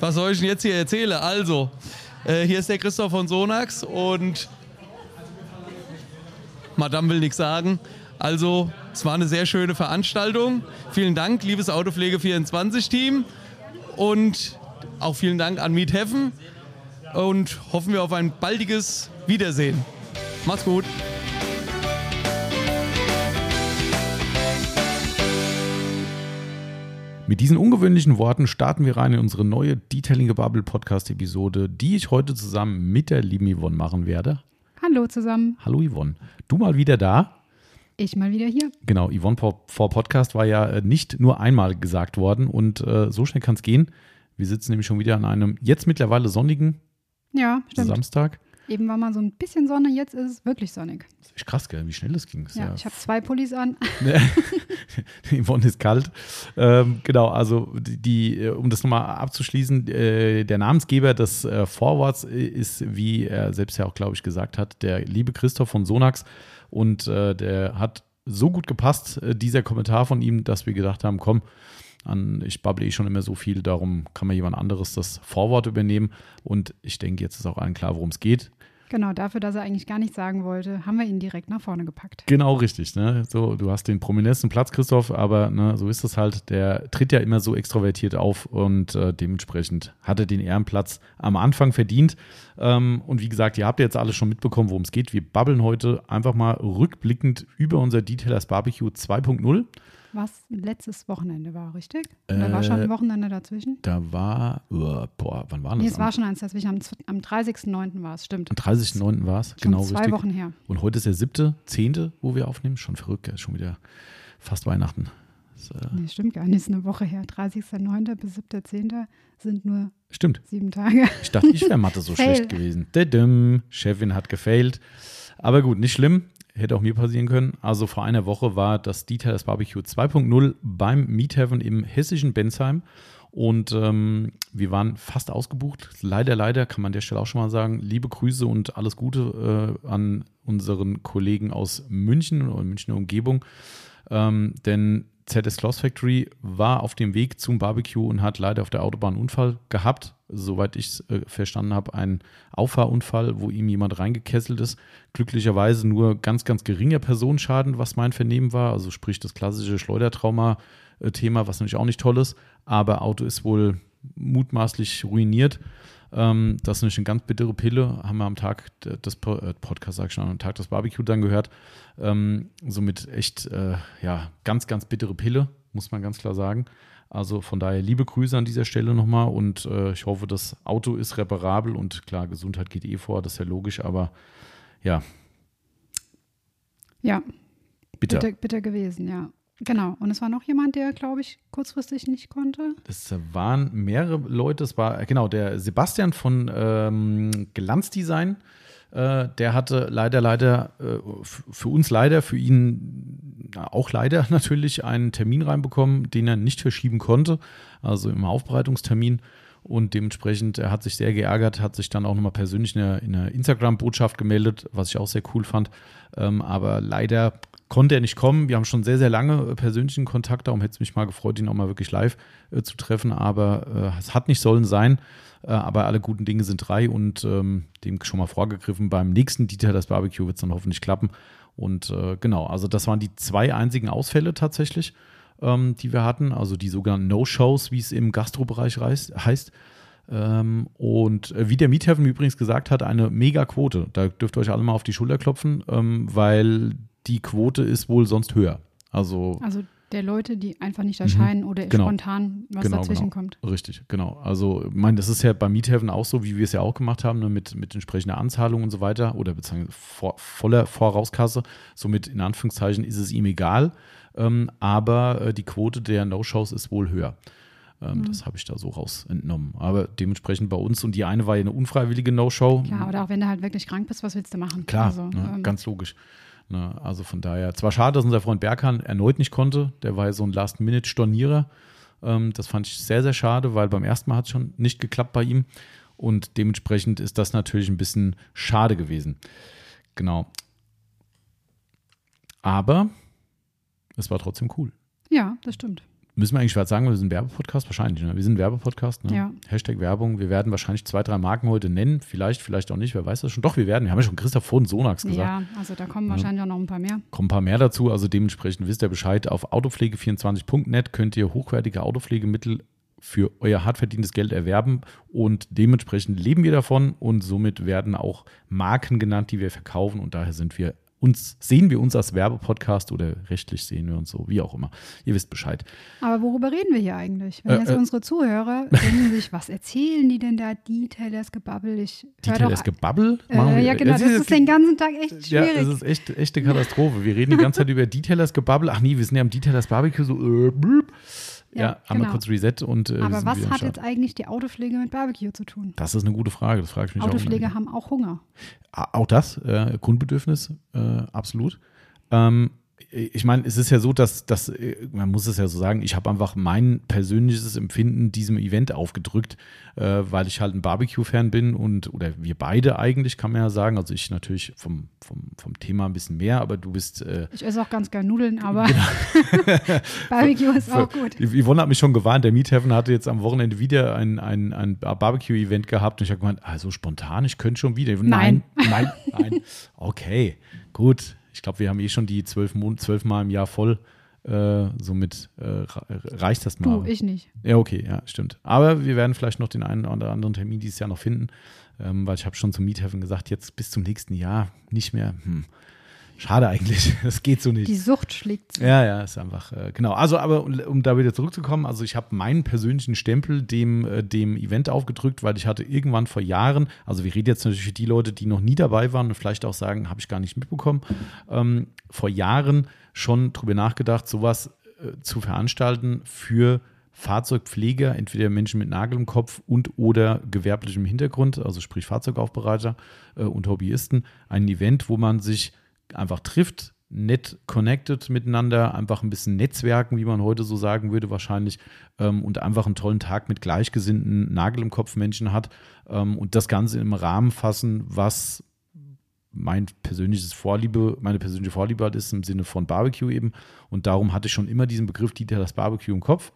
was soll ich denn jetzt hier erzählen? Also, äh, hier ist der Christoph von Sonax und Madame will nichts sagen. Also, es war eine sehr schöne Veranstaltung. Vielen Dank, liebes Autopflege 24 Team und auch vielen Dank an Miet Heffen und hoffen wir auf ein baldiges Wiedersehen. Macht's gut. Mit diesen ungewöhnlichen Worten starten wir rein in unsere neue Detailing Bubble Podcast Episode, die ich heute zusammen mit der lieben Yvonne machen werde. Hallo zusammen. Hallo Yvonne. Du mal wieder da? Ich mal wieder hier. Genau, Yvonne vor Podcast war ja äh, nicht nur einmal gesagt worden und äh, so schnell kann es gehen. Wir sitzen nämlich schon wieder an einem jetzt mittlerweile sonnigen ja, Samstag. Eben war mal so ein bisschen Sonne, jetzt ist es wirklich sonnig. Das ist krass, gell? wie schnell das ging. Ja, ja, ich habe zwei Pullis an. Yvonne ist kalt. Ähm, genau, also die, äh, um das nochmal abzuschließen, äh, der Namensgeber des äh, Vorworts ist, wie er selbst ja auch, glaube ich, gesagt hat, der liebe Christoph von Sonax. Und äh, der hat so gut gepasst, äh, dieser Kommentar von ihm, dass wir gedacht haben, komm, an, ich babble eh schon immer so viel, darum kann mir jemand anderes das Vorwort übernehmen. Und ich denke, jetzt ist auch allen klar, worum es geht. Genau, dafür, dass er eigentlich gar nichts sagen wollte, haben wir ihn direkt nach vorne gepackt. Genau, richtig. Ne? So, du hast den prominentesten Platz, Christoph, aber ne, so ist es halt. Der tritt ja immer so extrovertiert auf und äh, dementsprechend er den Ehrenplatz am Anfang verdient. Ähm, und wie gesagt, ihr habt jetzt alles schon mitbekommen, worum es geht. Wir babbeln heute einfach mal rückblickend über unser Detailers Barbecue 2.0 was letztes Wochenende war, richtig? Äh, war schon ein Wochenende dazwischen? Da war, oh, boah, wann war das? Nee, es war schon eins dazwischen. Am, am 30.09. war es, stimmt. Am 30.09. war es, genau zwei richtig. Wochen her. Und heute ist der siebte, zehnte, wo wir aufnehmen. Schon verrückt, schon wieder fast Weihnachten. Das, äh nee, stimmt gar nicht, ist eine Woche her. 30.09. bis 7.10. sind nur stimmt. sieben Tage. Ich dachte, ich wäre Mathe so schlecht gewesen. Didim, Chefin hat gefailt. Aber gut, nicht schlimm hätte auch mir passieren können. Also vor einer Woche war das Detailers Barbecue 2.0 beim Meathaven im hessischen Bensheim. Und ähm, wir waren fast ausgebucht. Leider, leider kann man an der Stelle auch schon mal sagen, liebe Grüße und alles Gute äh, an unseren Kollegen aus München und Münchner Umgebung. Ähm, denn ZS Close Factory war auf dem Weg zum Barbecue und hat leider auf der Autobahn einen Unfall gehabt. Soweit ich es äh, verstanden habe, ein Auffahrunfall, wo ihm jemand reingekesselt ist. Glücklicherweise nur ganz, ganz geringer Personenschaden, was mein Vernehmen war. Also sprich das klassische Schleudertrauma-Thema, was natürlich auch nicht toll ist. Aber Auto ist wohl mutmaßlich ruiniert. Ähm, das ist natürlich eine ganz bittere Pille. Haben wir am Tag des äh, Podcast, sag ich schon, am Tag des Barbecue dann gehört. Ähm, somit echt, äh, ja, ganz, ganz bittere Pille, muss man ganz klar sagen. Also von daher liebe Grüße an dieser Stelle nochmal und äh, ich hoffe, das Auto ist reparabel und klar, Gesundheit geht eh vor, das ist ja logisch, aber ja. Ja. Bitter. Bitter, bitter gewesen, ja. Genau. Und es war noch jemand, der, glaube ich, kurzfristig nicht konnte. Es waren mehrere Leute. Es war, genau, der Sebastian von ähm, Glanzdesign. Äh, der hatte leider, leider, äh, für uns leider, für ihn auch leider natürlich einen Termin reinbekommen, den er nicht verschieben konnte. Also im Aufbereitungstermin. Und dementsprechend, er hat sich sehr geärgert, hat sich dann auch nochmal persönlich in einer, Instagram-Botschaft gemeldet, was ich auch sehr cool fand. Ähm, aber leider konnte er nicht kommen. Wir haben schon sehr, sehr lange äh, persönlichen Kontakt, darum hätte es mich mal gefreut, ihn auch mal wirklich live äh, zu treffen. Aber äh, es hat nicht sollen sein. Äh, aber alle guten Dinge sind drei und ähm, dem schon mal vorgegriffen. Beim nächsten Dieter das Barbecue wird es dann hoffentlich klappen. Und genau, also das waren die zwei einzigen Ausfälle tatsächlich, ähm, die wir hatten. Also die sogenannten No-Shows, wie es im Gastrobereich heißt. Ähm, und wie der Miethafen übrigens gesagt hat, eine Mega-Quote. Da dürft ihr euch alle mal auf die Schulter klopfen, ähm, weil die Quote ist wohl sonst höher. Also, also der Leute, die einfach nicht erscheinen mhm, oder genau, spontan was genau, dazwischen genau. kommt. Richtig, genau. Also, ich meine, das ist ja bei Miethaven auch so, wie wir es ja auch gemacht haben, ne, mit, mit entsprechender Anzahlung und so weiter oder beziehungsweise vor, voller Vorauskasse. Somit in Anführungszeichen ist es ihm egal. Ähm, aber äh, die Quote der No-Shows ist wohl höher. Ähm, mhm. Das habe ich da so raus entnommen. Aber dementsprechend bei uns und die eine war ja eine unfreiwillige No-Show. Klar, oder auch wenn du halt wirklich krank bist, was willst du machen? Klar, also, ne, ähm, ganz logisch. Ne, also von daher, zwar schade, dass unser Freund Berghahn erneut nicht konnte, der war ja so ein Last-Minute-Stornierer. Ähm, das fand ich sehr, sehr schade, weil beim ersten Mal hat es schon nicht geklappt bei ihm. Und dementsprechend ist das natürlich ein bisschen schade gewesen. Genau. Aber es war trotzdem cool. Ja, das stimmt. Müssen wir eigentlich was sagen, wir sind ein Werbepodcast? Wahrscheinlich, ne? Wir sind ein Werbepodcast, ne? Ja. Hashtag Werbung. Wir werden wahrscheinlich zwei, drei Marken heute nennen. Vielleicht, vielleicht auch nicht. Wer weiß das schon? Doch, wir werden. Wir haben ja schon Christoph von Sonax gesagt. Ja, also da kommen wahrscheinlich auch noch ein paar mehr. Kommen ein paar mehr dazu. Also dementsprechend wisst ihr Bescheid. Auf autopflege24.net könnt ihr hochwertige Autopflegemittel für euer hart verdientes Geld erwerben und dementsprechend leben wir davon und somit werden auch Marken genannt, die wir verkaufen und daher sind wir uns, sehen wir uns als Werbepodcast oder rechtlich sehen wir uns so, wie auch immer. Ihr wisst Bescheid. Aber worüber reden wir hier eigentlich? Wenn Äh, jetzt äh. unsere Zuhörer denken sich, was erzählen die denn da? Detailers Gebabbel. Ich hör Detail doch- ist Gebabbel. Äh, ja, genau, das ist den ganzen Tag echt Ja, schwierig. es ist echt, echte Katastrophe. Wir reden die ganze Zeit über Detailers Gebabbel. Ach nee, wir sind ja am Detailers Barbecue so. Äh. Ja, Ja, einmal genau. kurz Reset und. Äh, Aber was hat jetzt eigentlich die Autopflege mit Barbecue zu tun? Das ist eine gute Frage. Das frage ich mich auch. Autopfleger haben auch Hunger. Auch das, äh, Grundbedürfnis, äh, absolut. Ähm, ich meine, es ist ja so, dass, dass äh, man muss es ja so sagen, ich habe einfach mein persönliches Empfinden diesem Event aufgedrückt, äh, weil ich halt ein Barbecue-Fan bin und, oder wir beide eigentlich, kann man ja sagen. Also ich natürlich vom, vom, vom Thema ein bisschen mehr, aber du bist äh, Ich esse auch ganz gern Nudeln, aber Genau. Barbecue ist auch gut. Yvonne hat mich schon gewarnt, der Meathaven hatte jetzt am Wochenende wieder ein, ein, ein Barbecue-Event gehabt und ich habe gemeint, also spontan, ich könnte schon wieder. Nein. nein, nein. Okay, gut. Ich glaube, wir haben eh schon die zwölf, Mon zwölf Mal im Jahr voll. Äh, somit äh, re- reicht das mal. Du, ich nicht. Ja, okay, ja, stimmt. Aber wir werden vielleicht noch den einen oder anderen Termin dieses Jahr noch finden, ähm, weil ich habe schon zum Meathaven gesagt, jetzt bis zum nächsten Jahr nicht mehr. Hm. Schade eigentlich, das geht so nicht. Die Sucht schlägt zu. Ja, ja, ist einfach, äh, genau. Also, aber um, um da wieder zurückzukommen, also ich habe meinen persönlichen Stempel dem, äh, dem Event aufgedrückt, weil ich hatte irgendwann vor Jahren, also wir reden jetzt natürlich für die Leute, die noch nie dabei waren und vielleicht auch sagen, habe ich gar nicht mitbekommen, ähm, vor Jahren schon drüber nachgedacht, sowas äh, zu veranstalten für Fahrzeugpfleger, entweder Menschen mit Nagel im Kopf und oder gewerblichem Hintergrund, also sprich Fahrzeugaufbereiter äh, und Hobbyisten, ein Event, wo man sich einfach trifft, nett connected miteinander, einfach ein bisschen netzwerken, wie man heute so sagen würde wahrscheinlich, ähm, und einfach einen tollen Tag mit gleichgesinnten Nagel im Kopf Menschen hat ähm, und das Ganze im Rahmen fassen, was mein persönliches Vorliebe, meine persönliche Vorliebe halt ist im Sinne von Barbecue eben. Und darum hatte ich schon immer diesen Begriff Dieter das Barbecue im Kopf.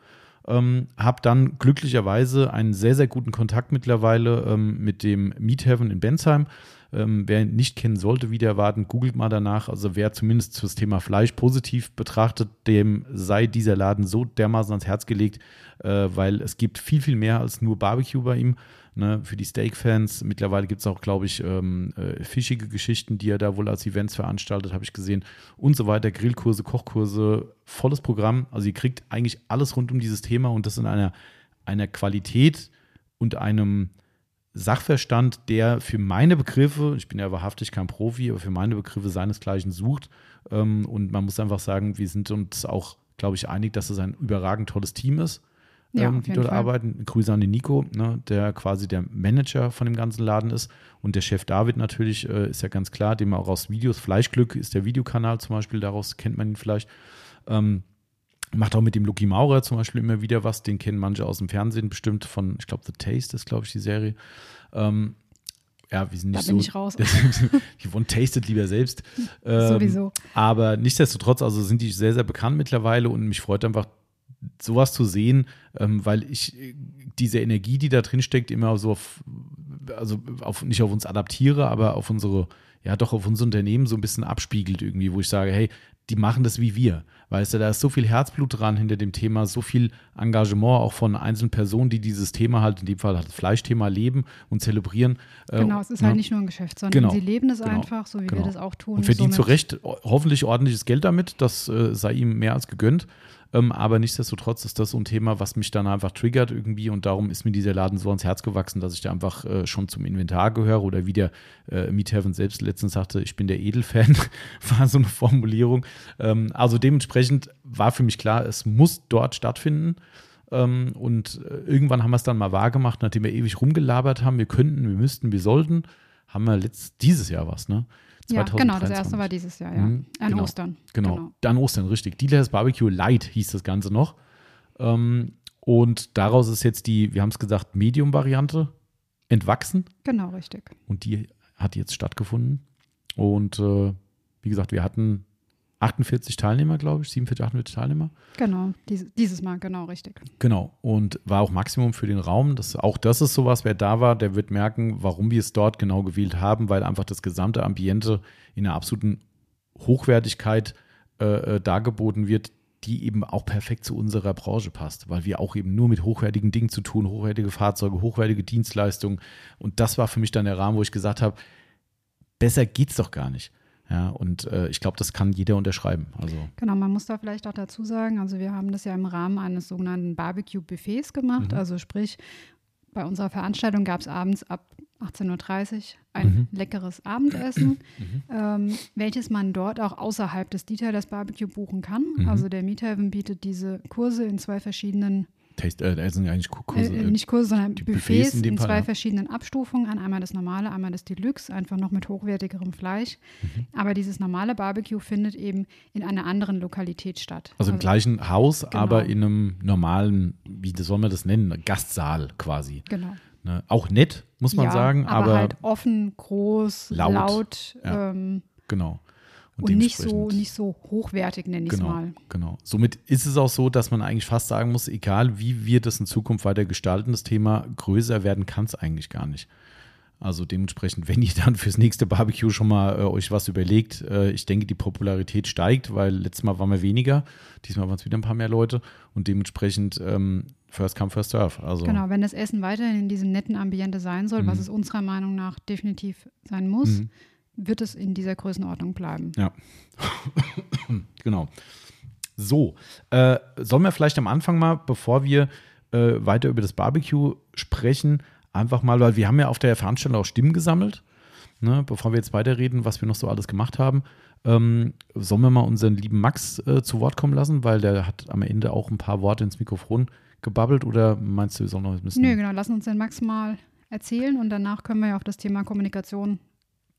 Ähm, habe dann glücklicherweise einen sehr, sehr guten Kontakt mittlerweile ähm, mit dem Meat Heaven in Bensheim. Ähm, wer ihn nicht kennen sollte, wieder erwarten, googelt mal danach. Also wer zumindest das Thema Fleisch positiv betrachtet, dem sei dieser Laden so dermaßen ans Herz gelegt, äh, weil es gibt viel, viel mehr als nur Barbecue bei ihm. Ne, für die Steak-Fans. Mittlerweile gibt es auch, glaube ich, ähm, äh, fischige Geschichten, die er da wohl als Events veranstaltet, habe ich gesehen. Und so weiter. Grillkurse, Kochkurse, volles Programm. Also ihr kriegt eigentlich alles rund um dieses Thema und das in einer, einer Qualität und einem Sachverstand, der für meine Begriffe, ich bin ja wahrhaftig kein Profi, aber für meine Begriffe seinesgleichen sucht. Ähm, und man muss einfach sagen, wir sind uns auch, glaube ich, einig, dass es ein überragend tolles Team ist Ja, ähm, die dort Fall. arbeiten. Grüße an den Nico, ne, der quasi der Manager von dem ganzen Laden ist. Und der Chef David natürlich äh, ist ja ganz klar, dem auch aus Videos, Fleischglück ist der Videokanal zum Beispiel, daraus kennt man ihn vielleicht. Ähm, macht auch mit dem Lucky Maurer zum Beispiel immer wieder was, den kennen manche aus dem Fernsehen bestimmt von, ich glaube, The Taste ist, glaube ich, die Serie. Ähm, ja, wir sind Da nicht bin so. ich raus. die One tastet lieber selbst. Ähm, Sowieso. Aber nichtsdestotrotz, also sind die sehr, sehr bekannt mittlerweile und mich freut einfach, sowas zu sehen, ähm, weil ich äh, diese Energie, die da drin steckt, immer so auf, also auf, nicht auf uns adaptiere, aber auf unsere, ja doch auf unser Unternehmen so ein bisschen abspiegelt irgendwie, wo ich sage, hey, die machen das wie wir. Weißt du, da ist so viel Herzblut dran hinter dem Thema, so viel Engagement auch von einzelnen Personen, die dieses Thema halt, in dem Fall halt das Fleischthema leben und zelebrieren. Äh, Genau, es ist ne? halt nicht nur ein Geschäft, sondern Genau, sie leben es genau, einfach, so wie genau. wir das auch tun. Und verdient zu Recht ho- hoffentlich ordentliches Geld damit. Das äh, sei ihm mehr als gegönnt. Ähm, aber nichtsdestotrotz ist das so ein Thema, was mich dann einfach triggert irgendwie. Und darum ist mir dieser Laden so ans Herz gewachsen, dass ich da einfach äh, schon zum Inventar gehöre. Oder wie der äh, Meat Heaven selbst letztens sagte, ich bin der Edelfan, war so eine Formulierung. Ähm, also dementsprechend war für mich klar, es muss dort stattfinden. Ähm, und äh, irgendwann haben wir es dann mal wahrgemacht, nachdem wir ewig rumgelabert haben, wir könnten, wir müssten, wir sollten, haben wir letzt, dieses Jahr was, ne? Ja, genau, das 2023. erste war dieses Jahr, ja. Mhm, An genau. Ostern. Genau. Dann Ostern, richtig. Dealers Barbecue Light hieß das Ganze noch. Ähm, und daraus ist jetzt die, wir haben es gesagt, Medium-Variante entwachsen. Genau, richtig. Und die hat jetzt stattgefunden. Und äh, wie gesagt, wir hatten 48 Teilnehmer, glaube ich, 47, 48 Teilnehmer. Genau, dies, dieses Mal, genau, richtig. Genau, und war auch Maximum für den Raum. Das, auch das ist sowas, wer da war, der wird merken, warum wir es dort genau gewählt haben, weil einfach das gesamte Ambiente in einer absoluten Hochwertigkeit äh, äh dargeboten wird, die eben auch perfekt zu unserer Branche passt, weil wir auch eben nur mit hochwertigen Dingen zu tun, hochwertige Fahrzeuge, hochwertige Dienstleistungen. Und das war für mich dann der Rahmen, wo ich gesagt habe, besser geht's doch gar nicht. Ja, und äh, ich glaube, das kann jeder unterschreiben. Also. Genau, man muss da vielleicht auch dazu sagen, also wir haben das ja im Rahmen eines sogenannten Barbecue-Buffets gemacht. Mhm. Also sprich, bei unserer Veranstaltung gab es abends ab 18.30 Uhr ein mhm. leckeres Abendessen, mhm. ähm, welches man dort auch außerhalb des Detailers Barbecue buchen kann. Mhm. Also der Miethaven bietet diese Kurse in zwei verschiedenen Taste, äh, das sind ja eigentlich Kurse. Äh, äh, nicht Kurse, sondern Buffets, Buffets in, in zwei ja. verschiedenen Abstufungen an. Einmal das normale, einmal das Deluxe, einfach noch mit hochwertigerem Fleisch. Mhm. Aber dieses normale Barbecue findet eben in einer anderen Lokalität statt. Also im also, gleichen Haus, genau. aber in einem normalen, wie soll man das nennen, Gastsaal quasi. Genau. Ne? Auch nett, muss man ja, sagen. Aber, aber, halt offen, groß, laut. laut ja, ähm, genau. Und, und nicht, so, nicht so hochwertig, nenne ich es genau, mal. Genau. Somit ist es auch so, dass man eigentlich fast sagen muss, egal wie wir das in Zukunft weiter gestalten, das Thema größer werden kann es eigentlich gar nicht. Also dementsprechend, wenn ihr dann fürs nächste Barbecue schon mal äh, euch was überlegt, äh, ich denke, die Popularität steigt, weil letztes Mal waren wir weniger, diesmal waren es wieder ein paar mehr Leute und dementsprechend ähm, First Come, First Serve. Also genau, wenn das Essen weiterhin in diesem netten Ambiente sein soll, mhm. was es unserer Meinung nach definitiv sein muss, mhm. Wird es in dieser Größenordnung bleiben. Ja, genau. So, äh, sollen wir vielleicht am Anfang mal, bevor wir äh, weiter über das Barbecue sprechen, einfach mal, weil wir haben ja auf der Veranstaltung auch Stimmen gesammelt, ne, bevor wir jetzt weiterreden, was wir noch so alles gemacht haben. Ähm, sollen wir mal unseren lieben Max äh, zu Wort kommen lassen, weil der hat am Ende auch ein paar Worte ins Mikrofon gebabbelt oder meinst du, wir sollen noch ein bisschen. Nö, genau, lass uns den Max mal erzählen und danach können wir ja auf das Thema Kommunikation,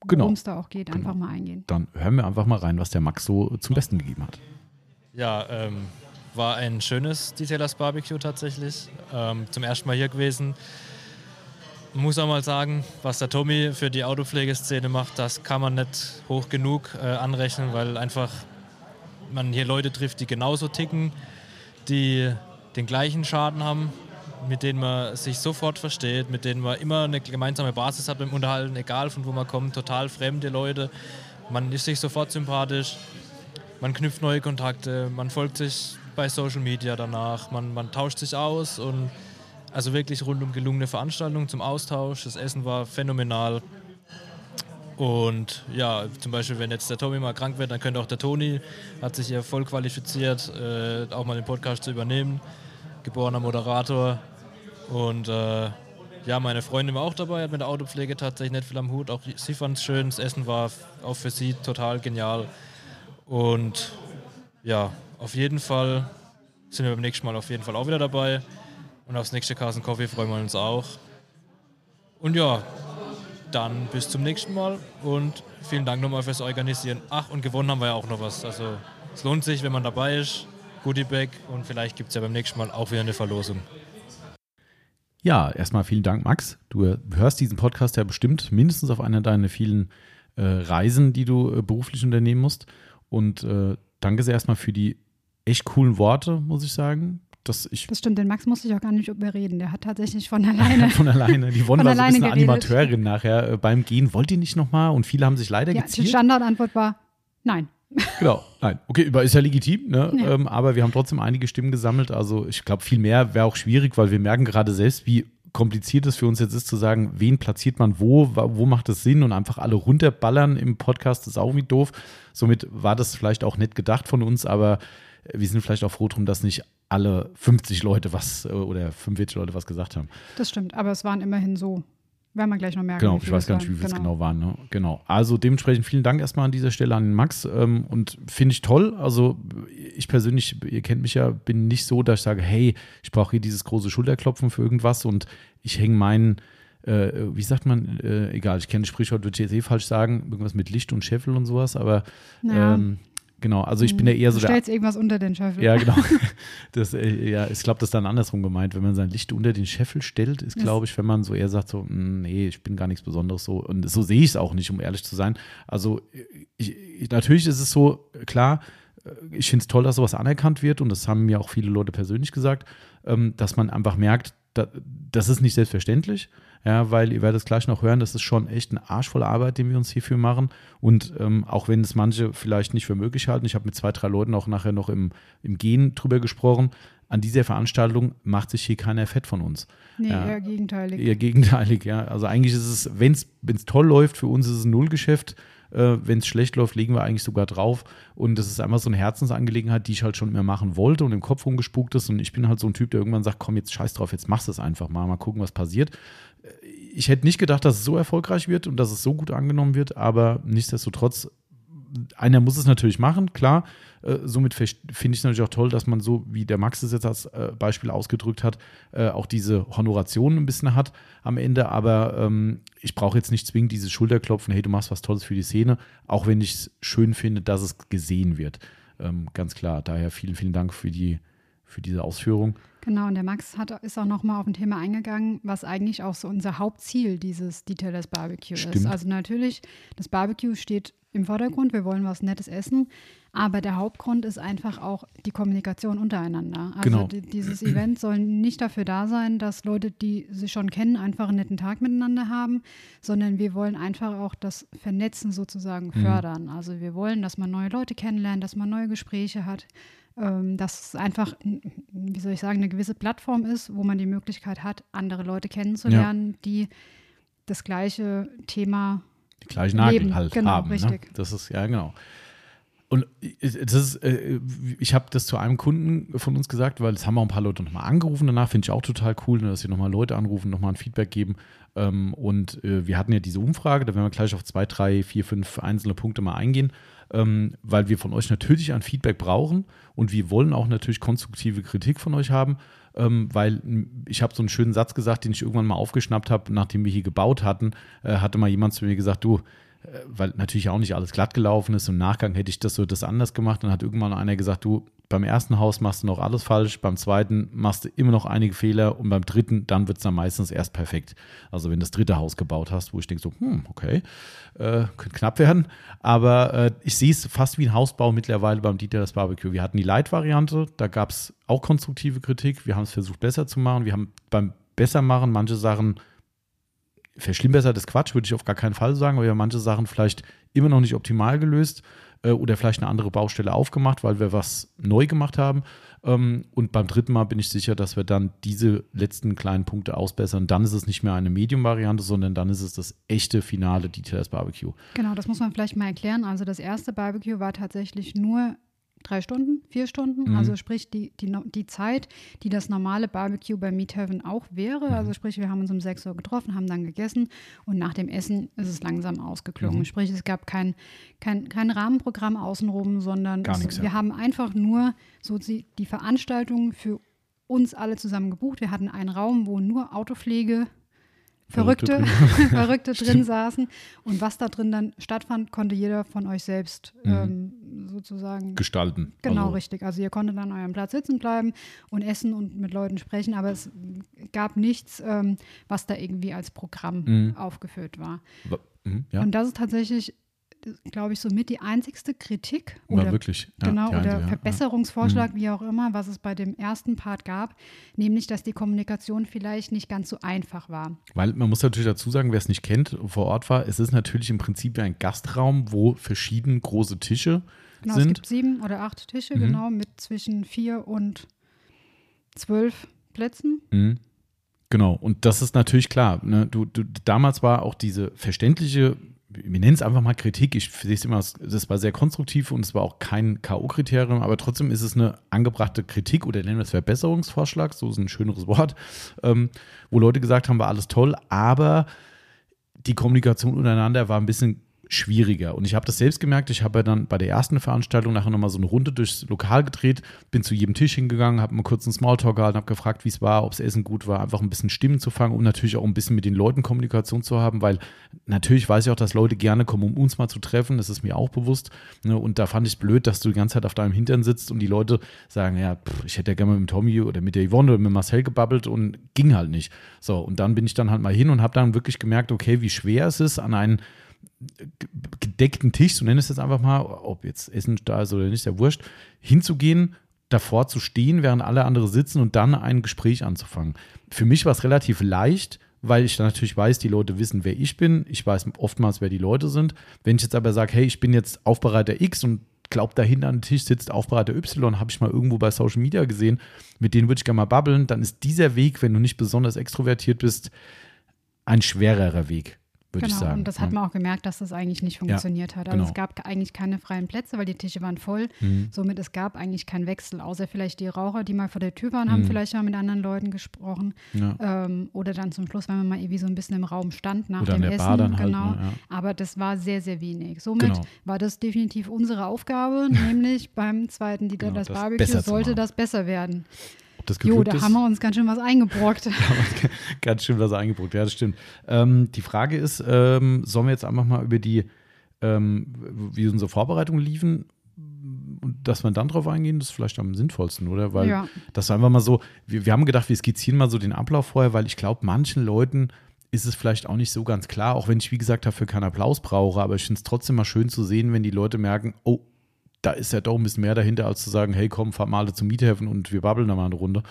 worum genau. es da auch geht, genau. einfach mal eingehen. Dann hören wir einfach mal rein, was der Max so zum Besten gegeben hat. Ja, ähm, war ein schönes Detailers Barbecue tatsächlich. Ähm, zum ersten Mal hier gewesen. Muss auch mal sagen, was der Tommy für die Autopflegeszene macht, das kann man nicht hoch genug äh, anrechnen, weil einfach man hier Leute trifft, die genauso ticken, die den gleichen Schaden haben, mit denen man sich sofort versteht, mit denen man immer eine gemeinsame Basis hat beim Unterhalten, egal von wo man kommt, total fremde Leute. Man ist sich sofort sympathisch, man knüpft neue Kontakte, man folgt sich bei Social Media danach, man, man tauscht sich aus und also wirklich rundum gelungene Veranstaltung zum Austausch. Das Essen war phänomenal. Und ja, zum Beispiel, wenn jetzt der Tommy mal krank wird, dann könnte auch der Toni, hat sich ja voll qualifiziert, äh, auch mal den Podcast zu übernehmen geborener Moderator. Und äh, ja, meine Freundin war auch dabei, hat mit der Autopflege tatsächlich nicht viel am Hut. Auch sie fand es schön, das Essen war auch für sie total genial. Und ja, auf jeden Fall sind wir beim nächsten Mal auf jeden Fall auch wieder dabei. Und aufs nächste Carson Coffee freuen wir uns auch. Und ja, dann bis zum nächsten Mal und vielen Dank nochmal fürs Organisieren. Ach, und gewonnen haben wir ja auch noch was. Also es lohnt sich, wenn man dabei ist. Goodiebag und vielleicht gibt es ja beim nächsten Mal auch wieder eine Verlosung. Ja, erstmal vielen Dank, Max. Du hörst diesen Podcast ja bestimmt mindestens auf einer deiner vielen äh, Reisen, die du äh, beruflich unternehmen musst. Und äh, danke sehr erstmal für die echt coolen Worte, muss ich sagen. Dass ich das stimmt, den Max musste ich auch gar nicht überreden. Der hat tatsächlich von alleine. von alleine. Die Wonne war so ein bisschen Animateurin nachher äh, beim Gehen. Wollt ihr nicht nochmal? Und viele haben sich leider ja, gezielt. Die Standardantwort war nein. Genau, nein. Okay, ist ja legitim, ne? Ja. Ähm, aber wir haben trotzdem einige Stimmen gesammelt. Also ich glaube, viel mehr wäre auch schwierig, weil wir merken gerade selbst, wie kompliziert es für uns jetzt ist zu sagen, wen platziert man wo, wo macht es Sinn und einfach alle runterballern im Podcast ist auch irgendwie doof. Somit war das vielleicht auch nett gedacht von uns, aber wir sind vielleicht auch froh drum, dass nicht alle 50 Leute was äh, oder 45 Leute was gesagt haben. Das stimmt, aber es waren immerhin so werden wir gleich noch merken. Genau, ich weiß gar nicht, wie viel es genau. genau waren. Ne? Genau. Also dementsprechend vielen Dank erstmal an dieser Stelle an den Max. Ähm, und finde ich toll. Also ich persönlich, ihr kennt mich ja, bin nicht so, dass ich sage, hey, ich brauche hier dieses große Schulterklopfen für irgendwas und ich hänge meinen, äh, wie sagt man, äh, egal, ich kenne das Sprichwort, würde ich jetzt eh falsch sagen, irgendwas mit Licht und Scheffel und sowas, aber ja. ähm, genau. Also ich bin ja eher so du der. stellst irgendwas unter den Scheffel. Ja, genau. Das, äh, ja, ich glaube, das ist dann andersrum gemeint. Wenn man sein Licht unter den Scheffel stellt, ist, glaube ich, wenn man so eher sagt, so, "Mm, nee, ich bin gar nichts Besonderes so. Und so sehe ich es auch nicht, um ehrlich zu sein. Also ich, ich, natürlich ist es so, klar, äh, ich finde es toll, dass sowas anerkannt wird und das haben mir auch viele Leute persönlich gesagt, ähm, dass man einfach merkt, da, das ist nicht selbstverständlich. Ja, weil ihr werdet es gleich noch hören, das ist schon echt eine arschvolle Arbeit, den wir uns hierfür machen. Und ähm, auch wenn es manche vielleicht nicht für möglich halten, ich habe mit zwei, drei Leuten auch nachher noch im, im Gehen drüber gesprochen, an dieser Veranstaltung macht sich hier keiner fett von uns. Nee, Ja. eher gegenteilig. Eher gegenteilig, ja. Also eigentlich ist es, wenn es toll läuft, für uns ist es ein Nullgeschäft. Äh, wenn es schlecht läuft, legen wir eigentlich sogar drauf. Und das ist einfach so eine Herzensangelegenheit, die ich halt schon immer machen wollte und im Kopf rumgespukt ist. Und ich bin halt so ein Typ, der irgendwann sagt, komm, jetzt scheiß drauf, jetzt machst du es einfach mal, mal gucken, was passiert. Äh, Ich hätte nicht gedacht, dass es so erfolgreich wird und dass es so gut angenommen wird, aber nichtsdestotrotz einer muss es natürlich machen, klar. Äh, somit finde ich es natürlich auch toll, dass man so, wie der Max es jetzt als äh, Beispiel ausgedrückt hat, äh, auch diese Honoration ein bisschen hat am Ende. Aber ähm, ich brauche jetzt nicht zwingend dieses Schulterklopfen, hey, du machst was Tolles für die Szene, auch wenn ich es schön finde, dass es gesehen wird. Ähm, ganz klar. Daher vielen, vielen Dank für, die, für diese Ausführung. Genau, und der Max hat, ist auch nochmal auf ein Thema eingegangen, was eigentlich auch so unser Hauptziel dieses Detailers Barbecue ist. Stimmt. Also natürlich, das Barbecue steht im Vordergrund, wir wollen was Nettes essen, aber der Hauptgrund ist einfach auch die Kommunikation untereinander. Also Genau. die, dieses Event soll nicht dafür da sein, dass Leute, die sich schon kennen, einfach einen netten Tag miteinander haben, sondern wir wollen einfach auch das Vernetzen sozusagen Mhm. fördern. Also wir wollen, dass man neue Leute kennenlernt, dass man neue Gespräche hat, ähm, dass es einfach, wie soll ich sagen, eine gewisse Plattform ist, wo man die Möglichkeit hat, andere Leute kennenzulernen, die das gleiche Thema Die gleichen Nagel Leben, halt genau, haben. Ne? richtig. Das ist, ja, genau. Und das ist, äh, ich habe das zu einem Kunden von uns gesagt, weil es haben auch ein paar Leute nochmal angerufen. Danach finde ich auch total cool, ne, dass sie nochmal Leute anrufen, nochmal ein Feedback geben. Ähm, Und äh, wir hatten ja diese Umfrage, da werden wir gleich auf zwei, drei, vier, fünf einzelne Punkte mal eingehen, ähm, weil wir von euch natürlich ein Feedback brauchen und wir wollen auch natürlich konstruktive Kritik von euch haben, ähm, weil ich habe so einen schönen Satz gesagt, den ich irgendwann mal aufgeschnappt habe, nachdem wir hier gebaut hatten, äh, hatte mal jemand zu mir gesagt, du, weil natürlich auch nicht alles glatt gelaufen ist. Im Nachgang hätte ich das so das anders gemacht. Dann hat irgendwann einer gesagt, du, beim ersten Haus machst du noch alles falsch, beim zweiten machst du immer noch einige Fehler und beim dritten, dann wird es dann meistens erst perfekt. Also wenn du das dritte Haus gebaut hast, wo ich denke so, hm, okay, äh, könnte knapp werden. Aber äh, ich sehe es fast wie ein Hausbau mittlerweile beim Dieter das Barbecue. Wir hatten die Light-Variante, da gab es auch konstruktive Kritik. Wir haben es versucht besser zu machen. Wir haben beim Bessermachen manche Sachen verschlimmbessert ist Quatsch, würde ich auf gar keinen Fall sagen, aber wir manche Sachen vielleicht immer noch nicht optimal gelöst äh, oder vielleicht eine andere Baustelle aufgemacht, weil wir was neu gemacht haben. Ähm, und beim dritten Mal bin ich sicher, dass wir dann diese letzten kleinen Punkte ausbessern. Dann ist es nicht mehr eine Medium-Variante, sondern dann ist es das echte finale Details Barbecue. Genau, das muss man vielleicht mal erklären. Also das erste Barbecue war tatsächlich nur drei Stunden, vier Stunden. Mhm. Also sprich die, die, die Zeit, die das normale Barbecue bei Meat Heaven auch wäre. Mhm. Also sprich, wir haben uns um 6 Uhr getroffen, haben dann gegessen und nach dem Essen ist es langsam ausgeklungen. Mhm. Sprich, es gab kein, kein, kein Rahmenprogramm außenrum, sondern es, nichts, ja. wir haben einfach nur so die, die Veranstaltung für uns alle zusammen gebucht. Wir hatten einen Raum, wo nur Autopflege Verrückte Verrückte, Verrückte drin saßen. Und was da drin dann stattfand, konnte jeder von euch selbst ähm, sozusagen. Gestalten. Genau, also, richtig. Also ihr konntet an eurem Platz sitzen bleiben und essen und mit Leuten sprechen, aber es gab nichts, ähm, was da irgendwie als Programm Mhm. aufgeführt war. wa- mhm, Ja, Und das ist tatsächlich, glaube ich, somit die einzigste Kritik war oder wirklich. Ja, Genau, oder einzige, ja, Mhm. Verbesserungsvorschlag, wie auch immer, was es bei dem ersten Part gab, nämlich, dass die Kommunikation vielleicht nicht ganz so einfach war. Weil man muss natürlich dazu sagen, wer es nicht kennt, vor Ort war, es ist natürlich im Prinzip ein Gastraum, wo verschieden große Tische Genau, es sind. gibt sieben oder acht Tische, Mhm. genau, mit zwischen vier und zwölf Plätzen. Mhm. Genau, und das ist natürlich klar. Ne? Du, du, damals war auch diese verständliche, wir nennen es einfach mal Kritik, ich sehe es immer, das war sehr konstruktiv und es war auch kein K.O.-Kriterium, aber trotzdem ist es eine angebrachte Kritik oder nennen wir es Verbesserungsvorschlag, so ist ein schöneres Wort, ähm, wo Leute gesagt haben, war alles toll, aber die Kommunikation untereinander war ein bisschen schwieriger. Und ich habe das selbst gemerkt. Ich habe ja dann bei der ersten Veranstaltung nachher nochmal so eine Runde durchs Lokal gedreht, bin zu jedem Tisch hingegangen, habe mal kurz einen Smalltalk gehalten, habe gefragt, wie es war, ob das Essen gut war, einfach ein bisschen Stimmen zu fangen, um natürlich auch ein bisschen mit den Leuten Kommunikation zu haben, weil natürlich weiß ich auch, dass Leute gerne kommen, um uns mal zu treffen. Das ist mir auch bewusst. Ne? Und da fand ich es blöd, dass du die ganze Zeit auf deinem Hintern sitzt und die Leute sagen, ja, pff, ich hätte ja gerne mit dem Tommy oder mit der Yvonne oder mit Marcel gebabbelt und ging halt nicht. So, und dann bin ich dann halt mal hin und habe dann wirklich gemerkt, okay, wie schwer es ist, an einen gedeckten Tisch, so nenne ich es jetzt einfach mal, ob jetzt Essen da ist oder nicht, ist ja wurscht, hinzugehen, davor zu stehen, während alle andere sitzen und dann ein Gespräch anzufangen. Für mich war es relativ leicht, weil ich dann natürlich weiß, die Leute wissen, wer ich bin. Ich weiß oftmals, wer die Leute sind. Wenn ich jetzt aber sage, hey, ich bin jetzt Aufbereiter X und glaube, dahinter an dem Tisch sitzt Aufbereiter Y, habe ich mal irgendwo bei Social Media gesehen, mit denen würde ich gerne mal babbeln, dann ist dieser Weg, wenn du nicht besonders extrovertiert bist, ein schwererer Weg würde genau, ich sagen. Und das hat man auch gemerkt, dass das eigentlich nicht funktioniert ja, hat. Also genau. es gab eigentlich keine freien Plätze, weil die Tische waren voll. Mhm. Somit es gab eigentlich keinen Wechsel, außer vielleicht die Raucher, die mal vor der Tür waren, haben mhm. vielleicht mal mit anderen Leuten gesprochen. Ja. Ähm, oder dann zum Schluss, wenn man mal irgendwie so ein bisschen im Raum stand nach oder dem Essen. Halt, genau. Ne, ja. Aber das war sehr, sehr wenig. Somit genau. war das definitiv unsere Aufgabe, nämlich beim zweiten Dieter genau, das, das Barbecue sollte das besser werden das Jo, da ist, haben wir uns ganz schön was eingebrockt. ganz schön was eingebrockt, ja, das stimmt. Ähm, die Frage ist, ähm, sollen wir jetzt einfach mal über die, ähm, wie unsere Vorbereitungen liefen und dass wir dann drauf eingehen, das ist vielleicht am sinnvollsten, oder? Weil ja. das war einfach mal so, wir, wir haben gedacht, wir skizzieren mal so den Ablauf vorher, weil ich glaube, manchen Leuten ist es vielleicht auch nicht so ganz klar, auch wenn ich, wie gesagt, dafür keinen Applaus brauche, aber ich finde es trotzdem mal schön zu sehen, wenn die Leute merken, oh, da ist ja doch ein bisschen mehr dahinter, als zu sagen, hey, komm, fahr mal zum Miethafen und wir babbeln da mal eine Runde.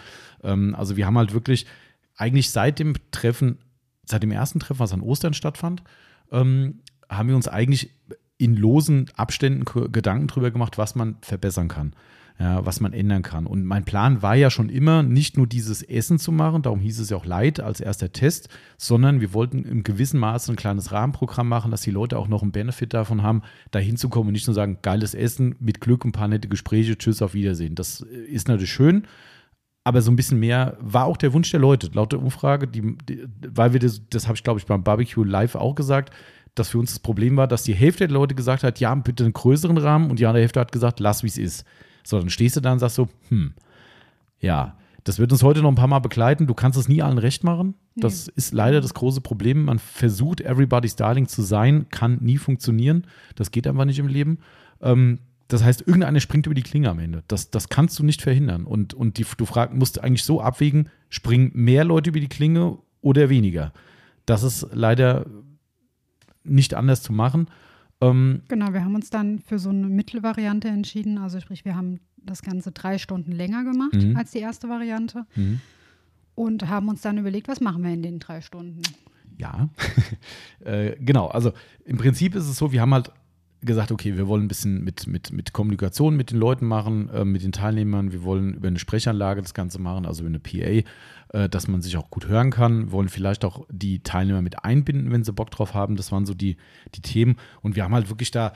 Ähm, also wir haben halt wirklich eigentlich seit dem Treffen, seit dem ersten Treffen, was an Ostern stattfand, ähm, haben wir uns eigentlich in losen Abständen Gedanken darüber gemacht, was man verbessern kann ja, was man ändern kann. Und mein Plan war ja schon immer, nicht nur dieses Essen zu machen, darum hieß es ja auch Light als erster Test, sondern wir wollten im gewissen Maße ein kleines Rahmenprogramm machen, dass die Leute auch noch einen Benefit davon haben, da hinzukommen und nicht nur sagen, geiles Essen, mit Glück ein paar nette Gespräche, tschüss, auf Wiedersehen. Das ist natürlich schön. Aber so ein bisschen mehr war auch der Wunsch der Leute. Laut der Umfrage, die, die weil wir das, das habe ich glaube ich beim Barbecue Live auch gesagt, dass für uns das Problem war, dass die Hälfte der Leute gesagt hat, ja, bitte einen größeren Rahmen und die andere Hälfte hat gesagt, lass wie es ist. So, dann stehst du da und sagst so, hm, ja, das wird uns heute noch ein paar Mal begleiten. Du kannst es nie allen recht machen. Das nee. ist leider das große Problem. Man versucht, everybody's darling zu sein, kann nie funktionieren. Das geht einfach nicht im Leben. Ähm, das heißt, irgendeiner springt über die Klinge am Ende. Das, das kannst du nicht verhindern. Und, und die, du frag, musst eigentlich so abwägen, springen mehr Leute über die Klinge oder weniger. Das ist leider nicht anders zu machen. Ähm, genau, wir haben uns dann für so eine Mittelvariante entschieden. Also sprich, wir haben das Ganze drei Stunden länger gemacht mhm. als die erste Variante mhm. und haben uns dann überlegt, was machen wir in den drei Stunden. Ja, äh, genau. Also im Prinzip ist es so, wir haben halt gesagt, okay, wir wollen ein bisschen mit, mit, mit Kommunikation mit den Leuten machen, äh, mit den Teilnehmern. Wir wollen über eine Sprechanlage das Ganze machen, also über eine PA, äh, dass man sich auch gut hören kann. Wir wollen vielleicht auch die Teilnehmer mit einbinden, wenn sie Bock drauf haben. Das waren so die, die Themen. Und wir haben halt wirklich da,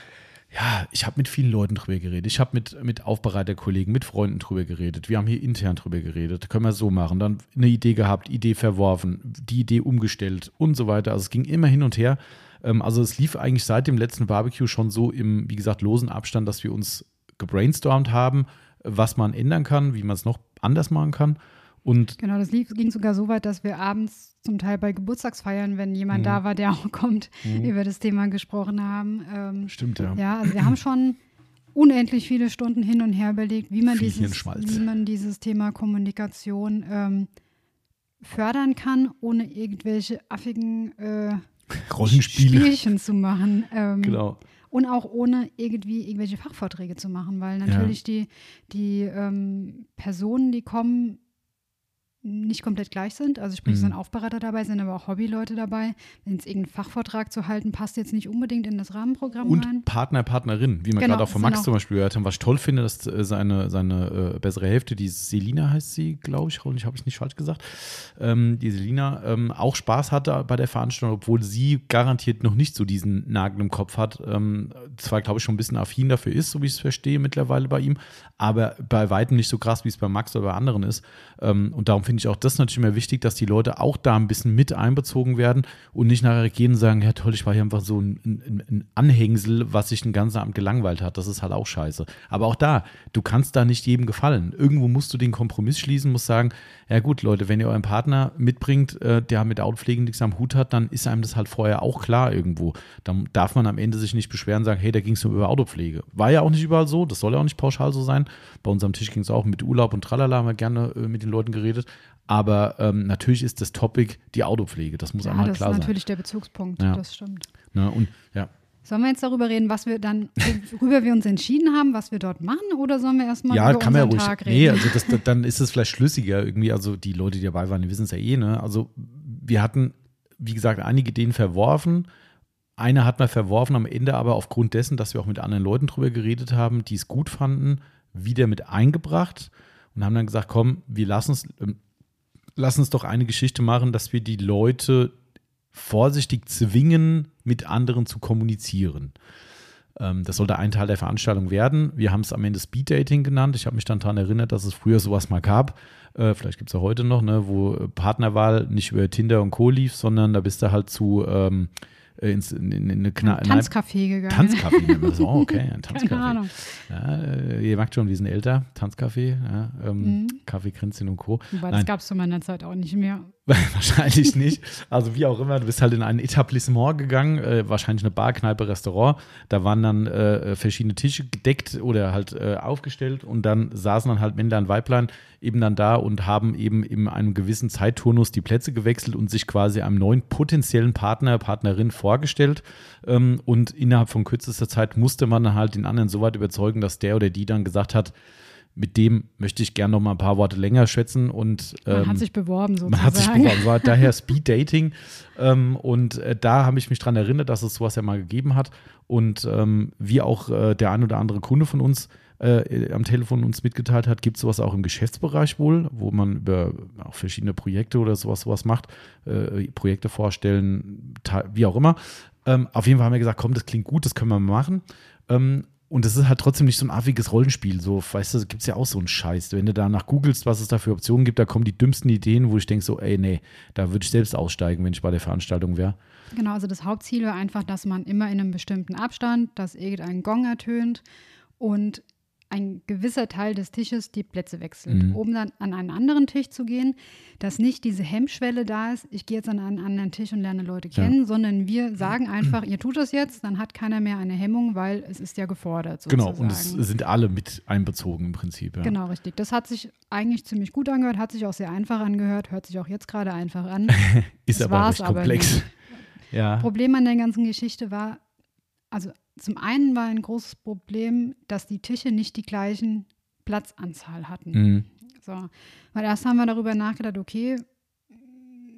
ja, ich habe mit vielen Leuten drüber geredet. Ich habe mit, mit Aufbereiterkollegen, mit Freunden drüber geredet. Wir haben hier intern drüber geredet. Können wir so machen. Dann eine Idee gehabt, Idee verworfen, die Idee umgestellt und so weiter. Also es ging immer hin und her. Ähm, also es lief eigentlich seit dem letzten Barbecue schon so im, wie gesagt, losen Abstand, dass wir uns gebrainstormt haben, was man ändern kann, wie man es noch anders machen kann. Und genau, das lief, ging sogar so weit, dass wir abends zum Teil bei Geburtstagsfeiern, wenn jemand mhm. da war, der auch kommt, mhm. über das Thema gesprochen haben. Ähm, Stimmt, ja. Ja, also wir haben schon unendlich viele Stunden hin und her überlegt, wie man, dieses, wie man dieses Thema Kommunikation ähm, fördern kann, ohne irgendwelche affigen äh, Rollenspiele. Spielchen zu machen. Ähm, genau. Und auch ohne irgendwie irgendwelche Fachvorträge zu machen, weil natürlich ja. die, die ähm, Personen, die kommen, nicht komplett gleich sind. Also sprich, mhm. sind Aufbereiter dabei, sind aber auch Hobbyleute dabei. Wenn es irgendeinen Fachvortrag zu halten, passt jetzt nicht unbedingt in das Rahmenprogramm Und rein. Partner, Partnerin, wie man genau, gerade auch von Max zum Beispiel gehört hat. Was ich toll finde, dass äh, seine, seine äh, bessere Hälfte, die Selina heißt sie, glaube ich, ich habe es nicht falsch gesagt, ähm, die Selina ähm, auch Spaß hatte bei der Veranstaltung, obwohl sie garantiert noch nicht so diesen Nagel im Kopf hat. Ähm, zwar, glaube ich, schon ein bisschen affin dafür ist, so wie ich es verstehe mittlerweile bei ihm, aber bei weitem nicht so krass, wie es bei Max oder bei anderen ist. Ähm, und darum finde ich auch das natürlich immer wichtig, dass die Leute auch da ein bisschen mit einbezogen werden und nicht nachher gehen und sagen, ja toll, ich war hier einfach so ein, ein, ein Anhängsel, was sich den ganzen Abend gelangweilt hat. Das ist halt auch scheiße. Aber auch da, du kannst da nicht jedem gefallen. Irgendwo musst du den Kompromiss schließen, musst sagen, ja gut, Leute, wenn ihr euren Partner mitbringt, äh, der mit Outpflegen nichts am Hut hat, dann ist einem das halt vorher auch klar irgendwo. Dann darf man am Ende sich nicht beschweren und sagen, hey, da ging es nur über Autopflege. War ja auch nicht überall so, das soll ja auch nicht pauschal so sein. Bei uns am Tisch ging es auch mit Urlaub und Tralala, haben wir gerne äh, mit den Leuten geredet. Aber ähm, natürlich ist das Topic die Autopflege. Das muss ja, einmal klar sein. Das ist natürlich der Bezugspunkt, ja. das stimmt. Na, und ja. Sollen wir jetzt darüber reden, was wir dann, worüber wir uns entschieden haben, was wir dort machen, oder sollen wir erstmal ja, über kann unseren man ja ruhig, Tag reden? Nee, also das, dann ist es vielleicht schlüssiger irgendwie. Also die Leute, die dabei waren, die wissen es ja eh, ne? Also wir hatten, wie gesagt, einige Ideen verworfen. Eine hat man verworfen am Ende, aber aufgrund dessen, dass wir auch mit anderen Leuten drüber geredet haben, die es gut fanden, wieder mit eingebracht und haben dann gesagt, komm, wir lassen es, ähm, lass uns doch eine Geschichte machen, dass wir die Leute vorsichtig zwingen, mit anderen zu kommunizieren. Ähm, das sollte ein Teil der Veranstaltung werden. Wir haben es am Ende Speed Dating genannt. Ich habe mich dann daran erinnert, dass es früher sowas mal gab. Äh, vielleicht gibt es ja heute noch, ne, wo Partnerwahl nicht über Tinder und Co. lief, sondern da bist du halt zu ähm, äh, ins, in, in eine Kna Tanzcafé gegangen. Tanzcafé. Oh, okay, ein Tanzcafé. Keine Ahnung. Ja, äh, ihr merkt schon, wir sind älter. Tanzcafé, ja, ähm, mhm. Kaffee Kränzchen und Co. Wobei, das gab es zu meiner Zeit auch nicht mehr. wahrscheinlich nicht. Also wie auch immer, du bist halt in ein Etablissement gegangen, äh, wahrscheinlich eine Bar, Kneipe, Restaurant. Da waren dann äh, verschiedene Tische gedeckt oder halt äh, aufgestellt und dann saßen dann halt Männlein Weiblein eben dann da und haben eben in einem gewissen Zeitturnus die Plätze gewechselt und sich quasi einem neuen potenziellen Partner, Partnerin vorgestellt. Ähm, und innerhalb von kürzester Zeit musste man halt den anderen so weit überzeugen, dass der oder die dann gesagt hat, mit dem möchte ich gerne noch mal ein paar Worte länger schätzen und ähm, man hat sich beworben sozusagen. Man hat sich beworben, war daher Speed Dating ähm, und äh, da habe ich mich daran erinnert, dass es sowas ja mal gegeben hat und ähm, wie auch äh, der ein oder andere Kunde von uns äh, am Telefon uns mitgeteilt hat, gibt es sowas auch im Geschäftsbereich wohl, wo man über auch verschiedene Projekte oder sowas sowas macht, äh, Projekte vorstellen, wie auch immer. Ähm, auf jeden Fall haben wir gesagt, komm, das klingt gut, das können wir machen. Ähm, und es ist halt trotzdem nicht so ein affiges Rollenspiel. So, weißt du, gibt es ja auch so einen Scheiß. Wenn du danach googelst, was es da für Optionen gibt, da kommen die dümmsten Ideen, wo ich denke so, ey, nee, da würde ich selbst aussteigen, wenn ich bei der Veranstaltung wäre. Genau, also das Hauptziel war einfach, dass man immer in einem bestimmten Abstand, dass irgendein Gong ertönt und ein gewisser Teil des Tisches die Plätze wechselt, mhm. um dann an einen anderen Tisch zu gehen, dass nicht diese Hemmschwelle da ist, ich gehe jetzt an einen anderen Tisch und lerne Leute kennen, ja. sondern wir sagen einfach, ihr tut das jetzt, dann hat keiner mehr eine Hemmung, weil es ist ja gefordert. Sozusagen. Genau, und es sind alle mit einbezogen im Prinzip. Ja. Genau, richtig. Das hat sich eigentlich ziemlich gut angehört, hat sich auch sehr einfach angehört, hört sich auch jetzt gerade einfach an. ist das aber recht komplex. ja. Problem an der ganzen Geschichte war, also zum einen war ein großes Problem, dass die Tische nicht die gleichen Platzanzahl hatten. Mhm. So, weil erst haben wir darüber nachgedacht, okay,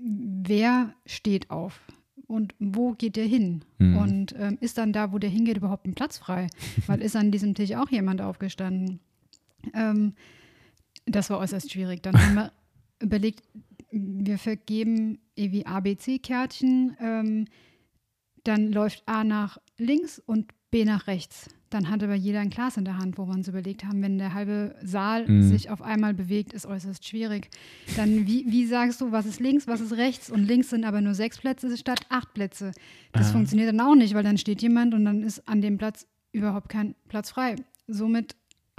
wer steht auf und wo geht der hin? Mhm. Und ähm, ist dann da, wo der hingeht, überhaupt ein Platz frei? weil ist an diesem Tisch auch jemand aufgestanden? Ähm, das war äußerst schwierig. Dann haben wir überlegt, wir vergeben irgendwie ABC-Kärtchen. Ähm, dann läuft A nach links und B nach rechts. Dann hat aber jeder ein Glas in der Hand, wo wir uns überlegt haben, wenn der halbe Saal mhm. sich auf einmal bewegt, ist äußerst schwierig. Dann, wie, wie sagst du, was ist links, was ist rechts? Und links sind aber nur sechs Plätze statt acht Plätze. Das ah. funktioniert dann auch nicht, weil dann steht jemand und dann ist an dem Platz überhaupt kein Platz frei. Somit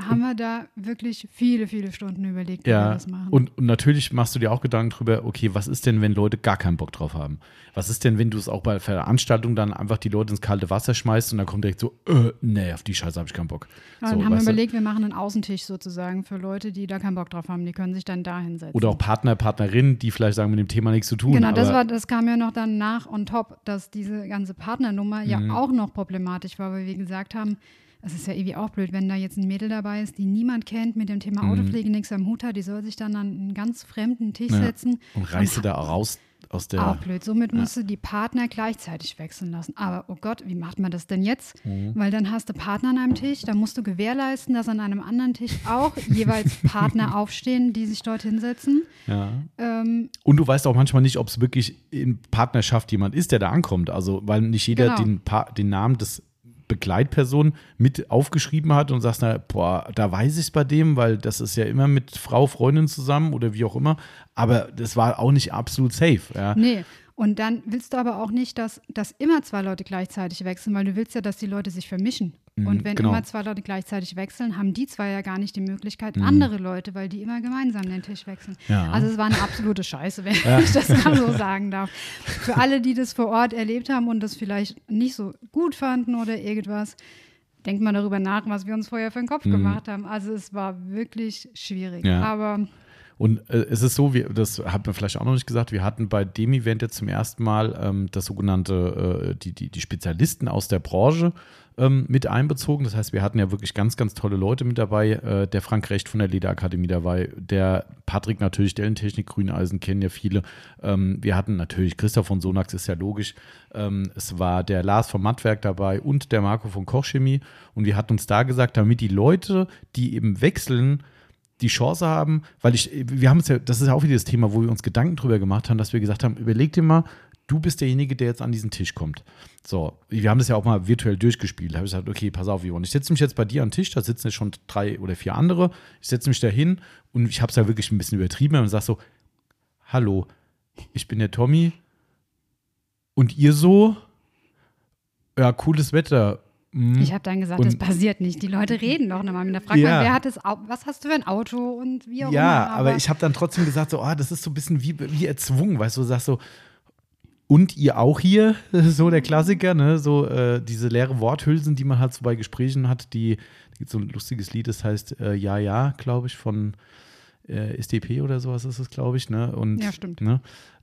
haben wir da wirklich viele, viele Stunden überlegt, wie ja, wir das machen. Und, und, natürlich machst du dir auch Gedanken drüber, okay, was ist denn, wenn Leute gar keinen Bock drauf haben? Was ist denn, wenn du es auch bei Veranstaltungen dann einfach die Leute ins kalte Wasser schmeißt und dann kommt direkt so, äh, nee, auf die Scheiße habe ich keinen Bock. Ja, so, dann haben wir überlegt, wir machen einen Außentisch sozusagen für Leute, die da keinen Bock drauf haben. Die können sich dann da hinsetzen. Oder auch Partner, Partnerinnen, die vielleicht sagen, mit dem Thema nichts zu tun. Genau, das, war, das kam ja noch dann nach on top, dass diese ganze Partnernummer mhm. ja auch noch problematisch war, weil wir gesagt haben, es ist ja irgendwie auch blöd, wenn da jetzt ein Mädel dabei ist, die niemand kennt, mit dem Thema mhm. Autopflege nichts am Hut hat, die soll sich dann an einen ganz fremden Tisch ja. setzen. Und reißt du da raus aus der. Auch blöd. Somit ja. musst du die Partner gleichzeitig wechseln lassen. Aber oh Gott, wie macht man das denn jetzt? Mhm. Weil dann hast du Partner an einem Tisch, da musst du gewährleisten, dass an einem anderen Tisch auch jeweils Partner aufstehen, die sich dort hinsetzen. Ja. Ähm, Und du weißt auch manchmal nicht, ob es wirklich in Partnerschaft jemand ist, der da ankommt. Also, weil nicht jeder genau. den, den Namen des Begleitperson mit aufgeschrieben hat und sagst, na, boah, da weiß ich es bei dem, weil das ist ja immer mit Frau, Freundin zusammen oder wie auch immer. Aber das war auch nicht absolut safe. Ja. Nee. Und dann willst du aber auch nicht, dass, dass immer zwei Leute gleichzeitig wechseln, weil du willst ja, dass die Leute sich vermischen. Mhm, Und wenn genau. immer zwei Leute gleichzeitig wechseln, haben die zwei ja gar nicht die Möglichkeit, Mhm. andere Leute, weil die immer gemeinsam den Tisch wechseln. Ja. Also es war eine absolute Scheiße, wenn ich das mal so sagen darf. Für alle, die das vor Ort erlebt haben und das vielleicht nicht so gut fanden oder irgendwas, denkt mal darüber nach, was wir uns vorher für den Kopf gemacht haben. Also es war wirklich schwierig. Mhm. Ja. Aber Und äh, es ist so, wir, das hat man vielleicht auch noch nicht gesagt, wir hatten bei dem Event jetzt zum ersten Mal ähm, das sogenannte, äh, die, die, die Spezialisten aus der Branche ähm, mit einbezogen. Das heißt, wir hatten ja wirklich ganz, ganz tolle Leute mit dabei. Äh, der Frank Recht von der Lederakademie dabei, der Patrick natürlich, Dellentechnik, Grüneisen kennen ja viele. Ähm, wir hatten natürlich Christoph von Sonax, ist ja logisch. Ähm, es war der Lars vom Mattwerk dabei und der Marco von Kochchemie. Und wir hatten uns da gesagt, damit die Leute, die eben wechseln, die Chance haben, weil ich, wir haben es ja, das ist ja auch wieder das Thema, wo wir uns Gedanken drüber gemacht haben, dass wir gesagt haben, überleg dir mal, du bist derjenige, der jetzt an diesen Tisch kommt. So, wir haben das ja auch mal virtuell durchgespielt. Da habe ich gesagt, okay, pass auf, Yvonne, ich setze mich jetzt bei dir an den Tisch, da sitzen jetzt schon drei oder vier andere. Ich setze mich da hin und ich habe es ja wirklich ein bisschen übertrieben und sage so, hallo, ich bin der Tommy und ihr so, ja, cooles Wetter. Hm. ich habe dann gesagt, Und- das passiert nicht. Die Leute reden doch nochmal. Da fragt Ja. man, wer hat das, was hast du für ein Auto und wie auch Ja, immer. aber ich habe dann trotzdem gesagt, so, ah, das ist so ein bisschen wie, wie erzwungen, weißt du, du sagst so, und ihr auch hier, so der Klassiker, ne, so äh, diese leere Worthülsen, die man halt so bei Gesprächen hat, die, da gibt so ein lustiges Lied, das heißt äh, Ja, ja, glaube ich, von äh, SDP oder sowas ist es, glaube ich, ne, und, Ja, stimmt. Ne,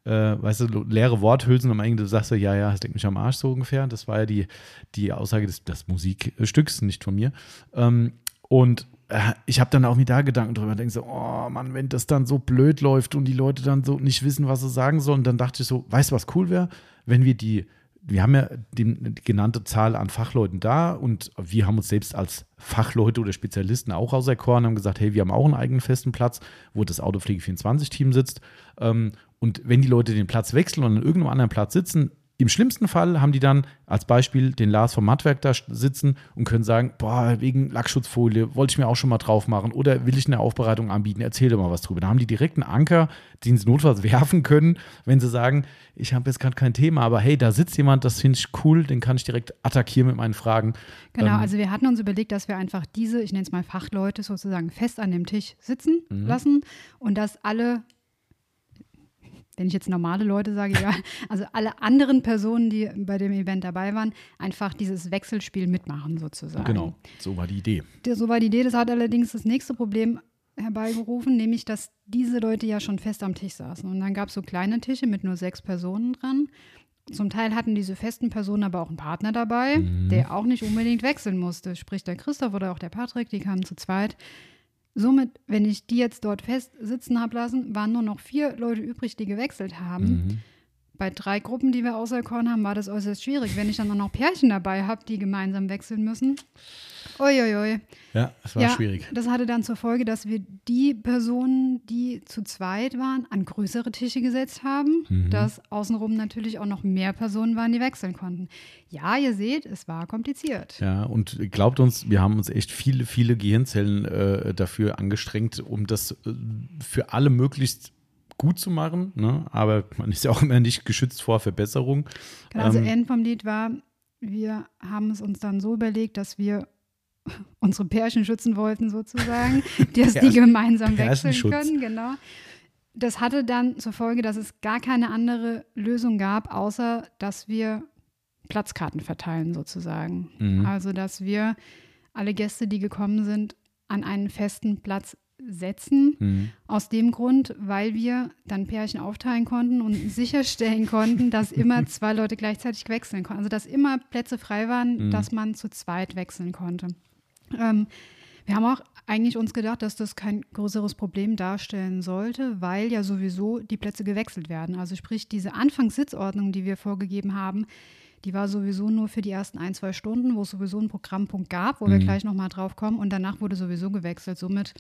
äh, weißt du, leere Worthülsen, am Ende sagst du, ja, ja, das deckt mich am Arsch so ungefähr, das war ja die, die Aussage des, des Musikstücks, nicht von mir, ähm, und äh, ich habe dann auch mir da Gedanken drüber, denke so, oh Mann, wenn das dann so blöd läuft und die Leute dann so nicht wissen, was sie sagen sollen, dann dachte ich so, weißt du, was cool wäre, wenn wir die, wir haben ja die, die genannte Zahl an Fachleuten da und wir haben uns selbst als Fachleute oder Spezialisten auch auserkoren, haben gesagt, hey, wir haben auch einen eigenen festen Platz, wo das Autopflege 24-Team sitzt. Ähm, und wenn die Leute den Platz wechseln und an irgendeinem anderen Platz sitzen, im schlimmsten Fall haben die dann als Beispiel den Lars vom Mattwerk da sitzen und können sagen, boah, wegen Lackschutzfolie wollte ich mir auch schon mal drauf machen oder will ich eine Aufbereitung anbieten, erzähl doch mal was drüber. Da haben die direkt einen Anker, den sie notfalls werfen können, wenn sie sagen, ich habe jetzt gerade kein Thema, aber hey, da sitzt jemand, das finde ich cool, den kann ich direkt attackieren mit meinen Fragen. Genau, Ähm, also wir hatten uns überlegt, dass wir einfach diese, ich nenne es mal Fachleute, sozusagen fest an dem Tisch sitzen Mhm. lassen und dass alle, wenn ich jetzt normale Leute sage, ja, also alle anderen Personen, die bei dem Event dabei waren, einfach dieses Wechselspiel mitmachen sozusagen. Genau, so war die Idee. So war die Idee, das hat allerdings das nächste Problem herbeigerufen, nämlich dass diese Leute ja schon fest am Tisch saßen. Und dann gab es so kleine Tische mit nur sechs Personen dran. Zum Teil hatten diese festen Personen aber auch einen Partner dabei, der auch nicht unbedingt wechseln musste. Sprich der Christoph oder auch der Patrick, die kamen zu zweit. Somit, wenn ich die jetzt dort fest sitzen habe lassen, waren nur noch vier Leute übrig, die gewechselt haben. Bei drei Gruppen, die wir auserkoren haben, war das äußerst schwierig. Wenn ich dann noch Pärchen dabei habe, die gemeinsam wechseln müssen. Uiuiui. Ja, es war ja, schwierig. Das hatte dann zur Folge, dass wir die Personen, die zu zweit waren, an größere Tische gesetzt haben, Mhm. dass außenrum natürlich auch noch mehr Personen waren, die wechseln konnten. Ja, ihr seht, es war kompliziert. Ja, und glaubt uns, wir haben uns echt viele, viele Gehirnzellen äh, dafür angestrengt, um das äh, für alle möglichst gut zu machen. Ne? Aber man ist ja auch immer nicht geschützt vor Verbesserung. Genau, also Ähm, End vom Lied war, wir haben es uns dann so überlegt, dass wir unsere Pärchen schützen wollten, sozusagen, dass die gemeinsam wechseln können, genau. Das hatte dann zur Folge, dass es gar keine andere Lösung gab, außer dass wir Platzkarten verteilen, sozusagen. Mhm. Also, dass wir alle Gäste, die gekommen sind, an einen festen Platz setzen. Mhm. Aus dem Grund, weil wir dann Pärchen aufteilen konnten und sicherstellen konnten, dass immer zwei Leute gleichzeitig wechseln konnten. Also dass immer Plätze frei waren, Mhm. dass man zu zweit wechseln konnte. Ähm, wir haben auch eigentlich uns gedacht, dass das kein größeres Problem darstellen sollte, weil ja sowieso die Plätze gewechselt werden. Also sprich, diese Anfangssitzordnung, die wir vorgegeben haben, die war sowieso nur für die ersten ein, zwei Stunden, wo es sowieso einen Programmpunkt gab, wo wir Mhm. gleich nochmal drauf kommen und danach wurde sowieso gewechselt. Somit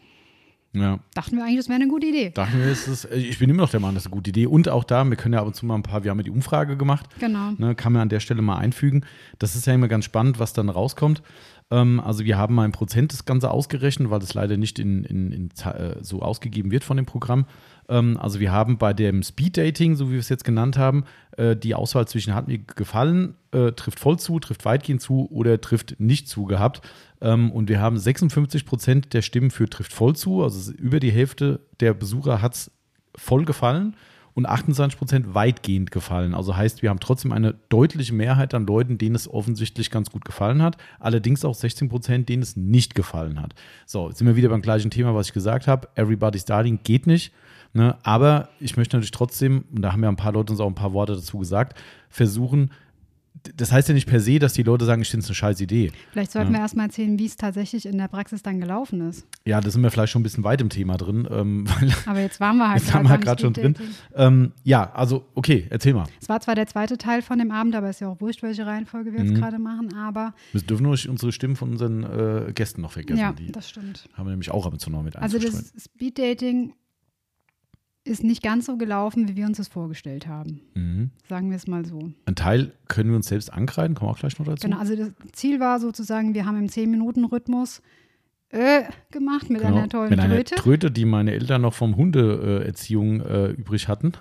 Ja. Dachten wir eigentlich, das wäre eine gute Idee. Dachten wir, ist es, ich bin immer noch der Meinung, das ist eine gute Idee. Und auch da, wir können ja ab und zu mal ein paar, wir haben ja die Umfrage gemacht. Genau. Ne, kann man an der Stelle mal einfügen. Das ist ja immer ganz spannend, was dann rauskommt. Ähm, also wir haben mal ein Prozent das Ganze ausgerechnet, weil das leider nicht in, in, in äh, so ausgegeben wird von dem Programm. Ähm, also wir haben bei dem Speed Dating, so wie wir es jetzt genannt haben, äh, die Auswahl zwischen hat mir gefallen, äh, trifft voll zu, trifft weitgehend zu oder trifft nicht zu gehabt. Ähm, und wir haben 56 Prozent der Stimmen für trifft voll zu, also über die Hälfte der Besucher hat es voll gefallen und 28 Prozent weitgehend gefallen. Also heißt, wir haben trotzdem eine deutliche Mehrheit an Leuten, denen es offensichtlich ganz gut gefallen hat. Allerdings auch 16 Prozent, denen es nicht gefallen hat. So, jetzt sind wir wieder beim gleichen Thema, was ich gesagt habe. Everybody's Darling geht nicht. Ne? Aber ich möchte natürlich trotzdem, und da haben ja ein paar Leute uns auch ein paar Worte dazu gesagt, versuchen, das heißt ja nicht per se, dass die Leute sagen, ich finde es eine scheiß Idee. Vielleicht sollten ja. wir erstmal erzählen, wie es tatsächlich in der Praxis dann gelaufen ist. Ja, da sind wir vielleicht schon ein bisschen weit im Thema drin. Ähm, Aber jetzt waren wir halt jetzt haben wir gerade schon drin. Ähm, ja, also okay, erzähl mal. Es war zwar der zweite Teil von dem Abend, aber es ist ja auch wurscht, welche Reihenfolge wir mhm. jetzt gerade machen, aber Wir dürfen nur unsere Stimmen von unseren äh, Gästen noch vergessen. Ja, das stimmt. Haben wir nämlich auch ab und zu noch mit Also das Speeddating ist nicht ganz so gelaufen, wie wir uns das vorgestellt haben. Mhm. Sagen wir es mal so. Ein Teil können wir uns selbst ankreiden, kommen wir auch gleich noch dazu. Genau, also das Ziel war sozusagen, wir haben im 10-Minuten-Rhythmus äh, gemacht mit genau. einer tollen mit Tröte. Einer Tröte, die meine Eltern noch vom Hundeerziehung äh, übrig hatten.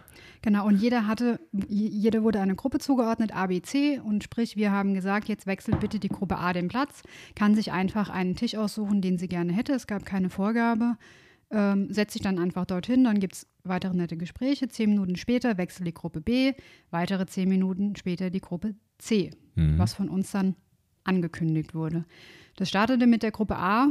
Genau, und jeder hatte, jeder wurde eine Gruppe zugeordnet, A, B, C, und sprich, wir haben gesagt, jetzt wechselt bitte die Gruppe A den Platz, kann sich einfach einen Tisch aussuchen, den sie gerne hätte. Es gab keine Vorgabe ähm, setzt sich dann einfach dorthin, dann gibt es weitere nette Gespräche. Zehn Minuten später wechselt die Gruppe B, weitere zehn Minuten später die Gruppe C, mhm. was von uns dann angekündigt wurde. Das startete mit der Gruppe A,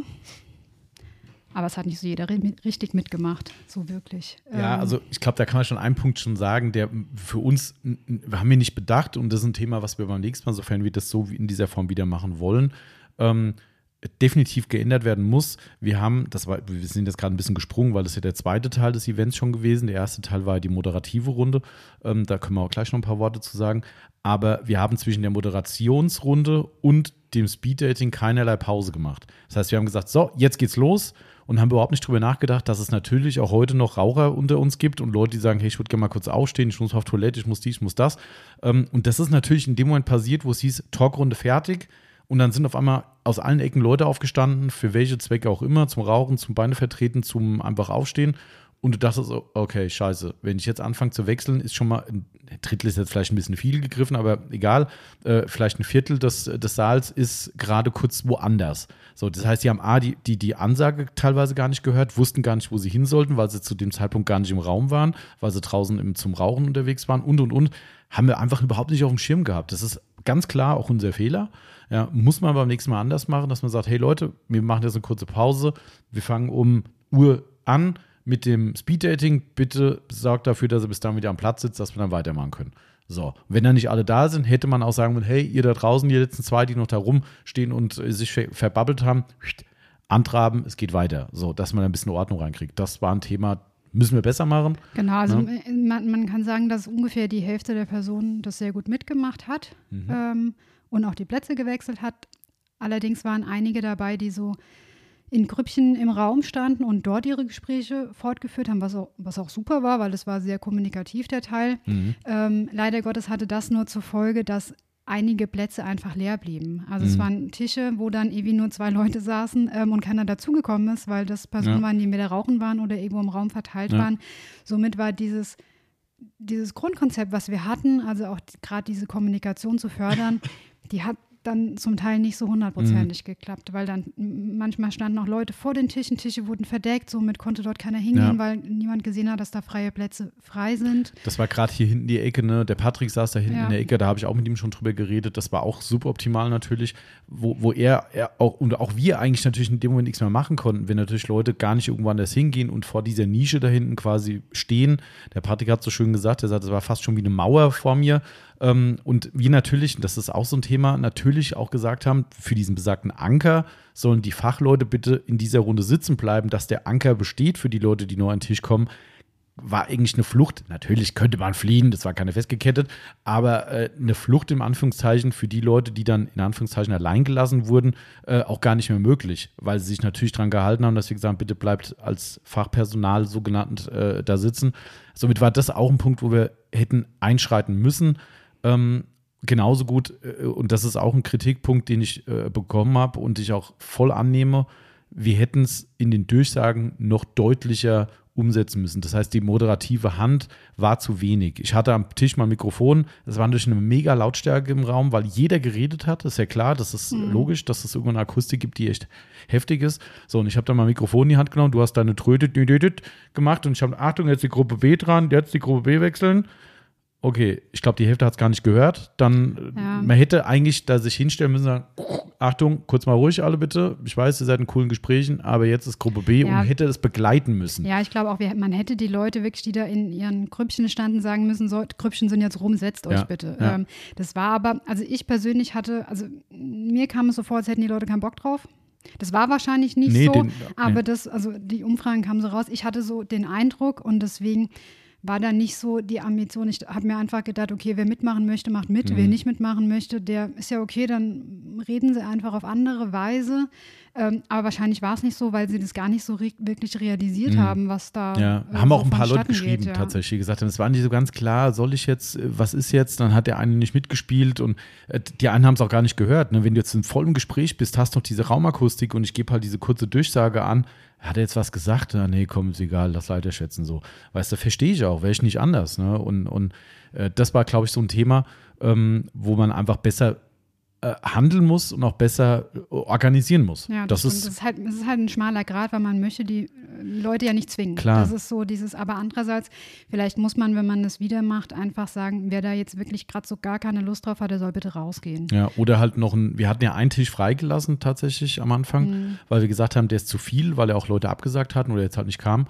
aber es hat nicht so jeder richtig mitgemacht, so wirklich. Ja, ähm, also ich glaube, da kann man schon einen Punkt schon sagen, der für uns, wir haben wir nicht bedacht und das ist ein Thema, was wir beim nächsten Mal, sofern wir das so in dieser Form wieder machen wollen, ähm, definitiv geändert werden muss. Wir haben, das war, wir sind jetzt gerade ein bisschen gesprungen, weil das ja der zweite Teil des Events schon gewesen. Der erste Teil war die moderative Runde. Ähm, da können wir auch gleich noch ein paar Worte zu sagen. Aber wir haben zwischen der Moderationsrunde und dem Speeddating keinerlei Pause gemacht. Das heißt, wir haben gesagt, so, jetzt geht's los und haben überhaupt nicht drüber nachgedacht, dass es natürlich auch heute noch Raucher unter uns gibt und Leute, die sagen, hey, ich würde gerne mal kurz aufstehen, ich muss auf Toilette, ich muss dies, ich muss das. Ähm, und das ist natürlich in dem Moment passiert, wo es hieß, Talkrunde fertig und dann sind auf einmal aus allen Ecken Leute aufgestanden, für welche Zwecke auch immer, zum Rauchen, zum Beine vertreten, zum einfach aufstehen. Und du dachtest, okay, scheiße, wenn ich jetzt anfange zu wechseln, ist schon mal, ein Drittel ist jetzt vielleicht ein bisschen viel gegriffen, aber egal, äh, vielleicht ein Viertel des, des Saals ist gerade kurz woanders. So, das heißt, sie haben A, die, die, die Ansage teilweise gar nicht gehört, wussten gar nicht, wo sie hin sollten, weil sie zu dem Zeitpunkt gar nicht im Raum waren, weil sie draußen im, zum Rauchen unterwegs waren und und und. Haben wir einfach überhaupt nicht auf dem Schirm gehabt. Das ist ganz klar auch unser Fehler. Ja, muss man beim nächsten Mal anders machen, dass man sagt, hey Leute, wir machen jetzt eine kurze Pause, wir fangen um Uhr an mit dem Speeddating. Bitte sorgt dafür, dass er bis dann wieder am Platz sitzt, dass wir dann weitermachen können. So, wenn dann nicht alle da sind, hätte man auch sagen können, hey, ihr da draußen, die letzten zwei, die noch da rumstehen und äh, sich ver verbabbelt haben, antraben, es geht weiter. So, dass man ein bisschen Ordnung reinkriegt. Das war ein Thema, müssen wir besser machen. Genau, also ja. man, man, kann sagen, dass ungefähr die Hälfte der Personen das sehr gut mitgemacht hat. Mhm. Ähm, und auch die Plätze gewechselt hat. Allerdings waren einige dabei, die so in Grüppchen im Raum standen und dort ihre Gespräche fortgeführt haben, was auch, was auch super war, weil es war sehr kommunikativ, der Teil. Mhm. Ähm, leider Gottes hatte das nur zur Folge, dass einige Plätze einfach leer blieben. Also mhm. es waren Tische, wo dann irgendwie nur zwei Leute saßen ähm, und keiner dazugekommen ist, weil das Personen ja. waren, die entweder rauchen waren oder irgendwo im Raum verteilt ja. waren. Somit war dieses dieses Grundkonzept, was wir hatten, also auch gerade diese Kommunikation zu fördern, die hat dann zum Teil nicht so hundertprozentig mhm. geklappt, weil dann manchmal standen auch Leute vor den Tischen, Tische wurden verdeckt, somit konnte dort keiner hingehen, ja. weil niemand gesehen hat, dass da freie Plätze frei sind. Das war gerade hier hinten die Ecke, ne? Der Patrick saß da hinten ja. in der Ecke, da habe ich auch mit ihm schon drüber geredet. Das war auch suboptimal natürlich, wo, wo er, er auch und auch wir eigentlich natürlich in dem Moment nichts mehr machen konnten, wenn natürlich Leute gar nicht irgendwo anders hingehen und vor dieser Nische da hinten quasi stehen. Der Patrick hat so schön gesagt, er sagt, es war fast schon wie eine Mauer vor mir ähm, und wir natürlich, das ist auch so ein Thema, natürlich auch gesagt haben, für diesen besagten Anker sollen die Fachleute bitte in dieser Runde sitzen bleiben, dass der Anker besteht für die Leute, die nur an den Tisch kommen. war eigentlich eine Flucht. Natürlich könnte man fliehen, das war keine festgekettet, aber äh, eine Flucht im Anführungszeichen für die Leute, die dann in Anführungszeichen allein gelassen wurden, äh, auch gar nicht mehr möglich, weil sie sich natürlich daran gehalten haben, dass wir gesagt haben, bitte bleibt als Fachpersonal so genannt äh, da sitzen. Somit war das auch ein Punkt, wo wir hätten einschreiten müssen. Ähm, genauso gut, äh, und das ist auch ein Kritikpunkt, den ich äh, bekommen habe und ich auch voll annehme, wir hätten es in den Durchsagen noch deutlicher umsetzen müssen. Das heißt, die moderative Hand war zu wenig. Ich hatte am Tisch mal ein Mikrofon, es war natürlich eine mega Lautstärke im Raum, weil jeder geredet hat. Das ist ja klar, das ist mhm. logisch, dass es irgendwann eine Akustik gibt, die echt heftig ist. So, und ich habe dann mal ein Mikrofon in die Hand genommen, du hast deine Tröte gemacht und ich habe, Achtung, jetzt die Gruppe B dran, jetzt die Gruppe B wechseln okay, ich glaube, die Hälfte hat es gar nicht gehört, dann ja. man hätte eigentlich da sich hinstellen müssen sagen, Achtung, kurz mal ruhig alle bitte. Ich weiß, ihr seid in coolen Gesprächen, aber jetzt ist Gruppe B ja. und hätte das begleiten müssen. Ja, ich glaube auch, man hätte die Leute wirklich, die da in ihren Krüppchen standen, sagen müssen, so, Krüppchen sind jetzt rum, setzt euch ja. bitte. Ähm, das war aber, also ich persönlich hatte, also mir kam es so vor, als hätten die Leute keinen Bock drauf. Das war wahrscheinlich nicht nee, so, den, aber nee. das, also die Umfragen kamen so raus. Ich hatte so den Eindruck und deswegen war da nicht so die Ambition. Ich habe mir einfach gedacht, okay, wer mitmachen möchte, macht mit. Mhm. Wer nicht mitmachen möchte, der ist ja okay, dann reden sie einfach auf andere Weise. Ähm, aber wahrscheinlich war es nicht so, weil sie das gar nicht so re wirklich realisiert mhm. haben, was da. Ja, äh, haben auch ein paar Leute geschrieben, geht, ja. tatsächlich gesagt haben, es war nicht so ganz klar, soll ich jetzt, äh, was ist jetzt? Dann hat der eine nicht mitgespielt und äh, die einen haben es auch gar nicht gehört. Ne? Wenn du jetzt in vollem Gespräch bist, hast noch diese Raumakustik und ich gebe halt diese kurze Durchsage an, hat er jetzt was gesagt? Na, nee, komm, ist egal, lass Leiter schätzen so. Weißt du, verstehe ich auch, wäre ich nicht anders. Ne? Und, und äh, das war, glaube ich, so ein Thema, ähm, wo man einfach besser äh, handeln muss und auch besser äh, organisieren muss. Ja, das, das ist, das ist, halt, das ist halt ein schmaler Grad, weil man möchte die äh, Leute ja nicht zwingen. Klar. Das ist so dieses, aber andererseits, vielleicht muss man, wenn man das wieder macht, einfach sagen, wer da jetzt wirklich gerade so gar keine Lust drauf hat, der soll bitte rausgehen. Ja, oder halt noch ein, wir hatten ja einen Tisch freigelassen tatsächlich am Anfang, mhm. weil wir gesagt haben, der ist zu viel, weil er auch Leute abgesagt hatten oder jetzt halt nicht kam.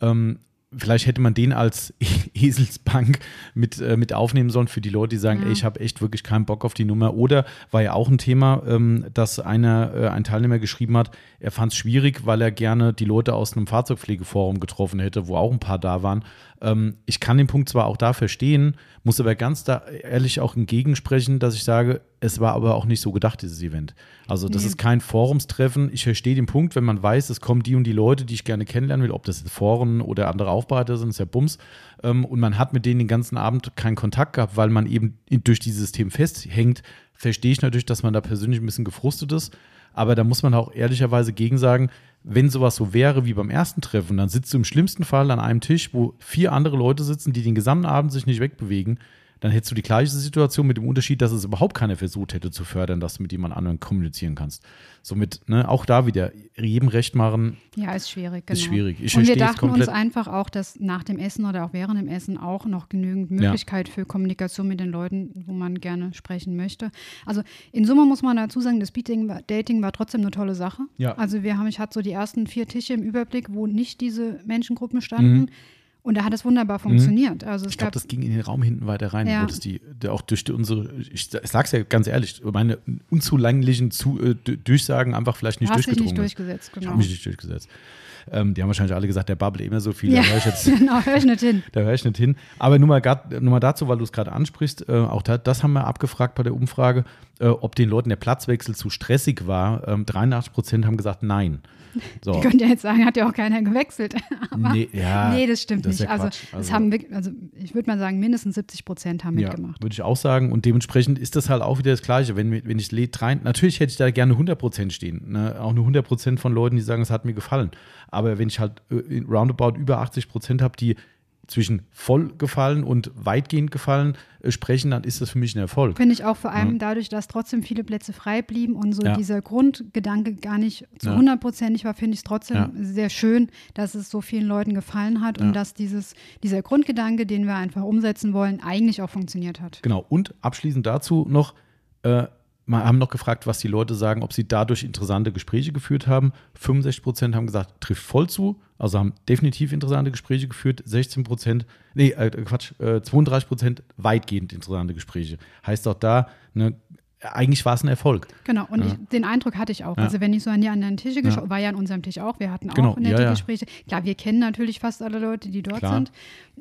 Ähm, vielleicht hätte man den als Eselsbank mit, äh, mit aufnehmen sollen für die Leute, die sagen, ja. ey, ich habe echt wirklich keinen Bock auf die Nummer. Oder war ja auch ein Thema, ähm, dass einer, äh, ein Teilnehmer geschrieben hat, er fand es schwierig, weil er gerne die Leute aus einem Fahrzeugpflegeforum getroffen hätte, wo auch ein paar da waren. Ähm, ich kann den Punkt zwar auch da verstehen, muss aber ganz da ehrlich auch entgegensprechen, dass ich sage, es war aber auch nicht so gedacht, dieses Event. Also das nee. ist kein Forumstreffen. Ich verstehe den Punkt, wenn man weiß, es kommen die und die Leute, die ich gerne kennenlernen will, ob das Foren oder andere Aufbereiter sind, ist ja Bums. Ähm, und man hat mit denen den ganzen Abend keinen Kontakt gehabt, weil man eben durch dieses System festhängt. Verstehe ich natürlich, dass man da persönlich ein bisschen gefrustet ist. Aber da muss man auch ehrlicherweise gegen sagen, wenn sowas so wäre wie beim ersten Treffen, dann sitzt du im schlimmsten Fall an einem Tisch, wo vier andere Leute sitzen, die den gesamten Abend sich nicht wegbewegen dann hättest du die gleiche Situation mit dem Unterschied, dass es überhaupt keiner versucht hätte zu fördern, dass du mit jemand anderem kommunizieren kannst. Somit, ne, auch da wieder, jedem recht machen. Ja, ist schwierig, genau. Ist schwierig. Ich Und wir dachten uns einfach auch, dass nach dem Essen oder auch während dem Essen auch noch genügend Möglichkeit ja. für Kommunikation mit den Leuten, wo man gerne sprechen möchte. Also in Summe muss man dazu sagen, das Beating, Dating war trotzdem eine tolle Sache. Ja. Also wir haben, ich hatte so die ersten vier Tische im Überblick, wo nicht diese Menschengruppen standen. Mhm. Und da hat es wunderbar funktioniert. Mhm. Also ich glaube, das ging in den Raum hinten weiter rein, ja. wo das die, auch durch die, unsere, ich, ich sag's ja ganz ehrlich, meine unzulänglichen zu, äh, Durchsagen einfach vielleicht nicht Hast durchgedrungen. Nicht durchgesetzt, genau. Ich habe mich nicht durchgesetzt. Ähm, die haben wahrscheinlich alle gesagt, der babbelt immer so viel, ja, da höre ich jetzt. genau, höre ich nicht hin. da höre ich nicht hin. Aber nur mal, grad, nur mal dazu, weil du es gerade ansprichst, äh, auch da, das haben wir abgefragt bei der Umfrage, äh, ob den Leuten der Platzwechsel zu stressig war. Ähm, 83 Prozent haben gesagt, nein. So. Die könnt ja jetzt sagen, hat ja auch keiner gewechselt. Aber nee, ja, nee, das stimmt das nicht. Ja also, also, haben, also ich würde mal sagen, mindestens 70 Prozent haben ja, mitgemacht. Würde ich auch sagen. Und dementsprechend ist das halt auch wieder das Gleiche. Wenn, wenn ich rein, natürlich hätte ich da gerne 100 Prozent stehen. Ne? Auch nur 100 Prozent von Leuten, die sagen, es hat mir gefallen. Aber wenn ich halt äh, roundabout über 80 Prozent habe, die zwischen voll gefallen und weitgehend gefallen äh, sprechen, dann ist das für mich ein Erfolg. Finde ich auch vor allem ja. dadurch, dass trotzdem viele Plätze frei blieben und so ja. dieser Grundgedanke gar nicht zu hundertprozentig war, finde ich es trotzdem ja. sehr schön, dass es so vielen Leuten gefallen hat und dass dieses, dieser Grundgedanke, den wir einfach umsetzen wollen, eigentlich auch funktioniert hat. Genau. Und abschließend dazu noch, äh, wir haben noch gefragt, was die Leute sagen, ob sie dadurch interessante Gespräche geführt haben. 65 Prozent haben gesagt, trifft voll zu, also haben definitiv interessante Gespräche geführt. 16 Prozent, nee, äh, Quatsch, äh, 32 Prozent weitgehend interessante Gespräche. Heißt auch da, ne, eigentlich war es ein Erfolg. Genau, und ja. ich, den Eindruck hatte ich auch. Ja. Also wenn ich so an die anderen Tische geschaut, ja. war ja an unserem Tisch auch, wir hatten auch genau. nette Gespräche. Klar, wir kennen natürlich fast alle Leute, die dort Klar. sind,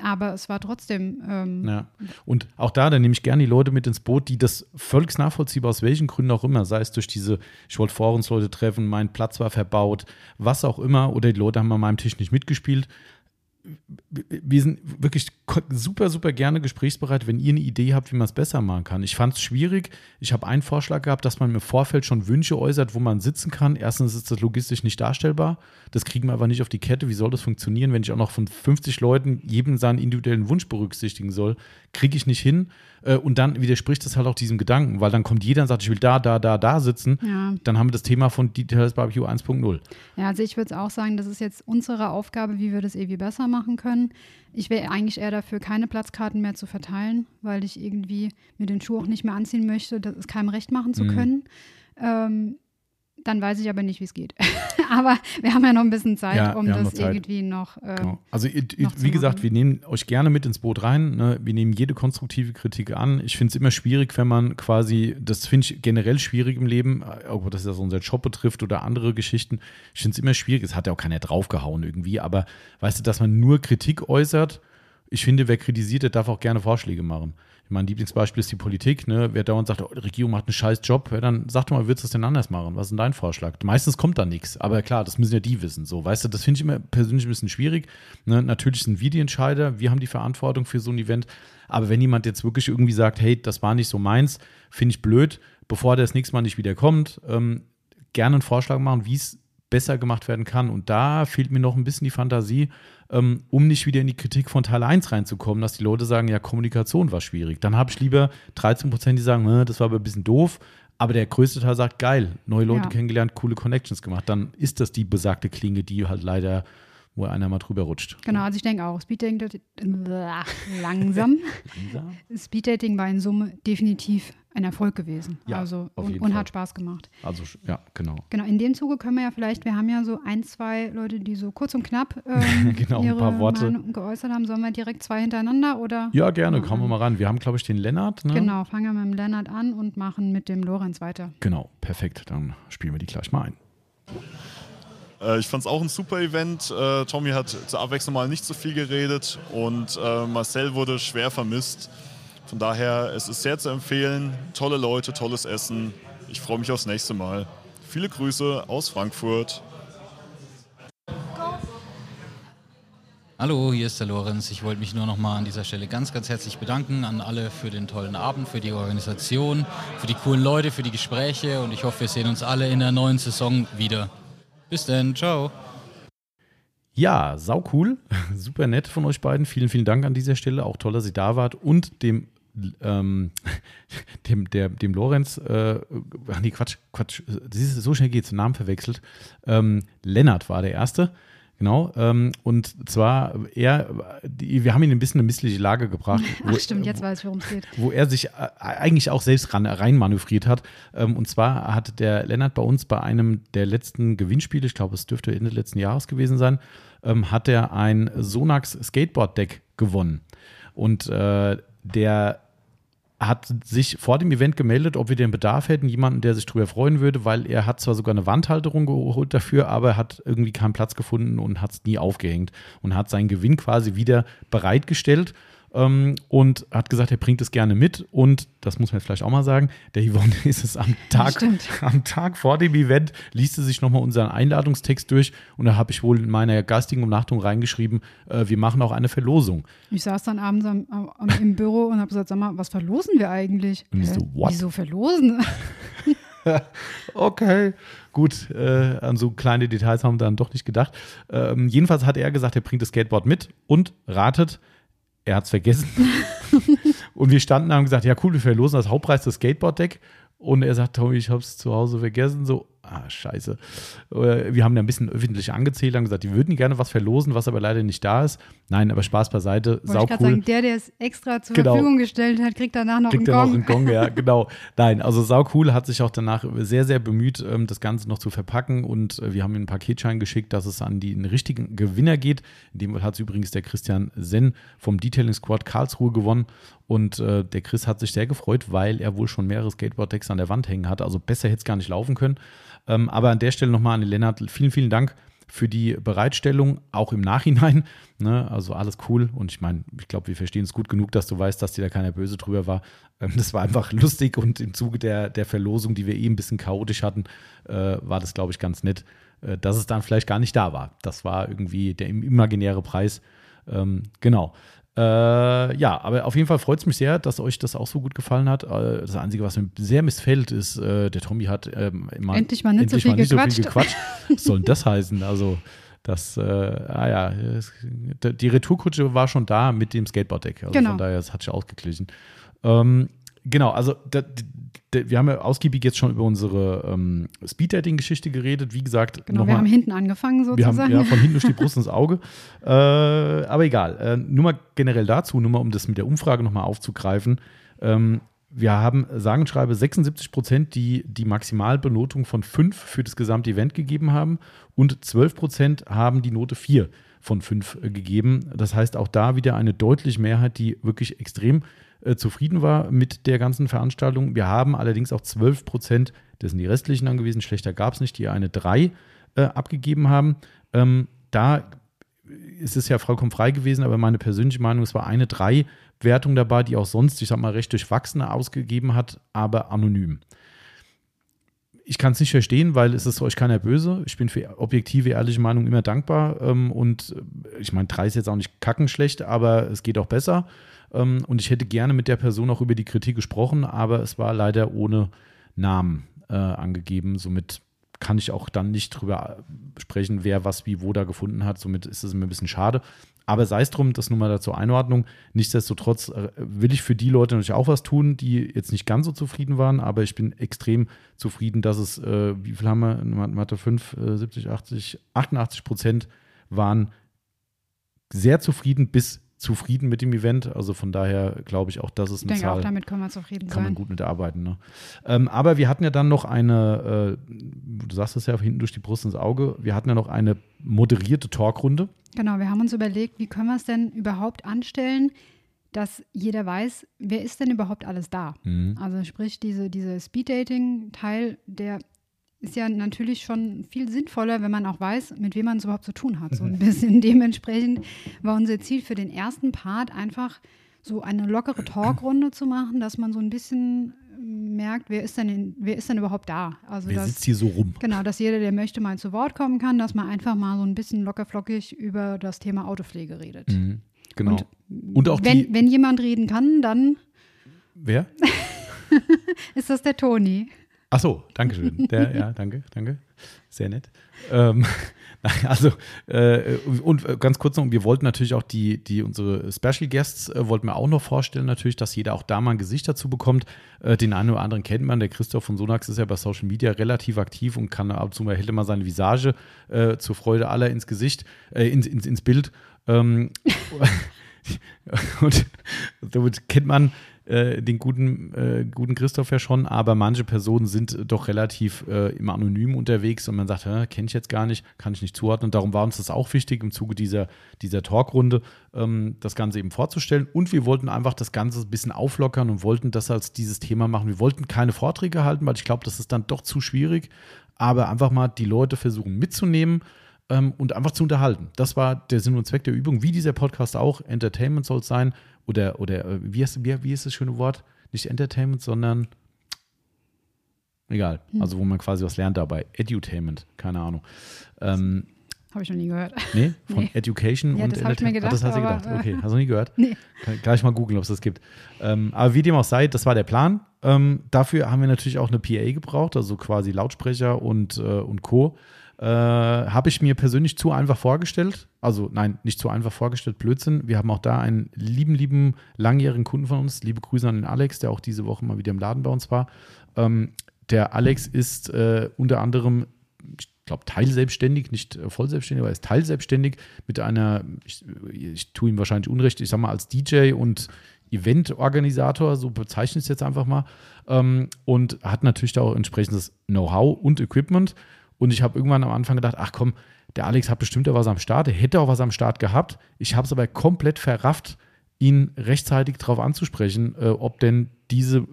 aber es war trotzdem. Ähm, ja. Und auch da, da nehme ich gerne die Leute mit ins Boot, die das völlig nachvollziehbar aus welchen Gründen auch immer, sei es durch diese, ich wollte vor uns Leute treffen, mein Platz war verbaut, was auch immer, oder die Leute haben an meinem Tisch nicht mitgespielt wir sind wirklich super, super gerne gesprächsbereit, wenn ihr eine Idee habt, wie man es besser machen kann. Ich fand es schwierig. Ich habe einen Vorschlag gehabt, dass man im Vorfeld schon Wünsche äußert, wo man sitzen kann. Erstens ist das logistisch nicht darstellbar. Das kriegen wir aber nicht auf die Kette. Wie soll das funktionieren, wenn ich auch noch von 50 Leuten jedem seinen individuellen Wunsch berücksichtigen soll? Kriege ich nicht hin. Äh, und dann widerspricht das halt auch diesem Gedanken, weil dann kommt jeder und sagt, ich will da, da, da, da sitzen. Ja. Dann haben wir das Thema von Details Barbecue 1.0. Ja, also ich würde es auch sagen, das ist jetzt unsere Aufgabe, wie wir das irgendwie besser machen können. Ich wäre eigentlich eher dafür, keine Platzkarten mehr zu verteilen, weil ich irgendwie mir den Schuh auch nicht mehr anziehen möchte, das keinem recht machen zu mhm. können. Ähm, dann weiß ich aber nicht, wie es geht. aber wir haben ja noch ein bisschen Zeit, ja, um das irgendwie noch. Äh, genau. Also, noch wie gesagt, wir nehmen euch gerne mit ins Boot rein. Ne? Wir nehmen jede konstruktive Kritik an. Ich finde es immer schwierig, wenn man quasi, das finde ich generell schwierig im Leben, ob das ja so unser Job betrifft oder andere Geschichten. Ich finde es immer schwierig. Es hat ja auch keiner draufgehauen irgendwie. Aber weißt du, dass man nur Kritik äußert, ich finde, wer kritisiert, der darf auch gerne Vorschläge machen. Mein Lieblingsbeispiel ist die Politik. Ne? Wer dauernd sagt, oh, die Regierung macht einen scheiß Job, ja, dann sag doch mal, würdest du das denn anders machen? Was ist denn dein Vorschlag? Meistens kommt da nichts. Aber klar, das müssen ja die wissen. So, weißt du, das finde ich immer persönlich ein bisschen schwierig. Ne? Natürlich sind wir die Entscheider, wir haben die Verantwortung für so ein Event. Aber wenn jemand jetzt wirklich irgendwie sagt, hey, das war nicht so meins, finde ich blöd, bevor der das nächste Mal nicht wieder kommt, ähm, gerne einen Vorschlag machen, wie es besser gemacht werden kann. Und da fehlt mir noch ein bisschen die Fantasie, ähm, um nicht wieder in die Kritik von Teil 1 reinzukommen, dass die Leute sagen, ja, Kommunikation war schwierig. Dann habe ich lieber 13 Prozent, die sagen, das war aber ein bisschen doof. Aber der größte Teil sagt, geil, neue Leute ja. kennengelernt, coole Connections gemacht. Dann ist das die besagte Klinge, die halt leider wo einer mal drüber rutscht. Genau, also ich denke auch, Speeddating langsam. langsam. Speeddating war in Summe definitiv ein Erfolg gewesen. Ja, also und, und hat Spaß gemacht. Also ja, genau. Genau, in dem Zuge können wir ja vielleicht, wir haben ja so ein, zwei Leute, die so kurz und knapp ähm, genau, ihre ein paar Worte Meinung geäußert haben. Sollen wir direkt zwei hintereinander oder? Ja, gerne, kommen wir mal ran. Wir haben, glaube ich, den Lennart. Ne? Genau, fangen wir mit dem Lennart an und machen mit dem Lorenz weiter. Genau, perfekt. Dann spielen wir die gleich mal ein. Äh, ich fand es auch ein super Event. Äh, Tommy hat zur Abwechslung mal nicht so viel geredet und äh, Marcel wurde schwer vermisst. Von daher, es ist sehr zu empfehlen. Tolle Leute, tolles Essen. Ich freue mich aufs nächste Mal. Viele Grüße aus Frankfurt. Hallo, hier ist der Lorenz. Ich wollte mich nur noch mal an dieser Stelle ganz, ganz herzlich bedanken an alle für den tollen Abend, für die Organisation, für die coolen Leute, für die Gespräche und ich hoffe, wir sehen uns alle in der neuen Saison wieder. Bis dann, ciao. Ja, sau cool. Super nett von euch beiden. Vielen, vielen Dank an dieser Stelle. Auch toll, dass ihr da wart. Und dem ähm, dem, der, dem Lorenz, äh, nee, Quatsch, Quatsch, so schnell geht's, Namen verwechselt. Ähm, Lennart war der Erste. Genau, ähm, und zwar er, die, wir haben ihn ein bisschen in eine missliche Lage gebracht. Ach wo, stimmt, jetzt weiß ich, worum es geht. Wo er sich äh, eigentlich auch selbst ran, rein manövriert hat. Ähm, und zwar hat der Lennart bei uns bei einem der letzten Gewinnspiele, ich glaube, es dürfte Ende letzten Jahres gewesen sein, ähm, hat er ein Sonax Skateboard Deck gewonnen. Und äh, der hat sich vor dem Event gemeldet, ob wir den Bedarf hätten, jemanden, der sich darüber freuen würde, weil er hat zwar sogar eine Wandhalterung geholt dafür, aber er hat irgendwie keinen Platz gefunden und hat es nie aufgehängt und hat seinen Gewinn quasi wieder bereitgestellt ähm, und hat gesagt, er bringt es gerne mit. Und das muss man jetzt vielleicht auch mal sagen, der Yvonne ist es am Tag, am Tag vor dem Event, liest sie sich nochmal unseren Einladungstext durch und da habe ich wohl in meiner geistigen Umnachtung reingeschrieben, äh, wir machen auch eine Verlosung. Ich saß dann abends am, am, im Büro und habe gesagt, sag mal, was verlosen wir eigentlich? Und ich so, what? Wieso verlosen? okay, gut, äh, an so kleine Details haben wir dann doch nicht gedacht. Ähm, jedenfalls hat er gesagt, er bringt das Skateboard mit und ratet, er hat es vergessen. und wir standen da und haben gesagt, ja cool, wir verlosen das Hauptpreis des Skateboard-Deck. Und er sagt, Tommy, ich habe es zu Hause vergessen. So, ah, scheiße. Äh, wir haben da ein bisschen öffentlich angezählt, haben gesagt, die würden gerne was verlosen, was aber leider nicht da ist. Nein, aber Spaß beiseite. Wollte sau ich cool. sagen, der, der es extra zur genau. Verfügung gestellt hat, kriegt danach noch kriegt einen Gong. Noch einen Gong. Ja, genau. Nein, also sau cool, hat sich auch danach sehr, sehr bemüht, ähm, das Ganze noch zu verpacken. Und äh, wir haben ihm einen Paketschein geschickt, dass es an den richtigen Gewinner geht. In dem hat es übrigens der Christian Senn vom Detailing Squad Karlsruhe gewonnen. Und äh, der Chris hat sich sehr gefreut, weil er wohl schon mehrere Skateboard-Decks an der Wand hängen hatte. Also besser hätte es gar nicht laufen können. Ähm, aber an der Stelle nochmal an den Lennart, vielen, vielen Dank für die Bereitstellung, auch im Nachhinein. Ne? Also alles cool. Und ich meine, ich glaube, wir verstehen es gut genug, dass du weißt, dass dir da keiner böse drüber war. Ähm, das war einfach lustig und im Zuge der, der Verlosung, die wir eh ein bisschen chaotisch hatten, äh, war das, glaube ich, ganz nett, äh, dass es dann vielleicht gar nicht da war. Das war irgendwie der imaginäre Preis. Ähm, genau. Äh, ja, aber auf jeden Fall freut es mich sehr, dass euch das auch so gut gefallen hat. Äh, das Einzige, was mir sehr missfällt, ist, äh, der Tommy hat ähm, immer, endlich mal nicht, endlich so, viel mal nicht so viel gequatscht. was soll denn das heißen? Also, das, äh, ah ja, die Retourkutsche war schon da mit dem Skateboard-Deck. Also genau. Von daher, das hat sich ausgeglichen. Ähm, genau, also da, wir haben ja ausgiebig jetzt schon über unsere ähm, Speed-Dating-Geschichte geredet. Wie gesagt, genau, wir haben hinten angefangen sozusagen. Wir haben ja, von hinten durch die Brust ins Auge. Äh, aber egal. Äh, nur mal generell dazu, nur mal um das mit der Umfrage nochmal aufzugreifen. Ähm, wir haben, sagen und schreibe, 76 Prozent, die die Maximalbenotung von 5 für das gesamte Event gegeben haben und 12 Prozent haben die Note 4 von 5 äh, gegeben. Das heißt, auch da wieder eine deutliche Mehrheit, die wirklich extrem äh, zufrieden war mit der ganzen Veranstaltung. Wir haben allerdings auch 12 Prozent, das sind die restlichen angewiesen, schlechter gab es nicht, die eine 3 äh, abgegeben haben. Ähm, da ist es ja vollkommen frei gewesen, aber meine persönliche Meinung, es war eine 3-Wertung dabei, die auch sonst, ich sag mal, recht durchwachsene ausgegeben hat, aber anonym ich kann es nicht verstehen, weil es ist euch keiner böse. Ich bin für objektive, ehrliche Meinung immer dankbar. Ähm, und äh, ich meine, drei ist jetzt auch nicht kackenschlecht, aber es geht auch besser. Ähm, und ich hätte gerne mit der Person auch über die Kritik gesprochen, aber es war leider ohne Namen äh, angegeben. Somit kann ich auch dann nicht drüber sprechen, wer was wie wo da gefunden hat. Somit ist es mir ein bisschen schade. Aber sei es drum, das nur mal dazu Einordnung. Nichtsdestotrotz äh, will ich für die Leute natürlich auch was tun, die jetzt nicht ganz so zufrieden waren, aber ich bin extrem zufrieden, dass es, äh, wie viel haben wir Mathe 5, äh, 70, 80, 88 Prozent waren sehr zufrieden bis zufrieden mit dem Event. Also von daher glaube ich auch, dass es eine ich denke Zahl, auch damit können wir zufrieden kann sein. man gut mitarbeiten. Ne? Ähm, aber wir hatten ja dann noch eine, äh, du sagst es ja hinten durch die Brust ins Auge, wir hatten ja noch eine moderierte Talkrunde. Genau, wir haben uns überlegt, wie können wir es denn überhaupt anstellen, dass jeder weiß, wer ist denn überhaupt alles da. Mhm. Also sprich, diese, diese Speed-Dating-Teil, der ist ja natürlich schon viel sinnvoller, wenn man auch weiß, mit wem man es überhaupt zu ttun hat. So ein bisschen dementsprechend war unser Ziel für den ersten Part einfach so eine lockere Talkrunde zu machen, dass man so ein bisschen merkt, wer ist denn, in, wer ist denn überhaupt da? Also wer dass, sitzt hier so rum? Genau, dass jeder, der möchte, mal zu Wort kommen kann, dass man einfach mal so ein bisschen lockerflockig über das Thema Autopflege redet. Mhm, genau. Und, Und auch wenn, wenn jemand reden kann, dann Wer? ist das der Toni. Ach so, danke schön. Der, ja, danke, danke. Sehr nett. Ähm, also, äh, und ganz kurz noch, wir wollten natürlich auch die, die unsere Special Guests, äh, wollten wir auch noch vorstellen, natürlich, dass jeder auch da mal ein Gesicht dazu bekommt. Äh, den einen oder anderen kennt man. Der Christoph von Sonax ist ja bei Social Media relativ aktiv und kann ab und zu mal, hält mal seine Visage äh, zur Freude aller ins Gesicht, äh, ins, ins, ins Bild. Ähm, und damit kennt man äh, den guten, äh, guten Christoph ja schon, aber manche Personen sind doch relativ äh, im Anonym unterwegs und man sagt, kenne ich jetzt gar nicht, kann ich nicht zuordnen. Und darum war uns das auch wichtig, im Zuge dieser, dieser Talkrunde ähm, das Ganze eben vorzustellen. Und wir wollten einfach das Ganze ein bisschen auflockern und wollten das als dieses Thema machen. Wir wollten keine Vorträge halten, weil ich glaube, das ist dann doch zu schwierig, aber einfach mal die Leute versuchen mitzunehmen ähm, und einfach zu unterhalten. Das war der Sinn und Zweck der Übung, wie dieser Podcast auch. Entertainment soll es sein. Oder, oder äh, wie, heißt, wie, wie ist das schöne Wort? Nicht Entertainment, sondern egal. Hm. Also wo man quasi was lernt dabei. Edutainment, keine Ahnung. Ähm, habe ich noch nie gehört. Nee, von nee. Education ja, und das Entertainment. Mir gedacht, Ach, das hast du gedacht. Äh, okay, hast du nie gehört? Nee. Kann gleich mal googeln, ob es das gibt. Ähm, aber wie dem auch sei, das war der Plan. Ähm, dafür haben wir natürlich auch eine PA gebraucht, also quasi Lautsprecher und, äh, und Co. Äh, habe ich mir persönlich zu einfach vorgestellt. Also nein, nicht zu einfach vorgestellt, Blödsinn. Wir haben auch da einen lieben, lieben, langjährigen Kunden von uns. Liebe Grüße an den Alex, der auch diese Woche mal wieder im Laden bei uns war. Ähm, der Alex ist äh, unter anderem, ich glaube, teilselbstständig, nicht äh, vollselbstständig, aber er ist teilselbstständig mit einer, ich, ich tue ihm wahrscheinlich Unrecht, ich sage mal als DJ und Eventorganisator, so bezeichne ich es jetzt einfach mal, ähm, und hat natürlich da auch entsprechendes Know-how und Equipment. Und ich habe irgendwann am Anfang gedacht, ach komm, der Alex hat bestimmt was am Start, der hätte auch was am Start gehabt. Ich habe es aber komplett verrafft, ihn rechtzeitig darauf anzusprechen, äh, ob denn diese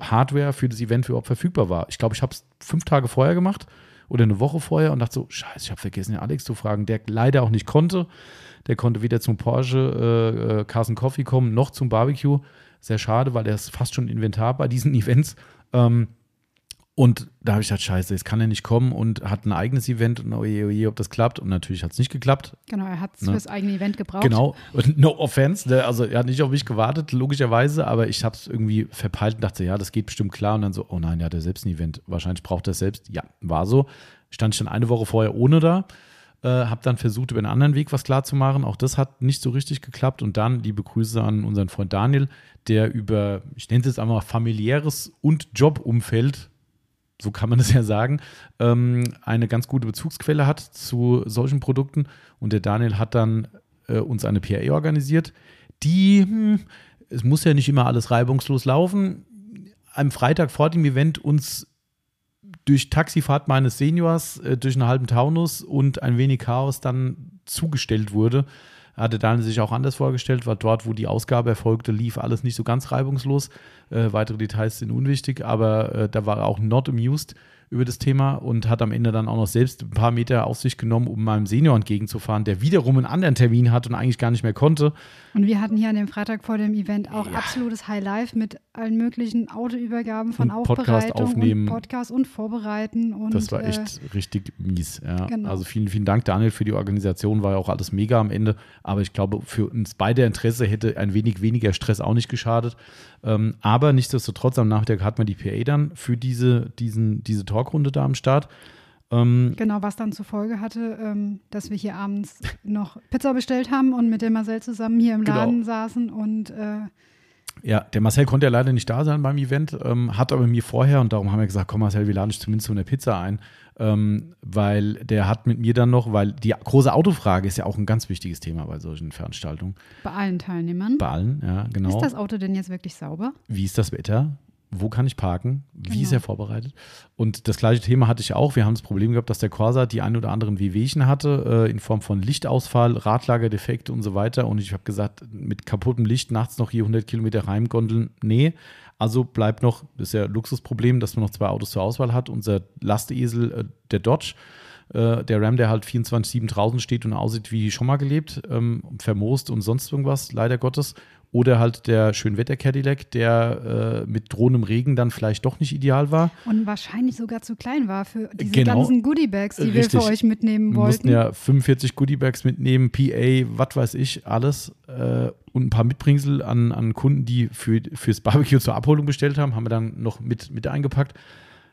Hardware für das Event überhaupt verfügbar war. Ich glaube, ich habe es fünf Tage vorher gemacht oder eine Woche vorher und dachte so, scheiße, ich habe vergessen, den Alex zu fragen, der leider auch nicht konnte. Der konnte weder zum Porsche äh, äh, Carson Coffee kommen, noch zum Barbecue. Sehr schade, weil er ist fast schon Inventar bei diesen Events. Ähm, und da habe ich gesagt, scheiße, jetzt kann er nicht kommen und hat ein eigenes Event und oje, oje, ob das klappt. Und natürlich hat es nicht geklappt. Genau, er hat es ne? fürs eigene Event gebraucht. Genau, und no offense, ne? also er hat nicht auf mich gewartet, logischerweise, aber ich habe es irgendwie verpeilt und dachte, ja, das geht bestimmt klar. Und dann so, oh nein, er hat ja selbst ein Event. Wahrscheinlich braucht er es selbst. Ja, war so. Stand ich dann eine Woche vorher ohne da. Äh, habe dann versucht, über einen anderen Weg was klarzumachen. Auch das hat nicht so richtig geklappt. Und dann liebe Grüße an unseren Freund Daniel, der über, ich nenne es jetzt einmal familiäres und Jobumfeld so kann man es ja sagen, ähm, eine ganz gute Bezugsquelle hat zu solchen Produkten. Und der Daniel hat dann äh, uns eine PA organisiert, die, hm, es muss ja nicht immer alles reibungslos laufen, am Freitag vor dem Event uns durch Taxifahrt meines Seniors, äh, durch einen halben Taunus und ein wenig Chaos dann zugestellt wurde hatte Daniel sich auch anders vorgestellt, weil dort, wo die Ausgabe erfolgte, lief alles nicht so ganz reibungslos. Äh, weitere Details sind unwichtig, aber äh, da war er auch not amused über das Thema und hat am Ende dann auch noch selbst ein paar Meter auf sich genommen, um meinem Senior entgegenzufahren, der wiederum einen anderen Termin hat und eigentlich gar nicht mehr konnte. Und wir hatten hier an dem Freitag vor dem Event auch ja. absolutes High Life mit allen möglichen Autoübergaben von und Aufbereitung Podcast aufnehmen. und Podcast und Vorbereiten. Und, das war echt äh, richtig mies. Ja. Genau. Also vielen, vielen Dank, Daniel, für die Organisation. War ja auch alles mega am Ende. Aber ich glaube, für uns beide Interesse hätte ein wenig weniger Stress auch nicht geschadet. Ähm, aber nichtsdestotrotz, am Nachmittag hat man die PA dann für diese, diesen, diese Talkrunde da am Start. Ähm, genau, was dann zur Folge hatte, ähm, dass wir hier abends noch Pizza bestellt haben und mit dem Marcel zusammen hier im genau. Laden genau. saßen und äh, ja, der Marcel konnte ja leider nicht da sein beim Event, ähm, hat aber mir vorher, und darum haben wir gesagt, komm Marcel, wir laden dich zumindest zu einer Pizza ein, ähm, weil der hat mit mir dann noch, weil die große Autofrage ist ja auch ein ganz wichtiges Thema bei solchen Veranstaltungen. Bei allen Teilnehmern? Bei allen, ja, genau. Ist das Auto denn jetzt wirklich sauber? Wie ist das Wetter? Wo kann ich parken, wie genau. ist er vorbereitet. Und das gleiche Thema hatte ich auch. Wir haben das Problem gehabt, dass der Corsa die ein oder anderen Wehwehchen hatte, äh, in Form von Lichtausfall, Radlagerdefekte und so weiter. Und ich habe gesagt, mit kaputtem Licht nachts noch hier 100 Kilometer Reimgondeln, nee. Also bleibt noch, das ist ja ein Luxusproblem, dass man noch zwei Autos zur Auswahl hat. Unser Lastesel, äh, der Dodge, äh, der Ram, der halt 24-7 draußen steht und aussieht wie schon mal gelebt, ähm, vermoost und sonst irgendwas, leider Gottes. Oder halt der Schönwetter-Cadillac, der äh, mit drohendem Regen dann vielleicht doch nicht ideal war. Und wahrscheinlich sogar zu klein war für diese genau. ganzen Goodiebags, die Richtig. wir für euch mitnehmen wollten. Wir mussten ja 45 Goodiebags mitnehmen, PA, was weiß ich, alles. Äh, und ein paar Mitbringsel an, an Kunden, die für, fürs Barbecue zur Abholung bestellt haben, haben wir dann noch mit, mit eingepackt.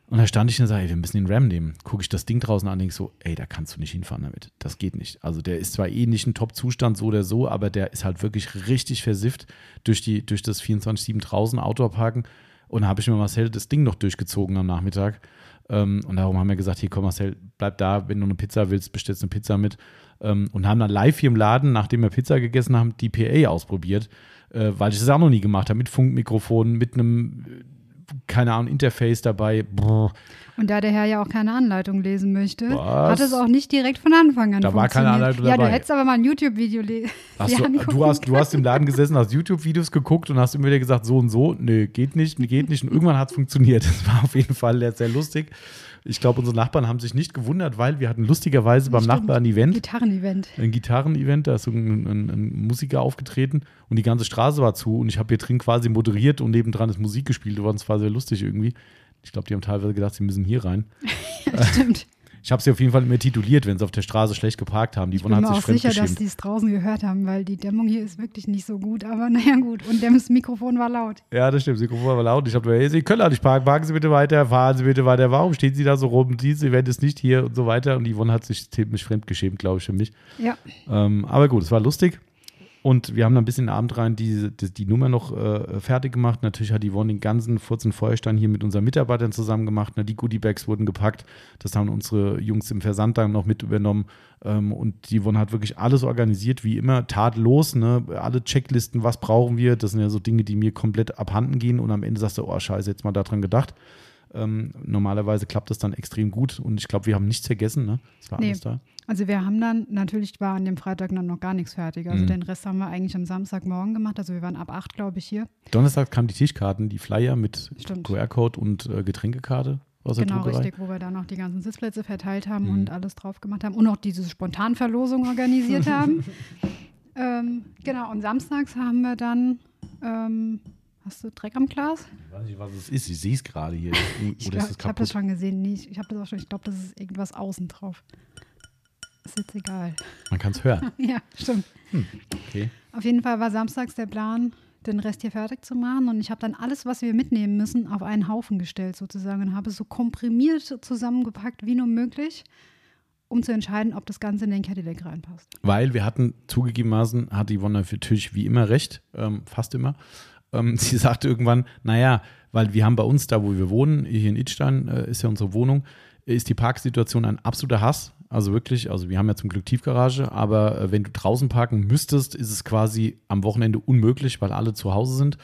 Und da stand ich und sage, ey, wir müssen den Ram nehmen. Gucke ich das Ding draußen an, denke so, ey, da kannst du nicht hinfahren damit. Das geht nicht. Also der ist zwar eh nicht ein Top-Zustand, so oder so, aber der ist halt wirklich richtig versifft durch, die, durch das 24-7 draußen Outdoor-Parken. Und da habe ich mir Marcel das Ding noch durchgezogen am Nachmittag. Ähm, und darum haben wir gesagt, hier komm Marcel, bleib da, wenn du eine Pizza willst, bestellst eine Pizza mit. Ähm, und haben dann live hier im Laden, nachdem wir Pizza gegessen haben, die PA ausprobiert, äh, weil ich das auch noch nie gemacht habe, mit Funkmikrofon, mit einem keine Ahnung, Interface dabei. Brr. Und da der Herr ja auch keine Anleitung lesen möchte, Was? hat es auch nicht direkt von Anfang an Da war keine Anleitung dabei. Ja, du hättest aber mal ein YouTube-Video lesen. Du, du, hast, du hast im Laden gesessen, hast YouTube-Videos geguckt und hast immer wieder gesagt, so und so. Nö, geht nicht, geht nicht. Und irgendwann hat es funktioniert. Das war auf jeden Fall sehr lustig. Ich glaube, unsere Nachbarn haben sich nicht gewundert, weil wir hatten lustigerweise beim Stimmt. Nachbarn ein Event. Gitarrenevent. Ein Gitarrenevent, da ist ein, ein, ein, Musiker aufgetreten und die ganze Straße war zu und ich habe hier drin quasi moderiert und nebendran ist Musik gespielt worden. Es war sehr lustig irgendwie. Ich glaube, die haben teilweise gedacht, sie müssen hier rein. ja, stimmt. Ich habe sie auf jeden Fall immer tituliert, wenn sie auf der Straße schlecht geparkt haben. Die ich bin mir auch sicher, dass die es draußen gehört haben, weil die Dämmung hier ist wirklich nicht so gut. Aber naja, gut. Und das Mikrofon war laut. Ja, das stimmt. Das Mikrofon war laut. Ich habe gesagt, Sie können auch nicht parken. Parken Sie bitte weiter. Fahren Sie bitte weiter. Warum stehen Sie da so rum? Dieses Event ist nicht hier und so weiter. Und Yvonne hat sich ziemlich fremdgeschämt, glaube ich, für mich. Ja. Ähm, aber gut, es war lustig. Und wir haben dann ein bisschen Abend rein die, die, die Nummer noch äh, fertig gemacht. Natürlich hat Yvonne den ganzen Furzen Feuerstein hier mit unseren Mitarbeitern zusammen gemacht. Ne? Die Goodiebags wurden gepackt. Das haben unsere Jungs im Versand dann noch mit übernommen. Ähm, und Yvonne hat wirklich alles organisiert, wie immer, tadellos. Ne? Alle Checklisten, was brauchen wir. Das sind ja so Dinge, die mir komplett abhanden gehen. Und am Ende sagst du, oh Scheiße, jetzt mal daran gedacht. Ähm, normalerweise klappt das dann extrem gut und ich glaube, wir haben nichts vergessen. Ne? Es war nee. alles da. Also wir haben dann, natürlich war an dem Freitag dann noch gar nichts fertig. Also mhm. den Rest haben wir eigentlich am Samstagmorgen gemacht. Also wir waren ab 8, glaube ich, hier. Donnerstag kamen die Tischkarten, die Flyer mit QR-Code und äh, Getränkekarte aus der Genau, richtig, wo wir dann noch die ganzen Sitzplätze verteilt haben mhm. und alles drauf gemacht haben und auch diese Spontanverlosung organisiert haben. ähm, genau, und samstags haben wir dann ähm, Hast du Dreck am Glas? Ich weiß nicht, was es ist. Ich sehe es gerade hier. ich ich habe das schon gesehen. Nee, ich, habe das auch schon. Ich glaube, das ist irgendwas außen drauf. Ist jetzt egal. Man kann es hören. ja, stimmt. Hm, okay. Auf jeden Fall war samstags der Plan, den Rest hier fertig zu machen. Und ich habe dann alles, was wir mitnehmen müssen, auf einen Haufen gestellt sozusagen und habe es so komprimiert zusammengepackt wie nur möglich, um zu entscheiden, ob das Ganze in den Cadillac reinpasst. Weil wir hatten zugegebenermaßen, hat Yvonne natürlich wie immer recht, ähm, fast immer. Ähm, sie sagte irgendwann, naja, weil wir haben bei uns, da wo wir wohnen, hier in Idstein äh, ist ja unsere Wohnung, ist die Parksituation ein absoluter Hass. Also wirklich, also wir haben ja zum Glück Tiefgarage, aber äh, wenn du draußen parken müsstest, ist es quasi am Wochenende unmöglich, weil alle zu Hause sind.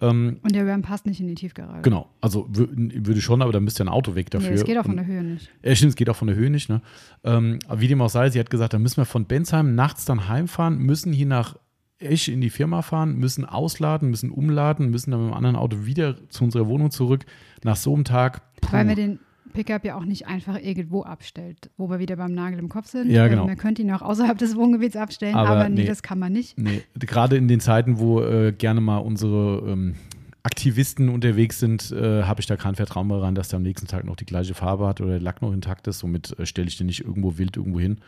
Ähm, und der Ram passt nicht in die Tiefgarage. Genau, also würde schon, aber dann müsste ja ein Auto weg dafür. Nee, es geht auch von der Höhe nicht. Ja, stimmt, es geht auch von der Höhe nicht. Ne? Ähm, wie dem auch sei, sie hat gesagt, dann müssen wir von Bensheim nachts dann heimfahren, müssen hier nach Esch in die Firma fahren, müssen ausladen, müssen umladen, müssen dann mit einem anderen Auto wieder zu unserer Wohnung zurück. Nach so einem Tag. Puh. Weil wir den Pickup ja auch nicht einfach irgendwo abstellt, wo wir wieder beim Nagel im Kopf sind. Ja, genau. Man könnte ihn auch außerhalb des Wohngebiets abstellen, aber, aber nee, nee, das kann man nicht. Nee, gerade in den Zeiten, wo äh, gerne mal unsere ähm, Aktivisten unterwegs sind, äh, habe ich da kein Vertrauen rein, dass der am nächsten Tag noch die gleiche Farbe hat oder der Lack noch intakt ist. Somit äh, stelle ich den nicht irgendwo wild irgendwo hin.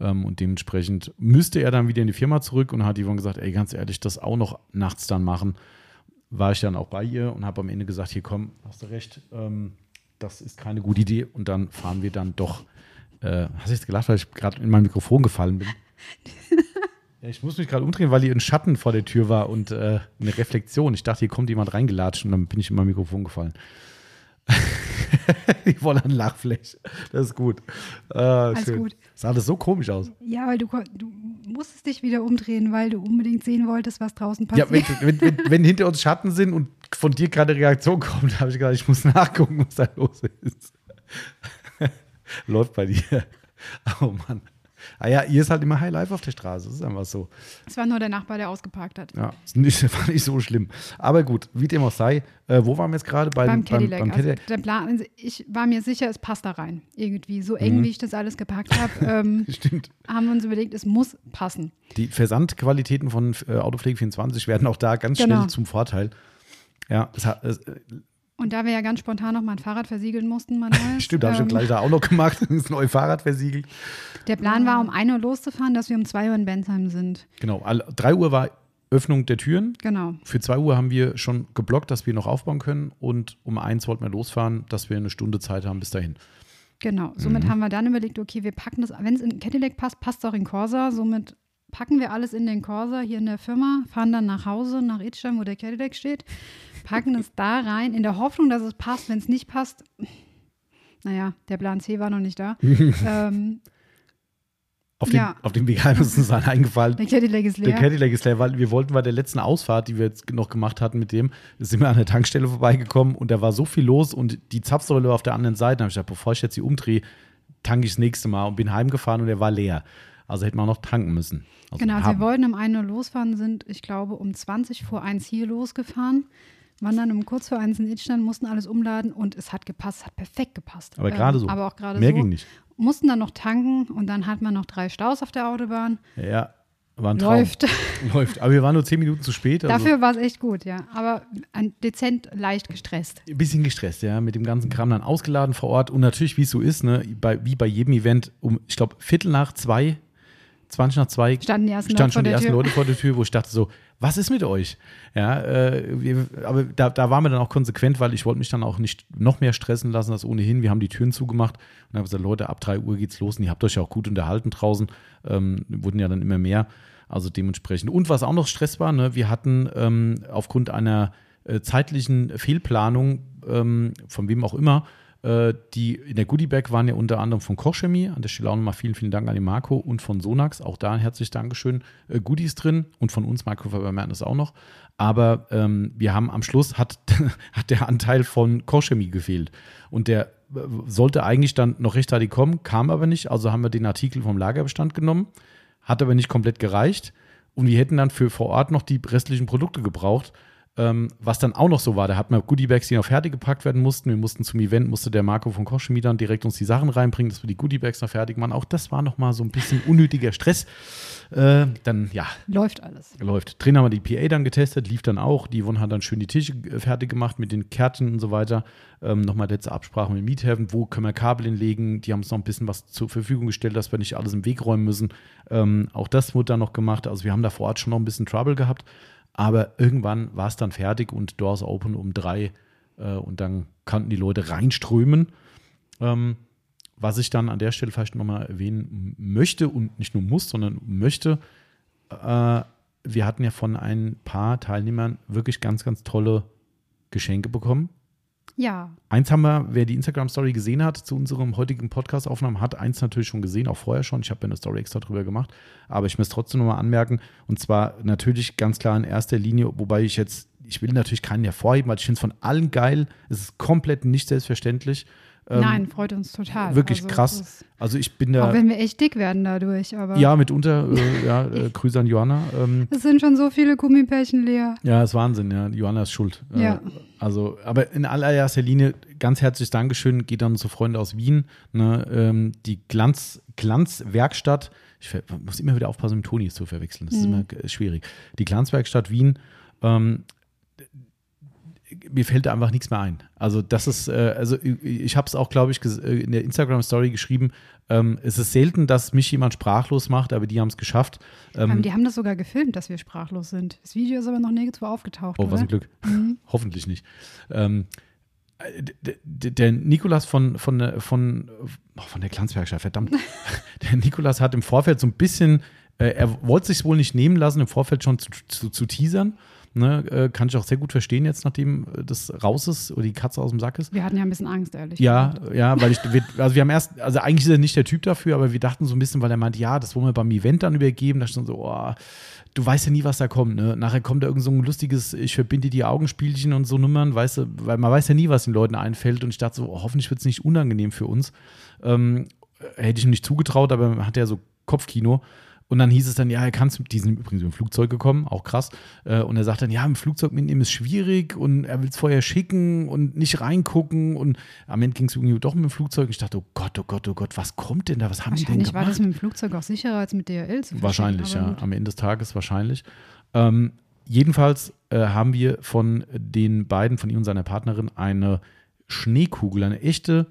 Ähm, und dementsprechend müsste er dann wieder in die Firma zurück und hat Yvonne gesagt, ey, ganz ehrlich, das auch noch nachts dann machen. War ich dann auch bei ihr und habe am Ende gesagt, hier komm, hast du recht, ähm, das ist keine gute Idee. Und dann fahren wir dann doch. Äh, hast du jetzt gelacht, weil ich gerade in mein Mikrofon gefallen bin? ich muss mich gerade umdrehen, weil hier ein Schatten vor der Tür war und äh, eine Reflexion. Ich dachte, hier kommt jemand reingelatscht und dann bin ich in mein Mikrofon gefallen. ich wollte ein Lachfläche. Das ist gut. Ah, Alles schön. gut. Sah alles so komisch aus. Ja, weil du, du musstest dich wieder umdrehen, weil du unbedingt sehen wolltest, was draußen passiert. Ja, wenn, wenn, wenn, wenn hinter uns Schatten sind und von dir gerade Reaktion kommt, habe ich gedacht, ich muss nachgucken, was da los ist. Läuft bei dir. Oh Mann. Ah ja, ihr ist halt immer High Life auf der Straße. Das ist einfach so. Es war nur der Nachbar, der ausgeparkt hat. Ja, das war nicht so schlimm. Aber gut, wie dem auch sei, äh, wo waren wir jetzt gerade? Beim, beim Cadillac. Beim, beim Cadillac. Also der Plan, also ich war mir sicher, es passt da rein. Irgendwie. So eng, mhm. wie ich das alles gepackt habe, ähm, Stimmt. haben wir uns überlegt, es muss passen. Die Versandqualitäten von äh, Autopflege 24 werden auch da ganz genau. schnell zum Vorteil. Ja, es hat, es, und da wir ja ganz spontan noch mal ein Fahrrad versiegeln mussten, Manuel. Stimmt, ähm, habe ich gleich da auch noch gemacht, das neue Fahrrad versiegelt. Der Plan war, um 1 Uhr loszufahren, dass wir um 2 Uhr in Bensheim sind. Genau, 3 Uhr war Öffnung der Türen. Genau. Für 2 Uhr haben wir schon geblockt, dass wir noch aufbauen können. Und um 1 wollten wir losfahren, dass wir eine Stunde Zeit haben bis dahin. Genau, somit mhm. haben wir dann überlegt, okay, wir packen das, wenn es in Cadillac passt, passt es auch in Corsa. Somit packen wir alles in den Corsa hier in der Firma, fahren dann nach Hause, nach Idstein, wo der Cadillac steht packen es da rein, in der Hoffnung, dass es passt. Wenn es nicht passt, naja, der Plan C war noch nicht da. ähm, auf, dem, ja. auf dem Weg heim ist uns dann eingefallen. Der Cadillac ist leer. Der Cadillac ist leer, weil wir wollten bei der letzten Ausfahrt, die wir jetzt noch gemacht hatten mit dem, sind wir an der Tankstelle vorbeigekommen und da war so viel los und die Zapfsäule war auf der anderen Seite. Da habe ich gedacht, bevor ich jetzt hier umdrehe, tanke ich das nächste Mal und bin heimgefahren und der war leer. Also hätten wir auch noch tanken müssen. Also genau, also wir wollten um 1 Uhr losfahren, sind, ich glaube, um 20 vor 1 hier losgefahren waren dann um kurz vor eins in Idstein, mussten alles umladen und es hat gepasst, hat perfekt gepasst. Aber gerade ähm, so. Aber auch gerade Mehr so. ging nicht. Mussten dann noch tanken und dann hat man noch drei Staus auf der Autobahn. Ja, war ein Traum. Läuft. Läuft. Aber wir waren nur zehn Minuten zu spät. Also Dafür war es echt gut, ja. Aber ein, dezent leicht gestresst. Ein bisschen gestresst, ja. Mit dem ganzen Kram dann ausgeladen vor Ort. Und natürlich, wie es so ist, ne, bei, wie bei jedem Event, um, ich glaube, Viertel nach zwei 20 nach zwei standen die ersten, stand schon die ersten Leute vor der Tür, wo ich dachte so, was ist mit euch? Ja, äh, wir, aber da, da waren wir dann auch konsequent, weil ich wollte mich dann auch nicht noch mehr stressen lassen als ohnehin. Wir haben die Türen zugemacht und haben gesagt, Leute, ab 3 Uhr geht's los und ihr habt euch ja auch gut unterhalten draußen. Ähm, wurden ja dann immer mehr. Also dementsprechend. Und was auch noch Stress war, ne, wir hatten ähm, aufgrund einer äh, zeitlichen Fehlplanung, ähm, von wem auch immer, die in der Goodie Bag waren ja unter anderem von Kochchemie. An der Stelle auch nochmal vielen, vielen Dank an die Marco und von Sonax. Auch da ein herzliches Dankeschön. Äh, Goodies drin und von uns, Microfiber Madness auch noch. Aber ähm, wir haben am Schluss, hat, hat der Anteil von Kochchemie gefehlt. Und der äh, sollte eigentlich dann noch rechtzeitig kommen, kam aber nicht. Also haben wir den Artikel vom Lagerbestand genommen. Hat aber nicht komplett gereicht. Und wir hätten dann für vor Ort noch die restlichen Produkte gebraucht. Ähm, was dann auch noch so war, da hat man Goodiebags, die noch fertig gepackt werden mussten. Wir mussten zum Event, musste der Marco von Koschemi dann direkt uns die Sachen reinbringen, dass wir die Goodiebags noch fertig machen. Auch das war noch mal so ein bisschen unnötiger Stress. Äh, dann, ja. Läuft alles. Läuft. Drin haben wir die PA dann getestet, lief dann auch. Die Yvonne hat dann schön die Tische fertig gemacht mit den Kärtchen und so weiter. Ähm, Nochmal letzte Absprache mit Meethaven, wo können wir Kabel hinlegen. Die haben uns noch ein bisschen was zur Verfügung gestellt, dass wir nicht alles im Weg räumen müssen. Ähm, auch das wurde dann noch gemacht. Also wir haben da vor Ort schon noch ein bisschen Trouble gehabt. Aber irgendwann war es dann fertig und Doors Open um drei äh, und dann konnten die Leute reinströmen. Ähm, was ich dann an der Stelle vielleicht nochmal erwähnen möchte und nicht nur muss, sondern möchte, äh, wir hatten ja von ein paar Teilnehmern wirklich ganz, ganz tolle Geschenke bekommen. Ja. Eins haben wir, wer die Instagram-Story gesehen hat zu unserem heutigen Podcast-Aufnahmen, hat eins natürlich schon gesehen, auch vorher schon. Ich habe ja eine Story extra drüber gemacht. Aber ich muss trotzdem nochmal anmerken. Und zwar natürlich ganz klar in erster Linie, wobei ich jetzt, ich will natürlich keinen hervorheben, weil ich finde es von allen geil. Es ist komplett nicht selbstverständlich. Ähm, Nein, freut uns total. Wirklich also, krass. Also ich bin da. Auch wenn wir echt dick werden dadurch, aber. Ja, mitunter, äh, ja, äh, Grüße an Johanna. Ähm, es sind schon so viele Gummipärchen leer. Ja, ist Wahnsinn, ja. Johanna ist schuld. Äh, ja. Also, aber in allererster Linie ganz herzliches Dankeschön geht dann zu Freunde aus Wien. Ne, ähm, die Glanz, Glanzwerkstatt, ich muss immer wieder aufpassen, mit Toni zu verwechseln. Das mhm. ist immer schwierig. Die Glanzwerkstatt Wien, ähm, mir fällt da einfach nichts mehr ein. Also das ist, äh, also ich habe es auch, glaube ich, äh, in der Instagram-Story geschrieben. Ähm, es ist selten, dass mich jemand sprachlos macht, aber die haben es geschafft. Ähm, die haben das sogar gefilmt, dass wir sprachlos sind. Das Video ist aber noch nirgendwo aufgetaucht. Oh, was ein Glück. Mhm. Hoffentlich nicht. Ähm, der Nikolas von, von, von, oh, von der Glanzwerkstatt, verdammt. der Nikolas hat im Vorfeld so ein bisschen, äh, er wollte sich wohl nicht nehmen lassen, im Vorfeld schon zu, zu, zu teasern. Ne, äh, kann ich auch sehr gut verstehen jetzt, nachdem äh, das raus ist oder die Katze aus dem Sack ist. Wir hatten ja ein bisschen Angst, ehrlich Ja, gesagt. ja, weil ich, wir, also wir haben erst, also eigentlich ist er nicht der Typ dafür, aber wir dachten so ein bisschen, weil er meint, ja, das wollen wir beim Event dann übergeben. Da stand so, oh, du weißt ja nie, was da kommt. Ne? Nachher kommt da irgend so ein lustiges, ich verbinde die Augenspielchen und so Nummern, weißt du, weil man weiß ja nie, was den Leuten einfällt. Und ich dachte so, oh, hoffentlich wird es nicht unangenehm für uns. Ähm, hätte ich ihm nicht zugetraut, aber man hat ja so Kopfkino. Und dann hieß es dann, ja, er kann die sind übrigens mit dem Flugzeug gekommen, auch krass. Äh, und er sagt dann, ja, im Flugzeug mitnehmen ist schwierig und er will es vorher schicken und nicht reingucken. Und am Ende ging es irgendwie doch mit dem Flugzeug. Ich dachte, oh Gott, oh Gott, oh Gott, was kommt denn da? Was haben die denn gemacht? war das mit dem Flugzeug auch sicherer als mit DRL zu Wahrscheinlich, ja. Am Ende des Tages wahrscheinlich. Ähm, jedenfalls äh, haben wir von den beiden, von ihm und seiner Partnerin, eine Schneekugel, eine echte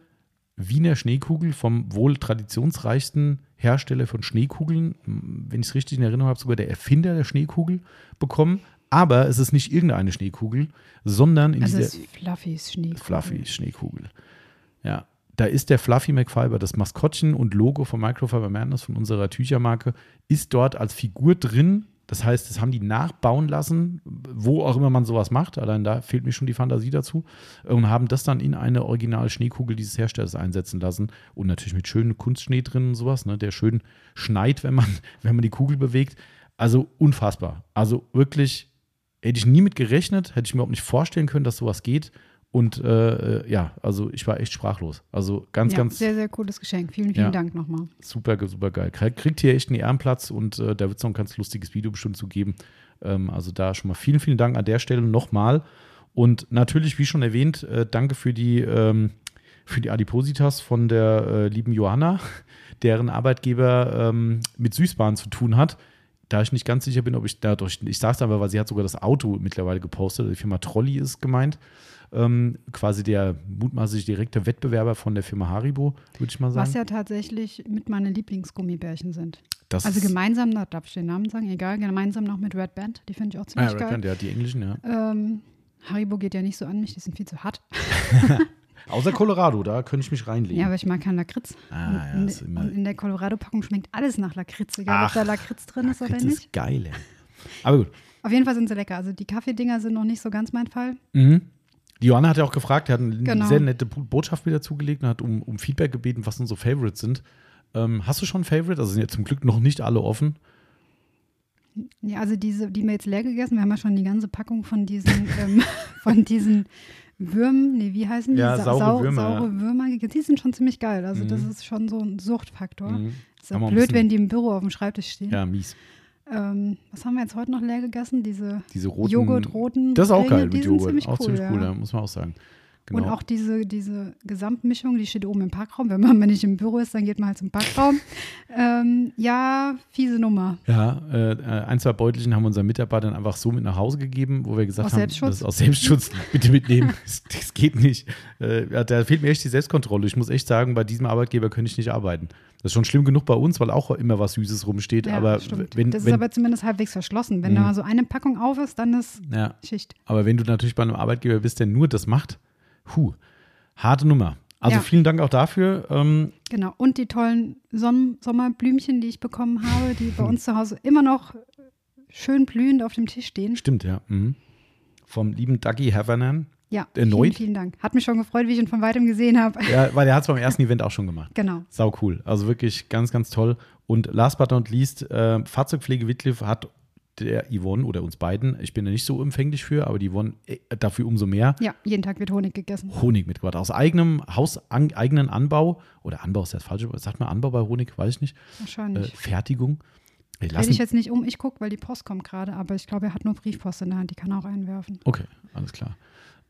Wiener Schneekugel vom wohl traditionsreichsten Hersteller von Schneekugeln, wenn ich es richtig in Erinnerung habe, sogar der Erfinder der Schneekugel bekommen. Aber es ist nicht irgendeine Schneekugel, sondern in also dieser Fluffys Schneekugel. Fluffy Schneekugel. Ja, da ist der Fluffy McFiber, das Maskottchen und Logo von Microfiber Madness, von unserer Tüchermarke, ist dort als Figur drin das heißt, das haben die nachbauen lassen, wo auch immer man sowas macht. Allein da fehlt mir schon die Fantasie dazu. Und haben das dann in eine originale Schneekugel dieses Herstellers einsetzen lassen. Und natürlich mit schönem Kunstschnee drin und sowas, ne, der schön schneit, wenn man, wenn man die Kugel bewegt. Also unfassbar. Also wirklich, hätte ich nie mit gerechnet, hätte ich mir überhaupt nicht vorstellen können, dass sowas geht. Und äh, ja, also ich war echt sprachlos. Also ganz, ja, ganz. Sehr, sehr cooles Geschenk. Vielen, vielen ja, Dank nochmal. Super, super geil. Kriegt hier echt einen Ehrenplatz und äh, da wird es noch ein ganz lustiges Video bestimmt zu geben. Ähm, also da schon mal vielen, vielen Dank an der Stelle nochmal. Und natürlich, wie schon erwähnt, äh, danke für die, ähm, für die Adipositas von der äh, lieben Johanna, deren Arbeitgeber ähm, mit Süßbahn zu tun hat da ich nicht ganz sicher bin, ob ich dadurch, ich sage es aber, weil sie hat sogar das Auto mittlerweile gepostet, die Firma Trolley ist gemeint ähm, quasi der mutmaßlich direkte Wettbewerber von der Firma Haribo, würde ich mal sagen. Was ja tatsächlich mit meinen Lieblingsgummibärchen sind. Das also gemeinsam, da darf ich den Namen sagen, egal, gemeinsam noch mit Red Band, die finde ich auch ziemlich ah, ja, Red geil. Band, ja, die englischen, ja. Ähm, Haribo geht ja nicht so an mich, die sind viel zu hart. Außer Colorado, da könnte ich mich reinlegen. Ja, aber ich mag keinen Lakritz. Ah, ja, in, in, in der Colorado-Packung schmeckt alles nach Lakritz, egal Ach, ob da Lakritz drin ist oder nicht. Das ist geil, ey. Aber gut. Auf jeden Fall sind sie lecker. Also die Kaffeedinger sind noch nicht so ganz mein Fall. Mhm. Die Johanna hat ja auch gefragt, er hat eine genau. sehr nette Botschaft wieder zugelegt und hat um, um Feedback gebeten, was unsere Favorites sind. Ähm, hast du schon ein Favorite? Also sind ja zum Glück noch nicht alle offen. Ja, also diese, die wir jetzt leer gegessen, wir haben ja schon die ganze Packung von diesen, ähm, von diesen Würmen, nee, wie heißen die? Ja, saure Sau Würmer. Saure Würmer, die sind schon ziemlich geil. Also mhm. das ist schon so ein Suchtfaktor. Mhm. Ist ja blöd, wenn die im Büro auf dem Schreibtisch stehen. Ja, mies. Ähm, was haben wir jetzt heute noch leer gegessen? Diese, Diese roten, Joghurt-roten. Das ist auch geil mit Joghurt. Auch cool, ziemlich cool, ja. muss man auch sagen. Genau. Und auch diese, diese Gesamtmischung, die steht oben im Packraum. Wenn man nicht im Büro ist, dann geht man halt zum Packraum. ähm, ja, fiese Nummer. Ja, äh, ein, zwei Beutelchen haben unseren Mitarbeitern einfach so mit nach Hause gegeben, wo wir gesagt aus haben, das ist aus Selbstschutz bitte mitnehmen. das, das, geht nicht. Äh, da fehlt mir echt die Selbstkontrolle. Ich muss echt sagen, bei diesem Arbeitgeber könnte ich nicht arbeiten. Das ist schon schlimm genug bei uns, weil auch immer was Süßes rumsteht. Ja, aber wenn, das ist aber zumindest halbwegs verschlossen. Wenn mh. da mal so eine Packung auf ist, dann ist ja. Schicht. Aber wenn du natürlich bei einem Arbeitgeber bist, der nur das macht, huh, harte Nummer. Also ja. vielen Dank auch dafür. Ähm, genau. Und die tollen Son Sommerblümchen, die ich bekommen habe, die bei uns zu Hause immer noch schön blühend auf dem Tisch stehen. Stimmt, ja. Mhm. Vom lieben Dougie Havanan. Ja, erneut. Vielen, vielen Dank. Hat mich schon gefreut, wie ich ihn von weitem gesehen habe. Ja, weil er hat es beim ersten Event auch schon gemacht. Genau. Sau cool. Also wirklich ganz, ganz toll. Und last but not least, äh, Fahrzeugpflege Wittliff hat der Yvonne oder uns beiden, ich bin da nicht so empfänglich für, aber die Yvonne äh, dafür umso mehr. Ja, jeden Tag wird Honig gegessen. Honig mitgebracht. Aus eigenem Haus, an, eigenen Anbau. Oder Anbau ist das falsche, sagt man Anbau bei Honig? Weiß ich nicht. Wahrscheinlich. Äh, Fertigung. Dreh ich jetzt nicht um, ich gucke, weil die Post kommt gerade, aber ich glaube, er hat nur Briefpost in der Hand, die kann er auch einwerfen. Okay, alles klar.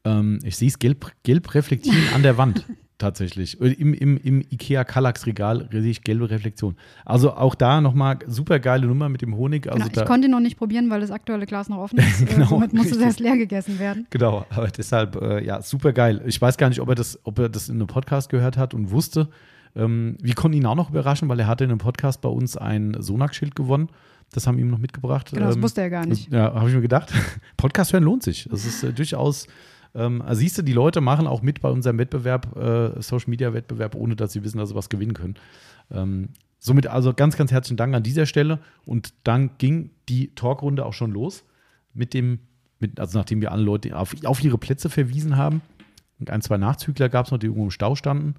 Ähm, ich sehe es gelb, gelb reflektieren an der Wand. tatsächlich. Im, im, im IKEA Kallax Regal sehe ich gelbe Reflexion. Also auch da nochmal super geile Nummer mit dem Honig. Also genau, ich konnte ihn noch nicht probieren, weil das aktuelle Glas noch offen ist. Äh, genau, somit musste es erst leer gegessen werden. Genau, aber deshalb, äh, ja, super geil. Ich weiß gar nicht, ob er das, ob er das in einem Podcast gehört hat und wusste. Ähm, wir konnten ihn auch noch überraschen, weil er hatte in einem Podcast bei uns ein Sonak-Schild gewonnen. Das haben wir ihm noch mitgebracht. Genau, das ähm, wusste er gar nicht. Ja, habe ich mir gedacht. Podcast hören lohnt sich. Das ist äh, durchaus ähm, also siehst du, die Leute machen auch mit bei unserem Wettbewerb, äh, Social Media Wettbewerb, ohne dass sie wissen, dass sie was gewinnen können. Ähm, somit also ganz, ganz herzlichen Dank an dieser Stelle. Und dann ging die Talkrunde auch schon los mit dem, mit, also nachdem wir alle Leute auf, auf ihre Plätze verwiesen haben. Und ein, zwei Nachzügler gab es noch, die irgendwo im Stau standen.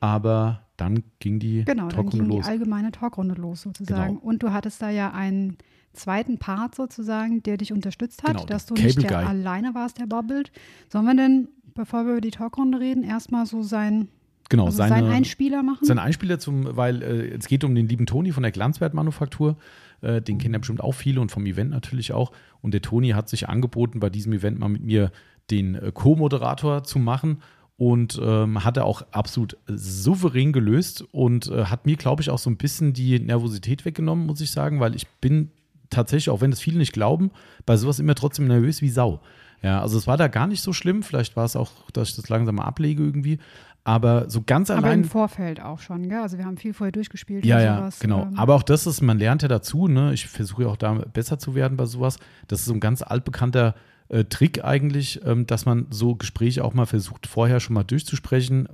Aber dann ging die genau, Talkrunde dann ging los. die allgemeine Talkrunde los sozusagen. Genau. Und du hattest da ja einen zweiten Part sozusagen, der dich unterstützt hat, genau, dass du Cable nicht der Guy. alleine warst, der babbelt. Sollen wir denn, bevor wir über die Talkrunde reden, erstmal so sein Genau, also seine, seinen Einspieler machen? Sein Einspieler zum, weil äh, es geht um den lieben Toni von der Glanzwertmanufaktur. Äh, den kennen ja bestimmt auch viele und vom Event natürlich auch. Und der Toni hat sich angeboten, bei diesem Event mal mit mir den äh, Co-Moderator zu machen und ähm, hat er auch absolut souverän gelöst und äh, hat mir, glaube ich, auch so ein bisschen die Nervosität weggenommen, muss ich sagen, weil ich bin tatsächlich, auch wenn das viele nicht glauben, bei sowas immer trotzdem nervös wie Sau. Ja, also es war da gar nicht so schlimm. Vielleicht war es auch, dass ich das langsam mal ablege irgendwie. Aber so ganz Aber allein. im Vorfeld auch schon, gell? Also wir haben viel vorher durchgespielt. Ja, ja, sowas. genau. Ähm, Aber auch das ist, man lernt ja dazu, ne? Ich versuche ja auch da besser zu werden bei sowas. Das ist so ein ganz altbekannter äh, Trick eigentlich, ähm, dass man so Gespräche auch mal versucht, vorher schon mal durchzusprechen,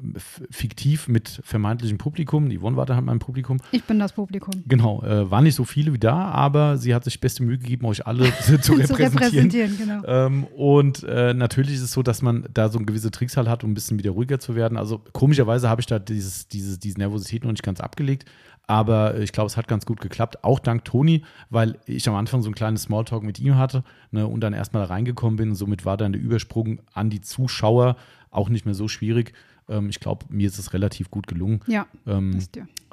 fiktiv mit vermeintlichem Publikum. Yvonne war da halt mein Publikum. ich bin das Publikum. Genau, äh, waren nicht so viele wie da, aber sie hat sich beste Mühe gegeben, euch alle zu, zu Zu repräsentieren. repräsentieren, genau. Ähm, und äh, natürlich ist es so, dass man da so gewisse Tricks halt hat, um ein bisschen wieder ruhiger zu werden. Also komischerweise habe ich da dieses, dieses, diese Nervosität noch nicht ganz abgelegt. Aber äh, ich glaube, es hat ganz gut geklappt. Auch dank Toni, weil ich am Anfang so ein kleines Smalltalk mit ihm hatte ne, und dann erstmal da reingekommen bin. Und somit war dann der Übersprung an die Zuschauer auch nicht mehr so schwierig. Ähm, ich glaube, mir ist es relativ gut gelungen. Ja, Ähm,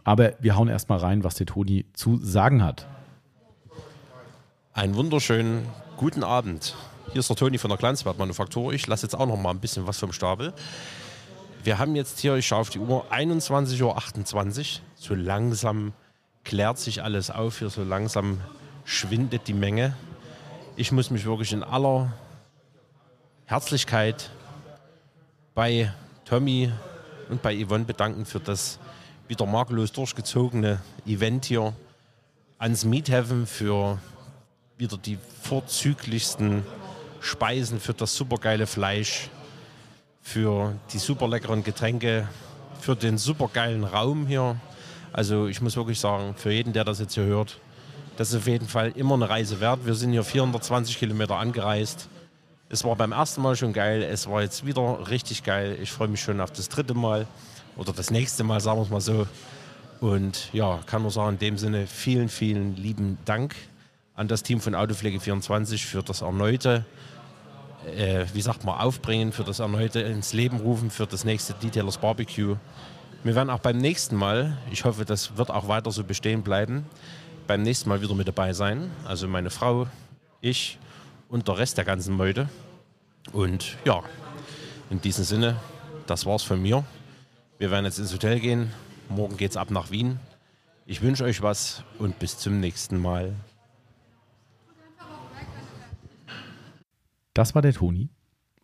aber wir hauen erstmal rein, was der Toni zu sagen hat. Einen wunderschönen guten Abend. Hier ist der Toni von der Glanzwertmanufaktur. Ich lasse jetzt auch noch mal ein bisschen was vom Stapel. Wir haben jetzt hier, ich schaue auf die Uhr, 21.28 Uhr. So langsam klärt sich alles auf hier, so langsam schwindet die Menge. Ich muss mich wirklich in aller Herzlichkeit bei Tommy und bei Yvonne bedanken für das wieder makellos durchgezogene Event hier ans Meathaven für wieder die vorzüglichsten Speisen, für das supergeile Fleisch, für die super leckeren Getränke, für den supergeilen Raum hier. Also ich muss wirklich sagen, für jeden, der das jetzt hier hört, das ist auf jeden Fall immer eine Reise wert. Wir sind hier 420 Kilometer angereist. Es war beim ersten Mal schon geil, es war jetzt wieder richtig geil. Ich freue mich schon auf das dritte Mal oder das nächste Mal, sagen wir es mal so. Und ja, kann nur sagen, in dem Sinne vielen, vielen lieben Dank an das Team von Autopflege 24 für das erneute, äh, wie sagt man, Aufbringen, für das erneute ins Leben rufen, für das nächste Detailers Barbecue. Wir werden auch beim nächsten Mal, ich hoffe, das wird auch weiter so bestehen bleiben, beim nächsten Mal wieder mit dabei sein. Also meine Frau, ich und der Rest der ganzen Meute. Und ja, in diesem Sinne, das war's von mir. Wir werden jetzt ins Hotel gehen. Morgen geht's ab nach Wien. Ich wünsche euch was und bis zum nächsten Mal. Das war der Toni.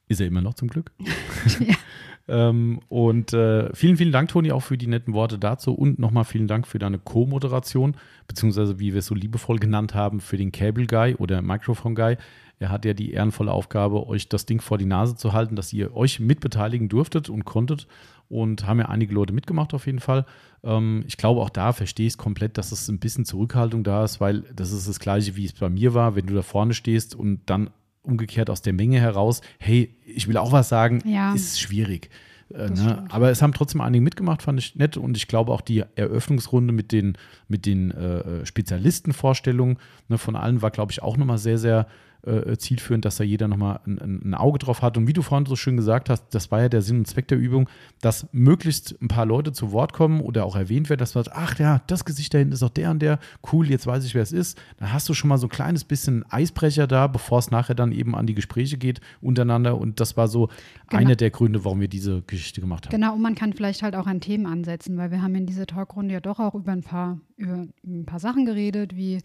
Ist er immer noch zum Glück. ja. ähm, und äh, vielen, vielen Dank, Toni, auch für die netten Worte dazu und nochmal vielen Dank für deine Co-Moderation, beziehungsweise wie wir es so liebevoll genannt haben, für den Cable Guy oder Microphone Guy. Er hat ja die ehrenvolle Aufgabe, euch das Ding vor die Nase zu halten, dass ihr euch mitbeteiligen durftet und konntet. Und haben ja einige Leute mitgemacht auf jeden Fall. Ähm, ich glaube, auch da verstehe ich es komplett, dass es ein bisschen Zurückhaltung da ist, weil das ist das Gleiche, wie es bei mir war, wenn du da vorne stehst und dann umgekehrt aus der Menge heraus, hey, ich will auch was sagen, ja. ist schwierig. Äh, ne? Aber es haben trotzdem einige mitgemacht, fand ich nett. Und ich glaube auch die Eröffnungsrunde mit den, mit den äh, Spezialistenvorstellungen ne, von allen war, glaube ich, auch nochmal sehr, sehr äh, zielführend, dass da jeder nochmal ein, ein, Auge drauf hat. Und wie du vorhin so schön gesagt hast, das war ja der Sinn und Zweck der Übung, dass möglichst ein paar Leute zu Wort kommen oder auch erwähnt werden, dass man sagt, ach ja, das Gesicht da hinten ist auch der und der, cool, jetzt weiß ich, wer es ist. Dann hast du schon mal so ein kleines bisschen Eisbrecher da, bevor es nachher dann eben an die Gespräche geht untereinander. Und das war so genau. einer der Gründe, warum wir diese Geschichte gemacht haben. Genau, und man kann vielleicht halt auch an Themen ansetzen, weil wir haben in dieser Talkrunde ja doch auch über ein paar, über ein paar Sachen geredet, wie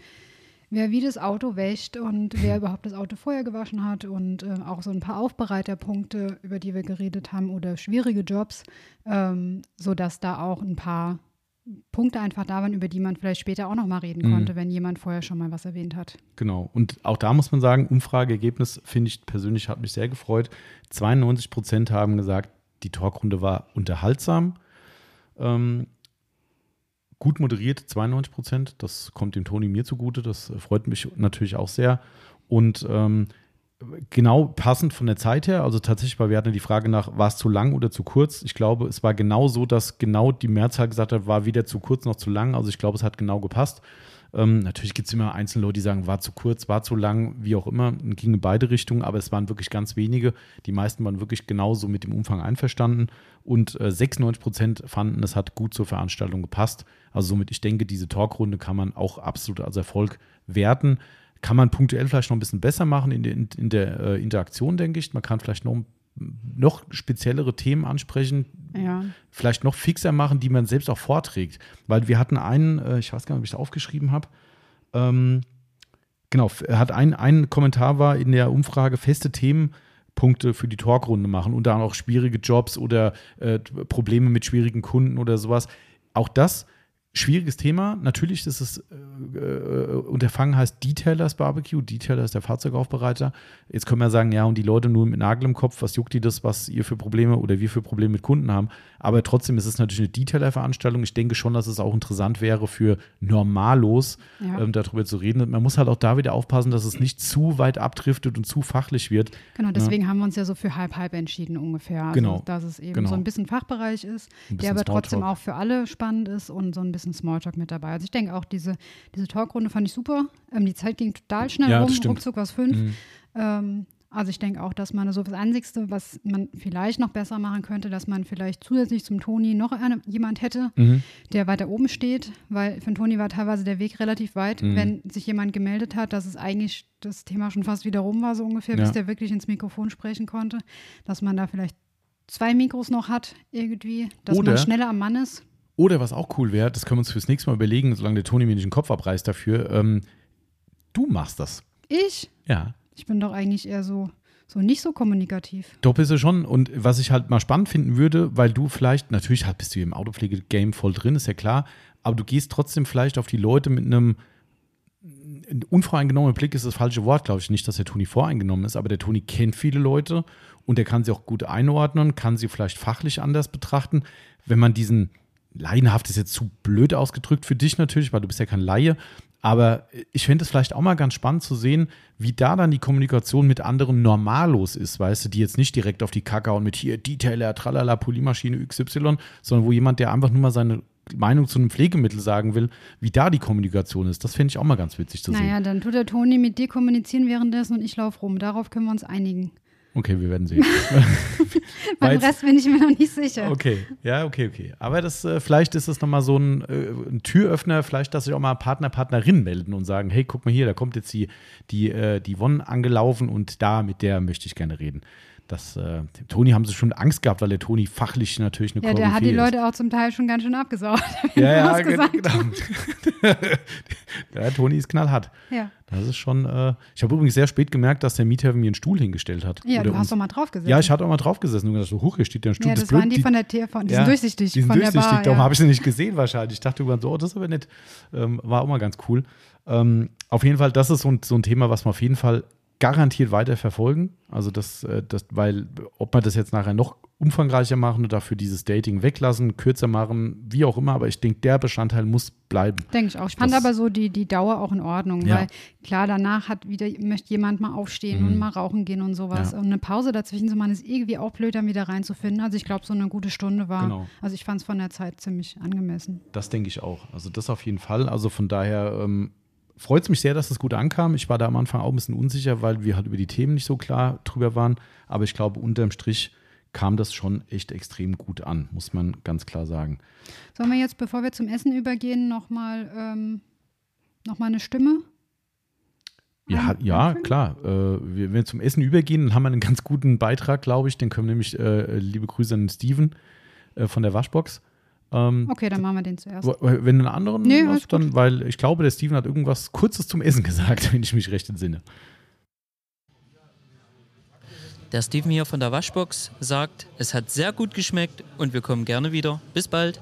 wer wie das Auto wäscht und wer überhaupt das Auto vorher gewaschen hat und äh, auch so ein paar Aufbereiterpunkte, über die wir geredet haben oder schwierige Jobs, ähm, sodass da auch ein paar Punkte einfach da waren, über die man vielleicht später auch noch mal reden mhm. konnte, wenn jemand vorher schon mal was erwähnt hat. Genau. Und auch da muss man sagen, Umfrageergebnis finde ich persönlich hat mich sehr gefreut. 92 Prozent haben gesagt, die Talkrunde war unterhaltsam. Ähm, gut moderiert, 92 Prozent. Das kommt dem Toni mir zugute. Das freut mich natürlich auch sehr. Und ähm, genau passend von der Zeit her, also tatsächlich, weil wir hatten die Frage nach, war es zu lang oder zu kurz? Ich glaube, es war genau so, dass genau die Mehrzahl gesagt hat, war weder zu kurz noch zu lang. Also ich glaube, es hat genau gepasst. Ähm, natürlich gibt es immer einzelne Leute, die sagen, war zu kurz, war zu lang, wie auch immer, ging in beide Richtungen, aber es waren wirklich ganz wenige. Die meisten waren wirklich genauso mit dem Umfang einverstanden und äh, 96 Prozent fanden, es hat gut zur Veranstaltung gepasst. Also somit, ich denke, diese Talkrunde kann man auch absolut als Erfolg werten. Kann man punktuell vielleicht noch ein bisschen besser machen in der, in der äh, Interaktion, denke ich. Man kann vielleicht noch noch speziellere Themen ansprechen, ja. vielleicht noch fixer machen, die man selbst auch vorträgt. Weil wir hatten einen, äh, ich weiß gar nicht, ob ich es aufgeschrieben habe, ähm, genau, hat ein, ein Kommentar war in der Umfrage feste Themenpunkte für die Talkrunde machen und dann auch schwierige Jobs oder äh, Probleme mit schwierigen Kunden oder sowas. Auch das schwieriges Thema. Natürlich ist es äh, äh, Unterfangen heißt Detailers Barbecue. Detailer ist der Fahrzeugaufbereiter. Jetzt können wir sagen, ja, und die Leute nur mit Nagel im Kopf, was juckt die das, was ihr für Probleme oder wir für Probleme mit Kunden haben. Aber trotzdem ist es natürlich eine Detailer-Veranstaltung. Ich denke schon, dass es auch interessant wäre für Normalos, ja. ähm, darüber zu reden. Man muss halt auch da wieder aufpassen, dass es nicht zu weit abdriftet und zu fachlich wird. Genau, deswegen ja. haben wir uns ja so für halb-halb entschieden ungefähr. Also, genau. Dass es eben genau. so ein bisschen Fachbereich ist, bisschen der aber trotzdem auch für alle spannend ist und so ein bisschen Smalltalk mit dabei. Also ich denke auch, diese, diese Talkrunde fand ich super. Ähm, die Zeit ging total schnell ja, rum, ruckzuck was fünf. Mhm. Ähm, also ich denke auch, dass man so das Einzigste, was man vielleicht noch besser machen könnte, dass man vielleicht zusätzlich zum Toni noch eine, jemand hätte, mhm. der weiter oben steht, weil für Toni war teilweise der Weg relativ weit, mhm. wenn sich jemand gemeldet hat, dass es eigentlich das Thema schon fast wieder rum war, so ungefähr, ja. bis der wirklich ins Mikrofon sprechen konnte, dass man da vielleicht zwei Mikros noch hat irgendwie, dass Oder man schneller am Mann ist. Oder was auch cool wäre, das können wir uns fürs nächste Mal überlegen, solange der Toni mir nicht den Kopf abreißt dafür, ähm, du machst das. Ich? Ja. Ich bin doch eigentlich eher so, so nicht so kommunikativ. Doch bist du schon. Und was ich halt mal spannend finden würde, weil du vielleicht, natürlich halt bist du im Autopflege-Game voll drin, ist ja klar, aber du gehst trotzdem vielleicht auf die Leute mit einem unvoreingenommener Blick ist das falsche Wort, glaube ich nicht, dass der Toni voreingenommen ist, aber der Toni kennt viele Leute und der kann sie auch gut einordnen, kann sie vielleicht fachlich anders betrachten. Wenn man diesen Laienhaft ist jetzt zu blöd ausgedrückt für dich natürlich, weil du bist ja kein Laie, Aber ich finde es vielleicht auch mal ganz spannend zu sehen, wie da dann die Kommunikation mit anderen Normalos ist, weißt du, die jetzt nicht direkt auf die Kacke und mit hier Detailer, Tralala, Polymaschine XY, sondern wo jemand, der einfach nur mal seine Meinung zu einem Pflegemittel sagen will, wie da die Kommunikation ist. Das finde ich auch mal ganz witzig zu naja, sehen. Naja, dann tut der Toni mit dir kommunizieren währenddessen und ich laufe rum. Darauf können wir uns einigen. Okay, wir werden sehen. Beim Rest bin ich mir noch nicht sicher. Okay, ja, okay, okay. Aber das, äh, vielleicht ist es nochmal so ein, äh, ein, Türöffner, vielleicht, dass sich auch mal Partner, Partnerinnen melden und sagen, hey, guck mal hier, da kommt jetzt die, die, äh, die Wonne angelaufen und da, mit der möchte ich gerne reden. Das, äh, Toni haben sie schon Angst gehabt, weil der Toni fachlich natürlich eine Ja, der hat die Leute auch zum Teil schon ganz schön abgesaugt. Ja, ja, genau. der Toni ist knallhart. Ja. Das ist schon. Äh, ich habe übrigens sehr spät gemerkt, dass der Miethaven mir einen Stuhl hingestellt hat. Ja, Oder du hast doch mal drauf gesessen. Ja, ich hatte auch mal drauf gesessen und gedacht, so hoch, hier steht der Stuhl. Ja, das, waren die, von der TV, die ja, sind durchsichtig. Die sind durchsichtig, Bar, darum ja. habe ich sie nicht gesehen wahrscheinlich. Ich dachte irgendwann so, oh, das ist aber nett. Ähm, war auch mal ganz cool. Ähm, auf jeden Fall, das ist so ein, so ein Thema, was wir auf jeden Fall garantiert weiter verfolgen. Also das, äh, das, weil ob wir das jetzt nachher noch umfangreicher machen oder dafür dieses Dating weglassen, kürzer machen, wie auch immer, aber ich denke, der Bestandteil muss bleiben. Denke ich auch. Ich fand Das- aber so die, die Dauer auch in Ordnung, Ja. weil klar, danach hat wieder, möchte jemand mal aufstehen Mhm. und mal rauchen gehen und sowas. Ja. Und eine Pause dazwischen zu machen, ist irgendwie auch blöd, dann wieder reinzufinden. Also ich glaube, so eine gute Stunde war, Genau. also ich fand es von der Zeit ziemlich angemessen. Das denke ich auch. Also das auf jeden Fall. Also von daher ähm, freut es mich sehr, dass es gut ankam. Ich war da am Anfang auch ein bisschen unsicher, weil wir halt über die Themen nicht so klar drüber waren. Aber ich glaube, unterm Strich kam das schon echt extrem gut an, muss man ganz klar sagen. Sollen wir jetzt, bevor wir zum Essen übergehen, nochmal ähm, noch mal eine Stimme? Ja, ja klar. Äh, wir, wenn wir zum Essen übergehen, dann haben wir einen ganz guten Beitrag, glaube ich. Den können wir nämlich, äh, liebe Grüße an Steven äh, von der Waschbox. Ähm, Okay, dann machen wir den zuerst. Wenn du einen anderen Nee, hast, dann, weil ich glaube, der Steven hat irgendwas Kurzes zum Essen gesagt, wenn ich mich recht entsinne. Der Steven hier von der Waschbox sagt, es hat sehr gut geschmeckt und wir kommen gerne wieder. Bis bald.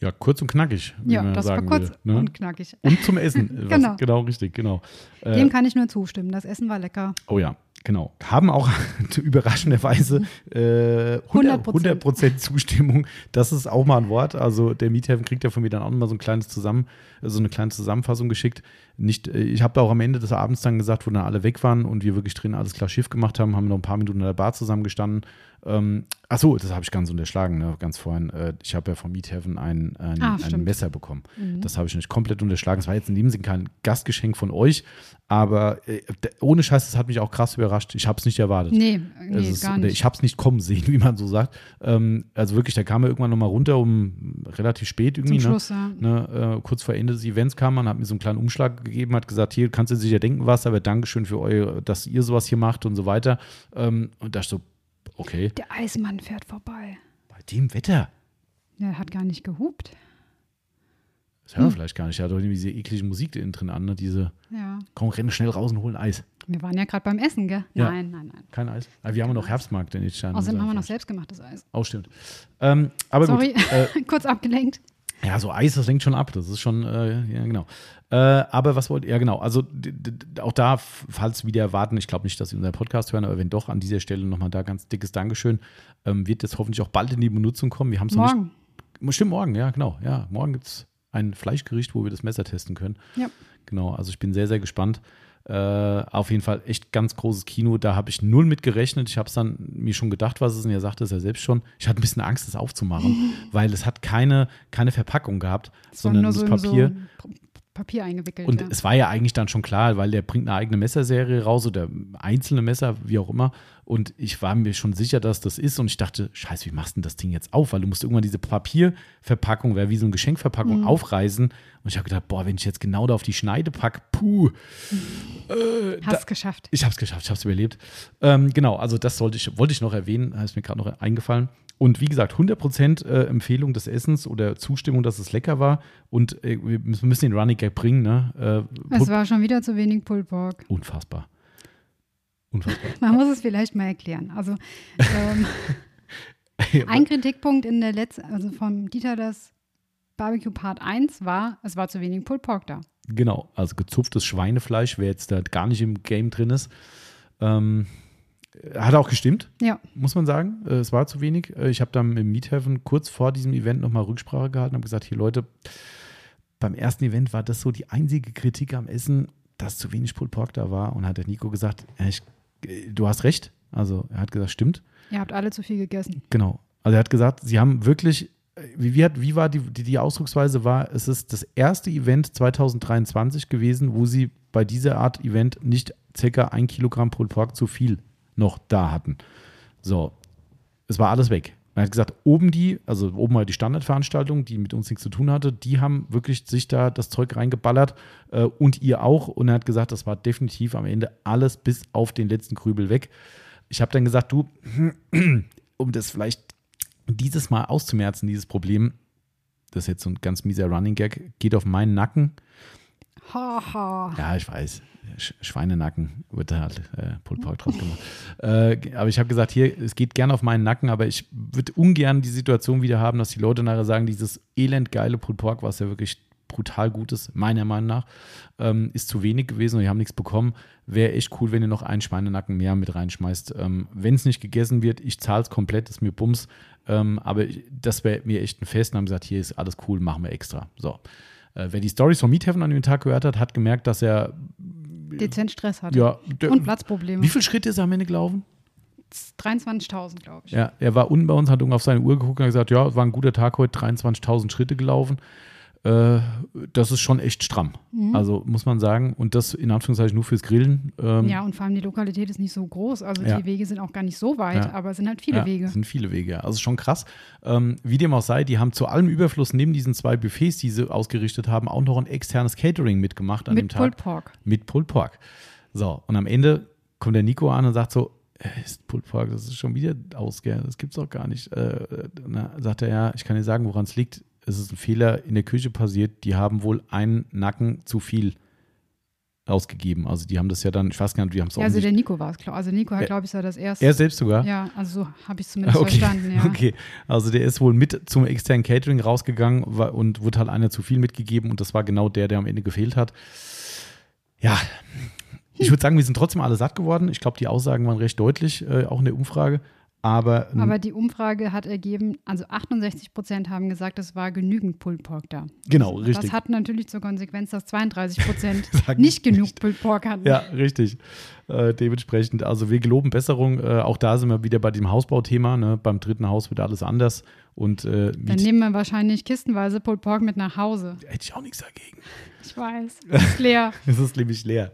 Ja, kurz und knackig, wie ja, man das war sagen kurz will. Ne? und knackig. Und zum Essen. Was, Genau. Genau, richtig, genau. Äh, Dem kann ich nur zustimmen. Das Essen war lecker. oh ja, genau. Haben auch überraschenderweise äh, 100%, 100%. 100% Zustimmung. Das ist auch mal ein Wort. Also der Miethafen kriegt ja von mir dann auch mal so ein kleines Zusammen, so eine kleine Zusammenfassung geschickt. Nicht, äh, ich habe da auch am Ende des Abends dann gesagt, wo dann alle weg waren und wir wirklich drin alles klar Schiff gemacht haben, haben noch ein paar Minuten in der Bar zusammengestanden. Ähm, ach so, das habe ich ganz unterschlagen, ne? ganz vorhin. Äh, ich habe ja von Miethaven ein, ein, Ah, ein. Messer bekommen. Mhm. Das habe ich nicht komplett unterschlagen. Es war jetzt in dem Sinne kein Gastgeschenk von euch, aber äh, ohne Scheiß, das hat mich auch krass überrascht. Ich habe es nicht erwartet. Nee, nee ist, gar nicht. Ich habe es nicht kommen sehen, wie man so sagt. Ähm, also wirklich, da kam er irgendwann nochmal runter, um relativ spät irgendwie. Zum ne? Schluss, ja. Ne, äh, kurz vor Ende des Events kam man, hat mir so einen kleinen Umschlag gegeben, hat gesagt, hier kannst du sicher denken was, aber Dankeschön für euer, dass ihr sowas hier macht und so weiter. Ähm, und da so, okay, Der Eismann fährt vorbei. bei dem Wetter, Der hat gar nicht gehupt. das hören wir Hm. vielleicht gar nicht. Er hat doch irgendwie diese eklige Musik da innen drin an, ne? diese, Ja. komm, rennen schnell raus und holen Eis. Wir waren ja gerade beim Essen, gell? Ja. Nein, nein, nein. Kein Eis. Aber wir haben ja noch Herbstmarkt in Itstein. Außerdem haben wir noch selbstgemachtes Eis. Auch stimmt. Ähm, aber Sorry, gut. Äh, kurz abgelenkt. Ja, so Eis, das lenkt schon ab. Das ist schon, äh, ja, genau. Äh, aber was wollt ihr, ja, genau. Also auch da, falls wieder erwarten, ich glaube nicht, dass Sie unseren Podcast hören, aber wenn doch, an dieser Stelle nochmal da ganz dickes Dankeschön. Ähm, wird jetzt hoffentlich auch bald in die Benutzung kommen. Wir haben es noch Morgen. nicht. Stimmt, morgen, ja, genau. Ja, morgen gibt es ein Fleischgericht, wo wir das Messer testen können. Ja. Genau, also ich bin sehr, sehr gespannt. Äh, auf jeden Fall echt ganz großes Kino. Da habe ich null mit gerechnet. Ich habe es dann mir schon gedacht, was es ist. Und er sagte es ja selbst schon. Ich hatte ein bisschen Angst, das aufzumachen, weil es hat keine, keine Verpackung gehabt, Es war sondern nur das so Papier. So Papier eingewickelt. Und ja. es war ja eigentlich dann schon klar, weil der bringt eine eigene Messerserie raus oder einzelne Messer, wie auch immer. Und ich war mir schon sicher, dass das ist. Und ich dachte, scheiße, wie machst du denn das Ding jetzt auf? Weil du musst irgendwann diese Papierverpackung, wäre wie so eine Geschenkverpackung, Mhm. aufreißen. Und ich habe gedacht, boah, wenn ich jetzt genau da auf die Schneide packe, puh. Hast es geschafft. Ich habe es geschafft, ich habe es überlebt. Ähm, genau, also das sollte ich, wollte ich noch erwähnen, ist mir gerade noch eingefallen. Und wie gesagt, 100% äh, Empfehlung des Essens oder Zustimmung, dass es lecker war. Und äh, wir müssen müssen den Running Gag bringen. Ne? Äh, Es war schon wieder zu wenig Pulled Pork. Unfassbar. Unfassbar. Man muss es vielleicht mal erklären. Also ähm, ein Kritikpunkt in der letzten, also vom Dieter das Barbecue Part 1 war, es war zu wenig Pulled Pork da. Genau, also gezupftes Schweinefleisch, wer jetzt da gar nicht im Game drin ist. Ähm, hat auch gestimmt, Ja, muss man sagen. Äh, es war zu wenig. Äh, ich habe dann im Meathaven kurz vor diesem Event nochmal Rücksprache gehalten und habe gesagt, hier Leute, beim ersten Event war das so die einzige Kritik am Essen, dass zu wenig Pulled Pork da war. Und hat der Nico gesagt, äh, ich, du hast recht. Also er hat gesagt, stimmt. Ihr habt alle zu viel gegessen. Genau. Also er hat gesagt, sie haben wirklich, wie, wie, hat, wie war die, die, die Ausdrucksweise war, es ist das erste Event 2023 gewesen, wo sie bei dieser Art Event nicht circa ein Kilogramm Pulled Pork zu viel noch da hatten. So, es war alles weg. Er hat gesagt, oben die, also oben mal die Standardveranstaltung, die mit uns nichts zu tun hatte, die haben wirklich sich da das Zeug reingeballert äh, und ihr auch. Und er hat gesagt, das war definitiv am Ende alles bis auf den letzten Krübel weg. Ich habe dann gesagt, du, um das vielleicht dieses Mal auszumerzen, dieses Problem, das ist jetzt so ein ganz mieser Running Gag, geht auf meinen Nacken. Haha. Ja, ich weiß. Sch Schweinenacken wird da halt äh, Pulled Pork draus gemacht. äh, aber ich habe gesagt, hier, es geht gerne auf meinen Nacken, aber ich würde ungern die Situation wieder haben, dass die Leute nachher sagen, dieses elendgeile Pulled Pork, was ja wirklich brutal gut ist, meiner Meinung nach, ähm, ist zu wenig gewesen und wir haben nichts bekommen. Wäre echt cool, wenn ihr noch einen Schweinenacken mehr mit reinschmeißt. Ähm, wenn es nicht gegessen wird, ich zahle es komplett, ist mir Bums. Ähm, aber das wäre mir echt ein Fest und haben gesagt, hier ist alles cool, machen wir extra. So. Äh, wer die Stories von Meat Heaven an dem Tag gehört hat, hat gemerkt, dass er dezent Stress hatte. Ja, und Platzprobleme. Wie viele Schritte ist er am Ende gelaufen? 23.000, glaube ich. Ja, er war unten bei uns, hat auf seine Uhr geguckt und hat gesagt, ja, es war ein guter Tag heute, 23.000 Schritte gelaufen. Äh, das ist schon echt stramm. Mhm. Also muss man sagen. Und das in Anführungszeichen nur fürs Grillen. Ähm, ja, und vor allem die Lokalität ist nicht so groß. Also ja. die Wege sind auch gar nicht so weit, ja. aber es sind halt viele ja, Wege. Es sind viele Wege. Also schon krass. Ähm, wie dem auch sei, die haben zu allem Überfluss neben diesen zwei Buffets, die sie ausgerichtet haben, auch noch ein externes Catering mitgemacht an Mit dem Tag. Pulled Pork. Mit Pulled Pork. So, und am Ende kommt der Nico an und sagt so, ist Pulled Pork, das ist schon wieder aus, gell? das gibt's doch gar nicht. Äh, na, sagt er, ja, ich kann dir sagen, woran es liegt es ist ein Fehler in der Küche passiert. Die haben wohl einen Nacken zu viel ausgegeben. Also die haben das ja dann, ich weiß gar nicht, wie haben es ja, Also der Nico war es, glaube Also Nico hat, glaube ich, das erste. Er selbst sogar? Ja, also so habe ich es zumindest okay. verstanden, ja. Okay, also der ist wohl mit zum externen Catering rausgegangen und wurde halt einer zu viel mitgegeben und das war genau der, der am Ende gefehlt hat. Ja, ich würde sagen, wir sind trotzdem alle satt geworden. Ich glaube, die Aussagen waren recht deutlich, äh, auch in der Umfrage. Aber, Aber die Umfrage hat ergeben, also 68 Prozent haben gesagt, es war genügend Pulled Pork da. Genau, richtig. Das hat natürlich zur Konsequenz, dass 32 Prozent nicht genug Pulled Pork hatten. Ja, richtig. Äh, dementsprechend, also wir geloben Besserung. Äh, auch da sind wir wieder bei dem Hausbauthema. Ne? Beim dritten Haus wird alles anders. Und, äh, Dann nehmen wir wahrscheinlich kistenweise Pulled Pork mit nach Hause. Hätte ich auch nichts dagegen. Ich weiß. Es ist leer. es ist nämlich leer.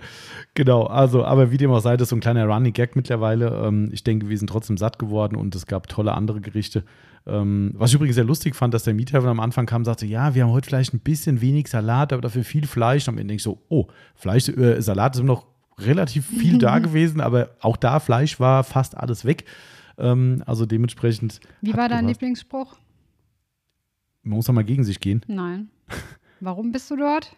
Genau, also, aber wie dem auch sei, das ist so ein kleiner Running Gag mittlerweile. Ähm, ich denke, wir sind trotzdem satt geworden und es gab tolle andere Gerichte. Ähm, was ich übrigens sehr lustig fand, dass der Mieter am Anfang kam und sagte, ja, wir haben heute vielleicht ein bisschen wenig Salat, aber dafür viel Fleisch. Und am Ende denke ich so, oh, Fleisch, äh, Salat ist noch relativ viel da gewesen, aber auch da Fleisch war fast alles weg. Ähm, also dementsprechend. Wie war dein Lieblingsspruch? Man muss doch mal gegen sich gehen. Nein. Warum bist du dort?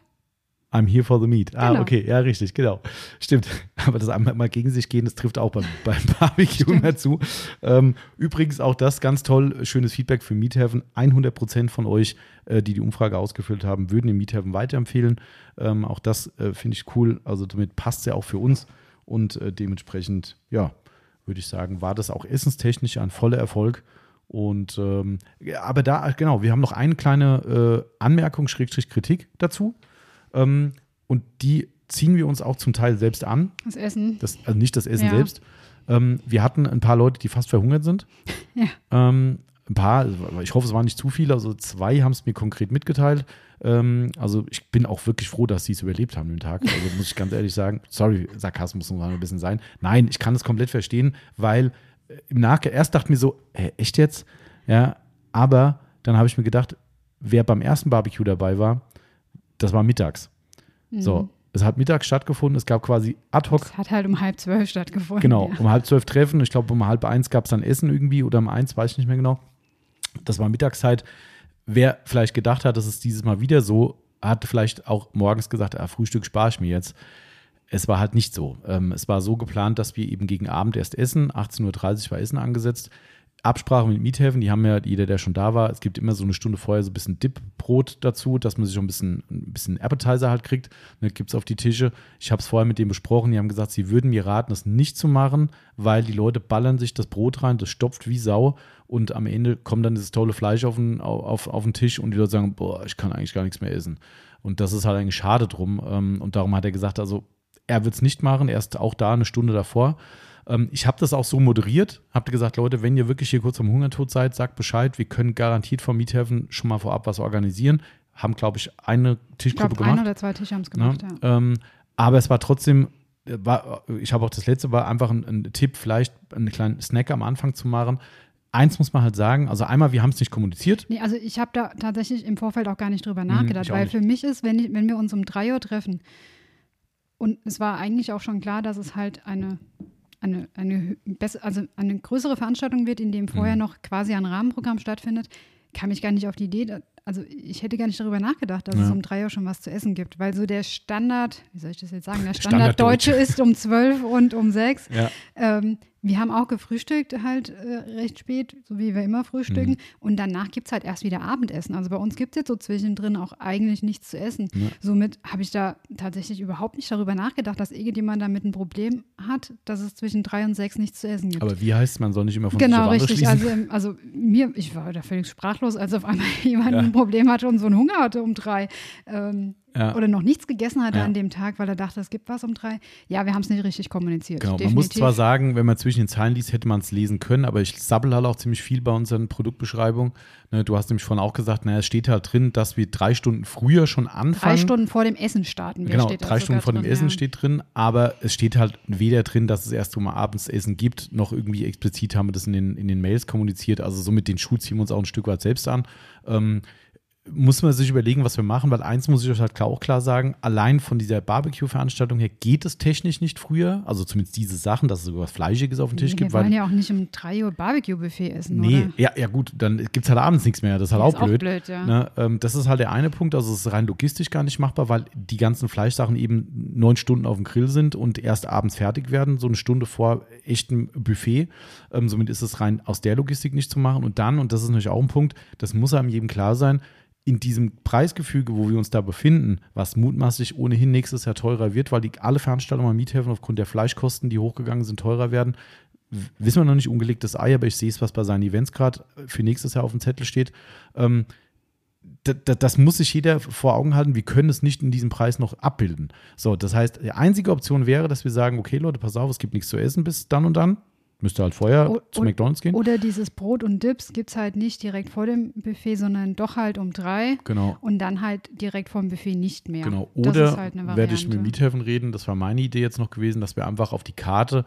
I'm here for the meat. Ah, Genau. okay, ja, richtig, genau. Stimmt. Aber das einmal mal gegen sich gehen, das trifft auch beim, beim Barbecue Stimmt. mehr zu. Ähm, übrigens auch das ganz toll, schönes Feedback für Meat Heaven. 100 Prozent von euch, äh, die die Umfrage ausgefüllt haben, würden den Meat Heaven weiterempfehlen. Ähm, auch das äh, finde ich cool. Also damit passt es ja auch für uns. Und äh, dementsprechend, ja, würde ich sagen, war das auch essenstechnisch ein voller Erfolg. Und ähm, aber da, genau, wir haben noch eine kleine äh, Anmerkung, Schrägstrich Kritik dazu. Ähm, und die ziehen wir uns auch zum Teil selbst an. Das Essen. Das, also nicht das Essen Ja. selbst. Ähm, wir hatten ein paar Leute, die fast verhungert sind. Ja. Ein paar, ich hoffe, es waren nicht zu viele, also zwei haben es mir konkret mitgeteilt. Ähm, also ich bin auch wirklich froh, dass sie es überlebt haben den Tag. Also muss ich ganz ehrlich sagen, sorry, Sarkasmus muss ein bisschen sein. Nein, ich kann es komplett verstehen, weil äh, im Nachgang, erst dachte ich mir so, hä, echt jetzt? Ja, aber dann habe ich mir gedacht, wer beim ersten Barbecue dabei war, das war mittags. So, es hat mittags stattgefunden, es gab quasi ad hoc Es hat halt um halb zwölf stattgefunden. Genau, Ja. um halb zwölf Treffen. Ich glaube, um halb eins gab es dann Essen irgendwie oder um eins, weiß ich nicht mehr genau. Das war Mittagszeit. Wer vielleicht gedacht hat, das ist dieses Mal wieder so, hat vielleicht auch morgens gesagt, ah, Frühstück spare ich mir jetzt. Es war halt nicht so. Ähm, es war so geplant, dass wir eben gegen Abend erst essen. 18.30 Uhr war Essen angesetzt. Absprache mit Miethäfen, die haben ja, jeder, der schon da war, es gibt immer so eine Stunde vorher so ein bisschen Dip-Brot dazu, dass man sich schon ein bisschen, ein bisschen Appetizer halt kriegt. Das gibt es auf die Tische. Ich habe es vorher mit denen besprochen, die haben gesagt, sie würden mir raten, das nicht zu machen, weil die Leute ballern sich das Brot rein, das stopft wie Sau und am Ende kommt dann dieses tolle Fleisch auf den, auf, auf den Tisch und die Leute sagen, boah, ich kann eigentlich gar nichts mehr essen. Und das ist halt eigentlich schade drum. Ähm, und darum hat er gesagt, also er wird es nicht machen, er ist auch da eine Stunde davor. Ähm, ich habe das auch so moderiert, habe gesagt, Leute, wenn ihr wirklich hier kurz am Hungertod seid, sagt Bescheid. Wir können garantiert vom Miethafen schon mal vorab was organisieren. Haben, glaube ich, eine Tischgruppe ich glaub, gemacht. Ein oder zwei Tische haben es gemacht, ja. ja. Ähm, aber es war trotzdem, war, ich habe auch das letzte, war einfach ein, ein Tipp, vielleicht einen kleinen Snack am Anfang zu machen eins muss man halt sagen, also einmal, wir haben es nicht kommuniziert. Nee, also ich habe da tatsächlich im Vorfeld auch gar nicht drüber mhm, nachgedacht, weil nicht. für mich ist, wenn, ich, wenn wir uns um drei Uhr treffen, und es war eigentlich auch schon klar, dass es halt eine eine, eine, also eine größere Veranstaltung wird, in dem vorher mhm. noch quasi ein Rahmenprogramm stattfindet, kam ich gar nicht auf die Idee, also ich hätte gar nicht darüber nachgedacht, dass ja. es um drei Uhr schon was zu essen gibt, weil so der Standard, wie soll ich das jetzt sagen, der Standard, Standard Deutsche ist um zwölf und um sechs. Ja. Ähm, wir haben auch gefrühstückt halt äh, recht spät, so wie wir immer frühstücken. Mhm. Und danach gibt es halt erst wieder Abendessen. Also bei uns gibt es jetzt so zwischendrin auch eigentlich nichts zu essen. Ja. Somit habe ich da tatsächlich überhaupt nicht darüber nachgedacht, dass irgendjemand damit ein Problem hat, dass es zwischen drei und sechs nichts zu essen gibt. Aber wie heißt man soll nicht immer von genau, richtig. Also, also mir, ich war da völlig sprachlos, als auf einmal jemand ja. ein Problem hatte und so einen Hunger hatte um drei. Ähm, ja. oder noch nichts gegessen hatte ja. an dem Tag, weil er dachte, es gibt was um drei. Ja, wir haben es nicht richtig kommuniziert. Genau, Definitiv. man muss zwar sagen, wenn man zwischen den Zeilen liest, hätte man es lesen können, aber ich sabbel halt auch ziemlich viel bei unseren Produktbeschreibungen. Ne, du hast nämlich vorhin auch gesagt, naja, es steht halt drin, dass wir drei Stunden früher schon anfangen. Drei Stunden vor dem Essen starten wir. Genau, drei Stunden vor dem drin, Essen ja. steht drin, aber es steht halt weder drin, dass es erst um abends Essen gibt, noch irgendwie explizit haben wir das in den, in den Mails kommuniziert. Also somit den Schuh ziehen wir uns auch ein Stück weit selbst an. Ähm, muss man sich überlegen, was wir machen, weil eins muss ich euch halt auch klar sagen, allein von dieser Barbecue-Veranstaltung her geht es technisch nicht früher, also zumindest diese Sachen, dass es sogar was Fleischiges auf dem Tisch nee, gibt. Wir wollen ja auch nicht um 3 Uhr Barbecue-Buffet essen, Nee, oder? ja, ja gut, dann gibt es halt abends nichts mehr, das ist halt das auch ist blöd. Auch blöd ja. ne, ähm, das ist halt der eine Punkt, also es ist rein logistisch gar nicht machbar, weil die ganzen Fleischsachen eben neun Stunden auf dem Grill sind und erst abends fertig werden, so eine Stunde vor echtem Buffet. Ähm, somit ist es rein aus der Logistik nicht zu machen und dann, und das ist natürlich auch ein Punkt, das muss einem jedem klar sein, in diesem Preisgefüge, wo wir uns da befinden, was mutmaßlich ohnehin nächstes Jahr teurer wird, weil die, alle Veranstaltungen am Miethäfen aufgrund der Fleischkosten, die hochgegangen sind, teurer werden, wissen wir noch nicht ungelegtes Ei, aber ich sehe es, was bei seinen Events gerade für nächstes Jahr auf dem Zettel steht. Ähm, das muss sich jeder vor Augen halten. Wir können es nicht in diesem Preis noch abbilden. So, das heißt, die einzige Option wäre, dass wir sagen, okay, Leute, pass auf, es gibt nichts zu essen bis dann und dann. Müsste halt vorher o zu McDonalds gehen. Oder dieses Brot und Dips gibt es halt nicht direkt vor dem Buffet, sondern doch halt um drei. Genau. Und dann halt direkt vor dem Buffet nicht mehr. Genau. Oder halt werde ich mit Miethäfen reden, das war meine Idee jetzt noch gewesen, dass wir einfach auf die Karte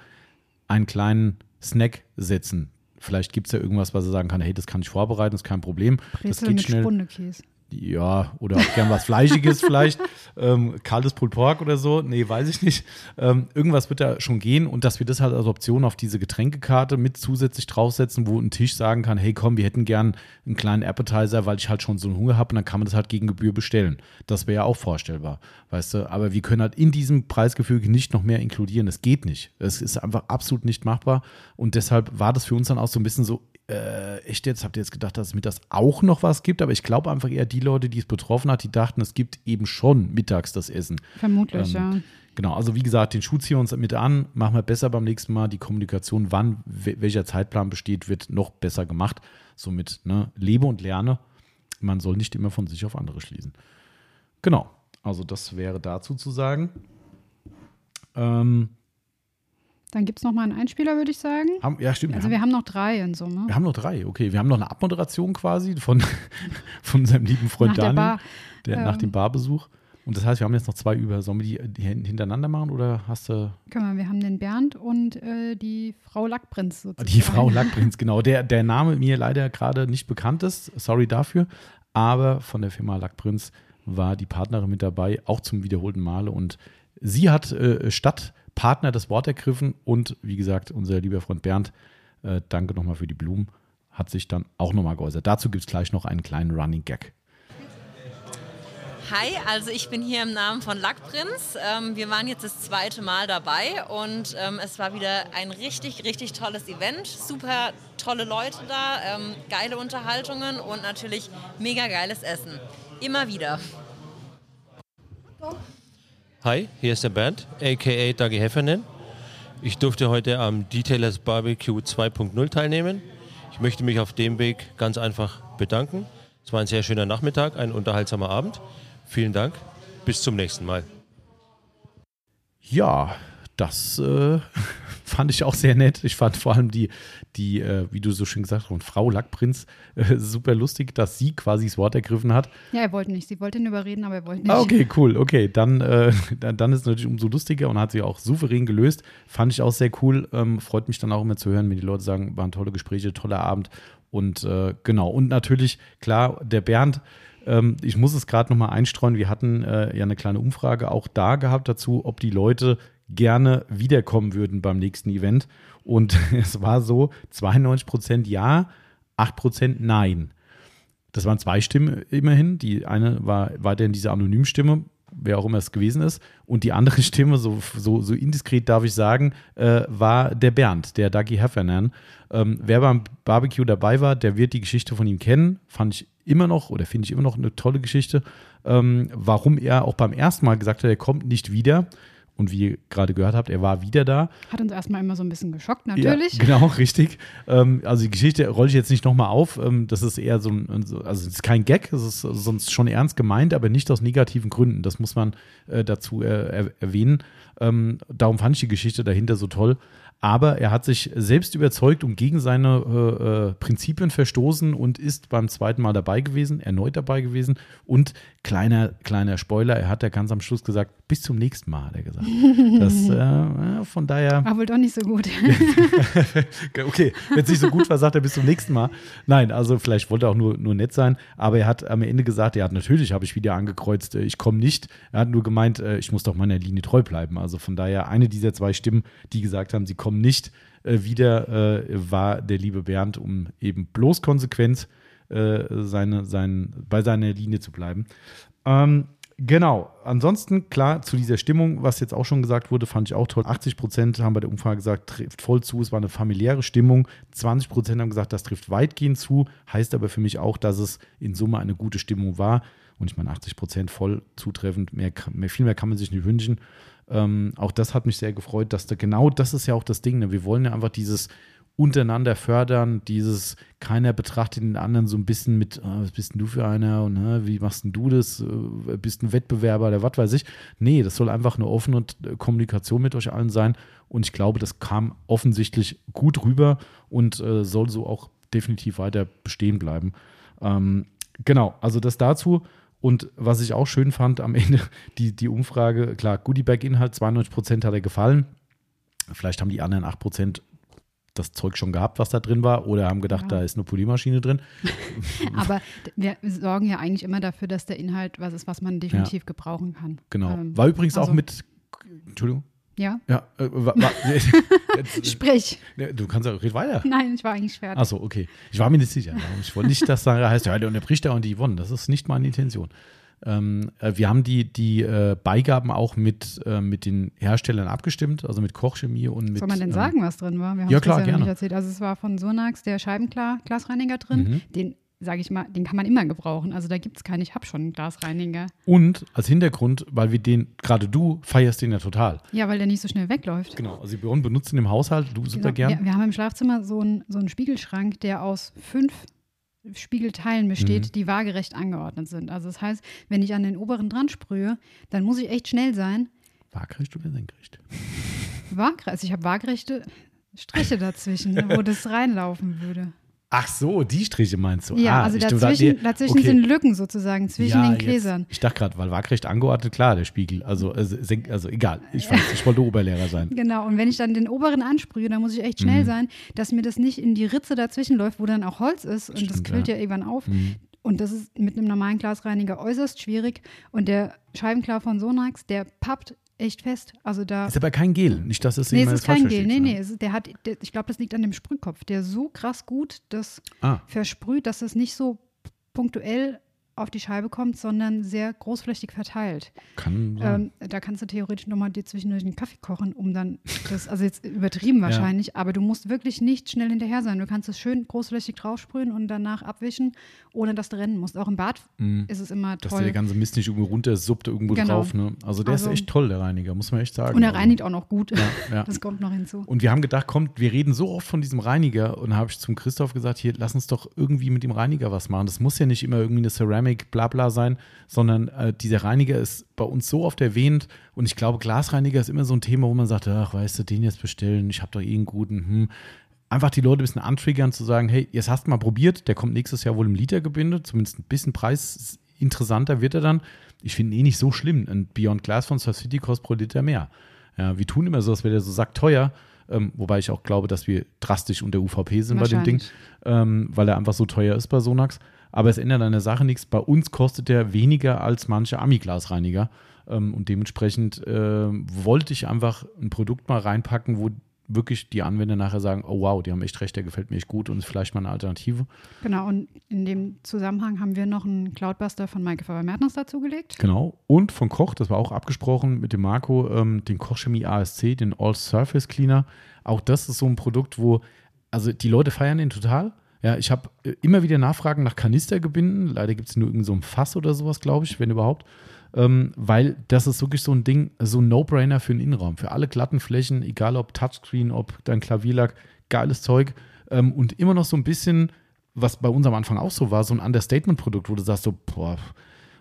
einen kleinen Snack setzen. Vielleicht gibt es ja irgendwas, was er sagen kann, hey, das kann ich vorbereiten, das ist kein Problem. Brezel das geht mit schnell. Spundekäse. Ja, oder auch gern was Fleischiges vielleicht. Ähm, kaltes Pulled Pork oder so. Nee, weiß ich nicht. Ähm, irgendwas wird da schon gehen und dass wir das halt als Option auf diese Getränkekarte mit zusätzlich draufsetzen, wo ein Tisch sagen kann, hey komm, wir hätten gern einen kleinen Appetizer, weil ich halt schon so einen Hunger habe und dann kann man das halt gegen Gebühr bestellen. Das wäre ja auch vorstellbar, weißt du. Aber wir können halt in diesem Preisgefüge nicht noch mehr inkludieren. Es geht nicht. Es ist einfach absolut nicht machbar und deshalb war das für uns dann auch so ein bisschen so, äh, echt jetzt, habt ihr jetzt gedacht, dass es mit das auch noch was gibt? Aber ich glaube einfach eher die Leute, die es betroffen hat, die dachten, es gibt eben schon mittags das Essen. Vermutlich, ähm, ja. Genau, also wie gesagt, den Schuh ziehen wir uns mit an, machen wir besser beim nächsten Mal. Die Kommunikation, wann welcher Zeitplan besteht, wird noch besser gemacht. Somit ne, lebe und lerne. Man soll nicht immer von sich auf andere schließen. Genau, also das wäre dazu zu sagen. Ähm, dann gibt es noch mal einen Einspieler, würde ich sagen. Haben, ja, stimmt. Also wir haben, wir haben noch drei in Summe. Wir haben noch drei, okay. Wir haben noch eine Abmoderation quasi von, von unserem lieben Freund nach Daniel, der, Bar, der ähm, nach dem Barbesuch. Und das heißt, wir haben jetzt noch zwei über. Sollen wir die, die hintereinander machen oder hast du. Können wir, wir haben den Bernd und äh, die Frau Lackprinz sozusagen. Die Frau Lackprinz, genau. Der, der Name mir leider gerade nicht bekannt ist. Sorry dafür. Aber von der Firma Lackprinz war die Partnerin mit dabei, auch zum wiederholten Male. Und sie hat äh, statt Partner das Wort ergriffen und wie gesagt, unser lieber Freund Bernd, äh, danke nochmal für die Blumen, hat sich dann auch nochmal geäußert. Dazu gibt es gleich noch einen kleinen Running Gag. Hi, also ich bin hier im Namen von Lackprinz. Ähm, wir waren jetzt das zweite Mal dabei und ähm, es war wieder ein richtig, richtig tolles Event. Super tolle Leute da, ähm, geile Unterhaltungen und natürlich mega geiles Essen. Immer wieder. Hi, hier ist der Bernd, aka Dagi Heffernan. Ich durfte heute am Detailers Barbecue 2.0 teilnehmen. Ich möchte mich auf dem Weg ganz einfach bedanken. Es war ein sehr schöner Nachmittag, ein unterhaltsamer Abend. Vielen Dank. Bis zum nächsten Mal. Ja, das äh, fand ich auch sehr nett. Ich fand vor allem die, die äh, wie du so schön gesagt hast, Frau Lackprinz äh, super lustig, dass sie quasi das Wort ergriffen hat. Ja, er wollte nicht. Sie wollte ihn überreden, aber er wollte nicht. Ah, okay, cool. Okay, dann, äh, dann, dann ist es natürlich umso lustiger und hat sie auch souverän gelöst. Fand ich auch sehr cool. Ähm, freut mich dann auch immer zu hören, wenn die Leute sagen, waren tolle Gespräche, toller Abend. Und äh, genau, und natürlich, klar, der Bernd ähm, ich muss es gerade nochmal einstreuen. Wir hatten äh, ja eine kleine Umfrage auch da gehabt dazu, ob die Leute gerne wiederkommen würden beim nächsten Event. Und es war so: 92 Prozent ja, 8 Prozent nein. Das waren zwei Stimmen immerhin. Die eine war weiterhin diese Anonymstimme, wer auch immer es gewesen ist. Und die andere Stimme, so, so, so indiskret darf ich sagen, äh, war der Bernd, der Dagi Heffernan. Ähm, wer beim Barbecue dabei war, der wird die Geschichte von ihm kennen. Fand ich immer noch oder finde ich immer noch eine tolle Geschichte. Ähm, warum er auch beim ersten Mal gesagt hat, er kommt nicht wieder. Und wie ihr gerade gehört habt, er war wieder da. Hat uns erstmal immer so ein bisschen geschockt, natürlich. Ja, genau, richtig. Ähm, also die Geschichte rolle ich jetzt nicht nochmal auf. Ähm, das ist eher so ein, also es ist kein Gag, es ist sonst schon ernst gemeint, aber nicht aus negativen Gründen. Das muss man äh, dazu äh, erwähnen. Ähm, darum fand ich die Geschichte dahinter so toll. Aber er hat sich selbst überzeugt und gegen seine äh, äh, Prinzipien verstoßen und ist beim zweiten Mal dabei gewesen, erneut dabei gewesen. Und kleiner, kleiner Spoiler, er hat ja ganz am Schluss gesagt, bis zum nächsten Mal, hat er gesagt. Das, äh, von daher. War wohl doch nicht so gut. okay, wenn es nicht so gut war, sagt er bis zum nächsten Mal. Nein, also vielleicht wollte er auch nur, nur nett sein, aber er hat am Ende gesagt, ja, natürlich habe ich wieder angekreuzt, äh, ich komme nicht. Er hat nur gemeint, äh, ich muss doch meiner Linie treu bleiben. Also von daher eine dieser zwei Stimmen, die gesagt haben, sie kommen nicht äh, wieder, war der liebe Bernd, um eben bloß konsequent seine, sein, bei seiner Linie zu bleiben. Ähm, Genau. Ansonsten, klar, zu dieser Stimmung, was jetzt auch schon gesagt wurde, fand ich auch toll. 80 Prozent haben bei der Umfrage gesagt, trifft voll zu. Es war eine familiäre Stimmung. 20 Prozent haben gesagt, das trifft weitgehend zu. Heißt aber für mich auch, dass es in Summe eine gute Stimmung war. Und ich meine, 80 Prozent voll zutreffend. Mehr, mehr, viel mehr kann man sich nicht wünschen. Ähm, auch das hat mich sehr gefreut, dass da genau das ist ja auch das Ding. Ne? Wir wollen ja einfach dieses untereinander fördern, dieses keiner betrachtet den anderen so ein bisschen mit, oh, was bist denn du für einer und ne, wie machst denn du das, äh, bist ein Wettbewerber oder was weiß ich. Nee, das soll einfach eine offene äh, Kommunikation mit euch allen sein und ich glaube, das kam offensichtlich gut rüber und äh, soll so auch definitiv weiter bestehen bleiben. Ähm, genau, also das dazu. Und was ich auch schön fand am Ende, die, die Umfrage, klar, Goodiebag-Inhalt, 92% hat er gefallen. Vielleicht haben die anderen 8% das Zeug schon gehabt, was da drin war, oder haben gedacht, ja. da ist eine Polymaschine drin. Aber wir sorgen ja eigentlich immer dafür, dass der Inhalt was ist, was man definitiv ja. gebrauchen kann. Genau. Ähm, war übrigens also, auch mit, Entschuldigung. Ja. Ja. Äh, war, war, Sprich. Du kannst ja, red weiter. Nein, ich war eigentlich fertig. Achso, okay. Ich war mir nicht sicher. Ich wollte nicht, dass da heißt, ja, der unterbricht da und die gewonnen. Das ist nicht meine Intention. Ähm, äh, wir haben die, die äh, Beigaben auch mit, äh, mit den Herstellern abgestimmt, also mit Kochchemie und mit. Soll man denn ähm, sagen, was drin war? Wir ja, klar, ja gerne. erzählt. Also es war von Sonax der Scheibenklar-Glasreiniger drin. Mhm. Den sage ich mal, den kann man immer gebrauchen. Also da gibt es keinen, ich habe schon einen Glasreiniger. Und als Hintergrund, weil wir den, gerade du feierst den ja total. Ja, weil der nicht so schnell wegläuft. Genau, also wir benutzen im Haushalt, du super genau. gern. Wir, wir, haben im Schlafzimmer so einen, so einen Spiegelschrank, der aus fünf Spiegelteilen besteht, mhm. die waagerecht angeordnet sind. Also das heißt, wenn ich an den oberen dran sprühe, dann muss ich echt schnell sein. Waagrecht oder senkrecht? Waagrecht. Also ich habe waagrechte Striche dazwischen, wo das reinlaufen würde. Ach so, die Striche meinst du? Ja, ah, also dazwischen, dazwischen okay. sind Lücken sozusagen, zwischen ja, den Gläsern. Jetzt, ich dachte gerade, weil waagrecht angeordnet, klar, der Spiegel. Also, also, also egal, ich, weiß, ich wollte Oberlehrer sein. Genau, und wenn ich dann den oberen ansprühe, dann muss ich echt schnell mhm. sein, dass mir das nicht in die Ritze dazwischen läuft, wo dann auch Holz ist und Stimmt, das quillt ja, ja irgendwann auf. Mhm. Und das ist mit einem normalen Glasreiniger äußerst schwierig. Und der Scheibenklar von Sonax, der pappt echt fest. Also da ist aber kein Gel, nicht, dass es Nee, es ist kein Gel. Nee, nee, ist, der hat, der, ich glaube, das liegt an dem Sprühkopf, der so krass gut das ah. versprüht, dass es nicht so punktuell auf die Scheibe kommt, sondern sehr großflächig verteilt. Kann. Ähm, da kannst du theoretisch nochmal dir zwischendurch einen Kaffee kochen, um dann das, also jetzt übertrieben wahrscheinlich, ja. aber du musst wirklich nicht schnell hinterher sein. Du kannst es schön großflächig draufsprühen und danach abwischen, ohne dass du rennen musst. Auch im Bad mm. ist es immer toll. Dass der ganze Mist nicht irgendwo runter suppt irgendwo genau. drauf. Ne? Also der also, ist echt toll, der Reiniger, muss man echt sagen. Und er also. reinigt auch noch gut. Ja, ja. Das kommt noch hinzu. Und wir haben gedacht, kommt, wir reden so oft von diesem Reiniger und habe ich zum Christoph gesagt, hier, lass uns doch irgendwie mit dem Reiniger was machen. Das muss ja nicht immer irgendwie eine Ceramic, bla bla sein, sondern äh, dieser Reiniger ist bei uns so oft erwähnt und ich glaube, Glasreiniger ist immer so ein Thema, wo man sagt, ach, weißt du, den jetzt bestellen, ich habe doch eh einen guten, hm. Einfach die Leute ein bisschen antriggern, zu sagen, hey, jetzt hast du mal probiert, der kommt nächstes Jahr wohl im Litergebinde, zumindest ein bisschen preisinteressanter wird er dann. Ich finde ihn eh nicht so schlimm. Ein Beyond Glass von Surf City kostet pro Liter mehr. Ja, wir tun immer so, als wäre der so sackteuer, ähm, wobei ich auch glaube, dass wir drastisch unter UVP sind bei dem Ding, ähm, weil er einfach so teuer ist bei Sonax. Aber es ändert an der Sache nichts. Bei uns kostet er weniger als manche Ami-Glasreiniger. Ähm, und dementsprechend äh, wollte ich einfach ein Produkt mal reinpacken, wo wirklich die Anwender nachher sagen, oh wow, die haben echt recht, der gefällt mir echt gut und ist vielleicht mal eine Alternative. Genau, und in dem Zusammenhang haben wir noch einen Cloudbuster von Maike Faber-Mertens dazugelegt. Genau, und von Koch, das war auch abgesprochen mit dem Marco, ähm, den Kochchemie ASC, den All Surface Cleaner. Auch das ist so ein Produkt, wo, also die Leute feiern den total. Ja, ich habe äh, immer wieder Nachfragen nach Kanistergebinden. Leider gibt es nur irgend so ein Fass oder sowas, glaube ich, wenn überhaupt ähm, weil das ist wirklich so ein Ding, so ein No-Brainer für den Innenraum. Für alle glatten Flächen, egal ob Touchscreen, ob dein Klavierlack, geiles Zeug. Ähm, und immer noch so ein bisschen, was bei uns am Anfang auch so war, so ein Understatement-Produkt, wo du sagst so, boah,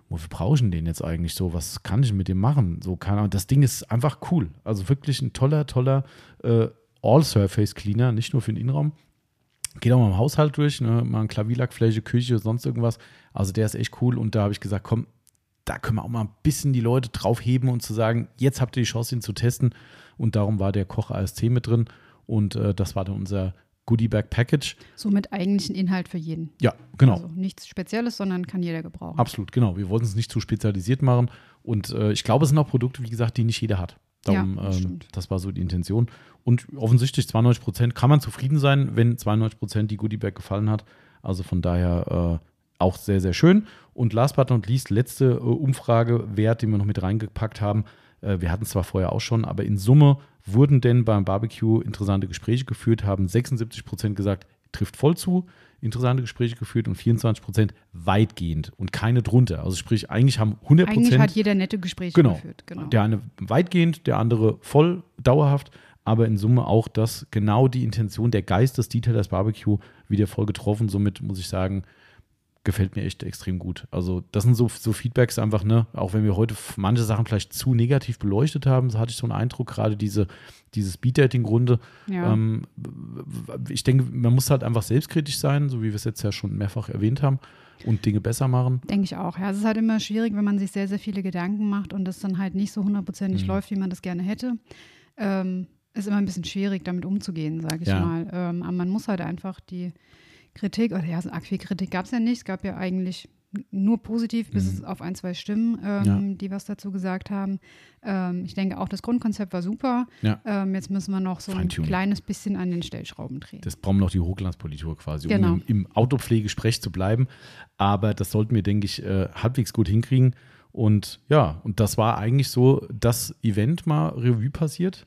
wofür brauche ich denn den jetzt eigentlich so? Was kann ich mit dem machen? So, keine Ahnung. Das Ding ist einfach cool. Also wirklich ein toller, toller äh, All-Surface-Cleaner, nicht nur für den Innenraum. Geht auch mal im Haushalt durch, ne? mal ein Klavierlackfläche, Küche, sonst irgendwas. Also der ist echt cool und da habe ich gesagt, komm, da können wir auch mal ein bisschen die Leute draufheben und zu sagen, jetzt habt ihr die Chance, ihn zu testen. Und darum war der Koch ASC mit drin. Und äh, das war dann unser Goodie Bag Package. Somit eigentlich ein Inhalt für jeden. Ja, genau. Also nichts Spezielles, sondern kann jeder gebrauchen. Absolut, genau. Wir wollten es nicht zu spezialisiert machen. Und äh, ich glaube, es sind auch Produkte, wie gesagt, die nicht jeder hat. Darum, ja, das, ähm, das war so die Intention. Und offensichtlich 92 Prozent kann man zufrieden sein, wenn 92 Prozent die Goodie Bag gefallen hat. Also von daher äh, auch sehr, sehr schön. Und last but not least, letzte äh, Umfragewert, den wir noch mit reingepackt haben. Äh, wir hatten es zwar vorher auch schon, aber in Summe wurden denn beim Barbecue interessante Gespräche geführt, haben 76 Prozent gesagt, trifft voll zu, interessante Gespräche geführt und 24 Prozent weitgehend und keine drunter. Also sprich, eigentlich haben 100 Prozent. Eigentlich hat jeder nette Gespräche genau, geführt. Genau. Der eine weitgehend, der andere voll, dauerhaft, aber in Summe auch das genau die Intention, der Geist des Detailers Barbecue wieder voll getroffen. Somit muss ich sagen, gefällt mir echt extrem gut. Also das sind so, so Feedbacks einfach, ne, auch wenn wir heute manche Sachen vielleicht zu negativ beleuchtet haben, so hatte ich so einen Eindruck, gerade diese, dieses Beat-Dating-Runde. Ja. Ähm, ich denke, man muss halt einfach selbstkritisch sein, so wie wir es jetzt ja schon mehrfach erwähnt haben und Dinge besser machen. Denke ich auch. Ja, es ist halt immer schwierig, wenn man sich sehr, sehr viele Gedanken macht und das dann halt nicht so hundertprozentig mhm. läuft, wie man das gerne hätte. Ähm, ist immer ein bisschen schwierig, damit umzugehen, sage ich ja. mal. Ähm, aber man muss halt einfach die Kritik, oder ja, so arg viel Kritik gab es ja nicht. Es gab ja eigentlich nur positiv, bis mhm. es auf ein, zwei Stimmen, ähm, ja. die was dazu gesagt haben. Ähm, ich denke auch, das Grundkonzept war super. Ja. Ähm, jetzt müssen wir noch so ein kleines bisschen an den Stellschrauben drehen. Das brauchen wir noch die Hochglanzpolitur quasi, genau. um im, im Autopflegesprech zu bleiben. Aber das sollten wir, denke ich, äh, halbwegs gut hinkriegen. Und ja, und das war eigentlich so das Event mal Revue passiert,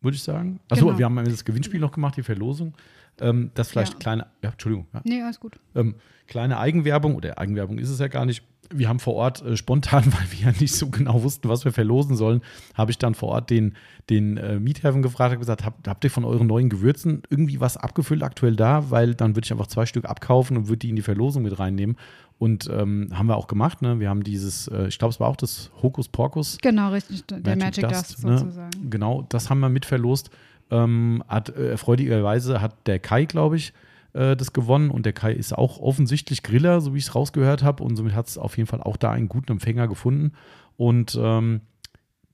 würde ich sagen. Achso, genau. wir haben das Gewinnspiel noch gemacht, die Verlosung. Ähm, das vielleicht ja. kleine, ja, Entschuldigung. Ja. Nee, alles gut. Ähm, kleine Eigenwerbung, oder Eigenwerbung ist es ja gar nicht. Wir haben vor Ort äh, spontan, weil wir ja nicht so genau wussten, was wir verlosen sollen, habe ich dann vor Ort den, den äh, Miethafen gefragt und gesagt, habt, habt ihr von euren neuen Gewürzen irgendwie was abgefüllt aktuell da? Weil dann würde ich einfach zwei Stück abkaufen und würde die in die Verlosung mit reinnehmen. Und ähm, haben wir auch gemacht. Ne? Wir haben dieses, äh, ich glaube, es war auch das Hokus Pokus. Genau, richtig, der Magic, Magic Dust, Dust ne? sozusagen. Genau, das haben wir mit verlost. Ähm, hat, äh, erfreulicherweise hat der Kai, glaube ich, äh, das gewonnen und der Kai ist auch offensichtlich Griller, so wie ich es rausgehört habe und somit hat es auf jeden Fall auch da einen guten Empfänger gefunden und ähm,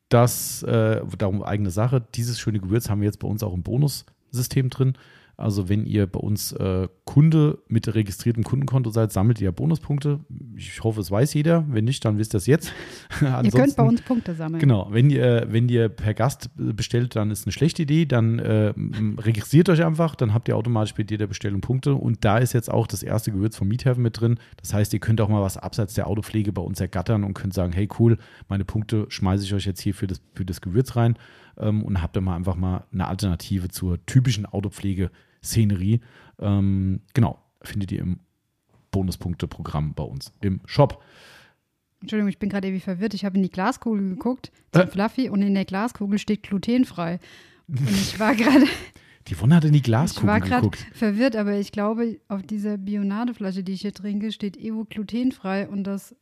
das, äh, darum eigene Sache, dieses schöne Gewürz haben wir jetzt bei uns auch im Bonussystem drin. Also wenn ihr bei uns äh, Kunde mit registriertem Kundenkonto seid, sammelt ihr Bonuspunkte. ich hoffe, es weiß jeder. Wenn nicht, dann wisst ihr es jetzt. ihr könnt bei uns Punkte sammeln. Genau, wenn ihr, wenn ihr per Gast bestellt, dann ist eine schlechte Idee. Dann äh, registriert euch einfach, dann habt ihr automatisch bei jeder Bestellung Punkte. Und da ist jetzt auch das erste Gewürz vom Miethaven mit drin. Das heißt, ihr könnt auch mal was abseits der Autopflege bei uns ergattern und könnt sagen, hey cool, meine Punkte schmeiße ich euch jetzt hier für das, für das Gewürz rein ähm, und habt dann mal einfach mal eine Alternative zur typischen Autopflege-Szenerie. Ähm, genau, findet ihr im Bonuspunkte-Programm bei uns im Shop. Entschuldigung, ich bin gerade irgendwie verwirrt. Ich habe in die Glaskugel geguckt, zum äh? Fluffy, und in der Glaskugel steht glutenfrei. Und ich war gerade. Die Wonne hat in die Glaskugel geguckt. Ich war gerade verwirrt, aber ich glaube, auf dieser Bionadeflasche, die ich hier trinke, steht Evo glutenfrei und das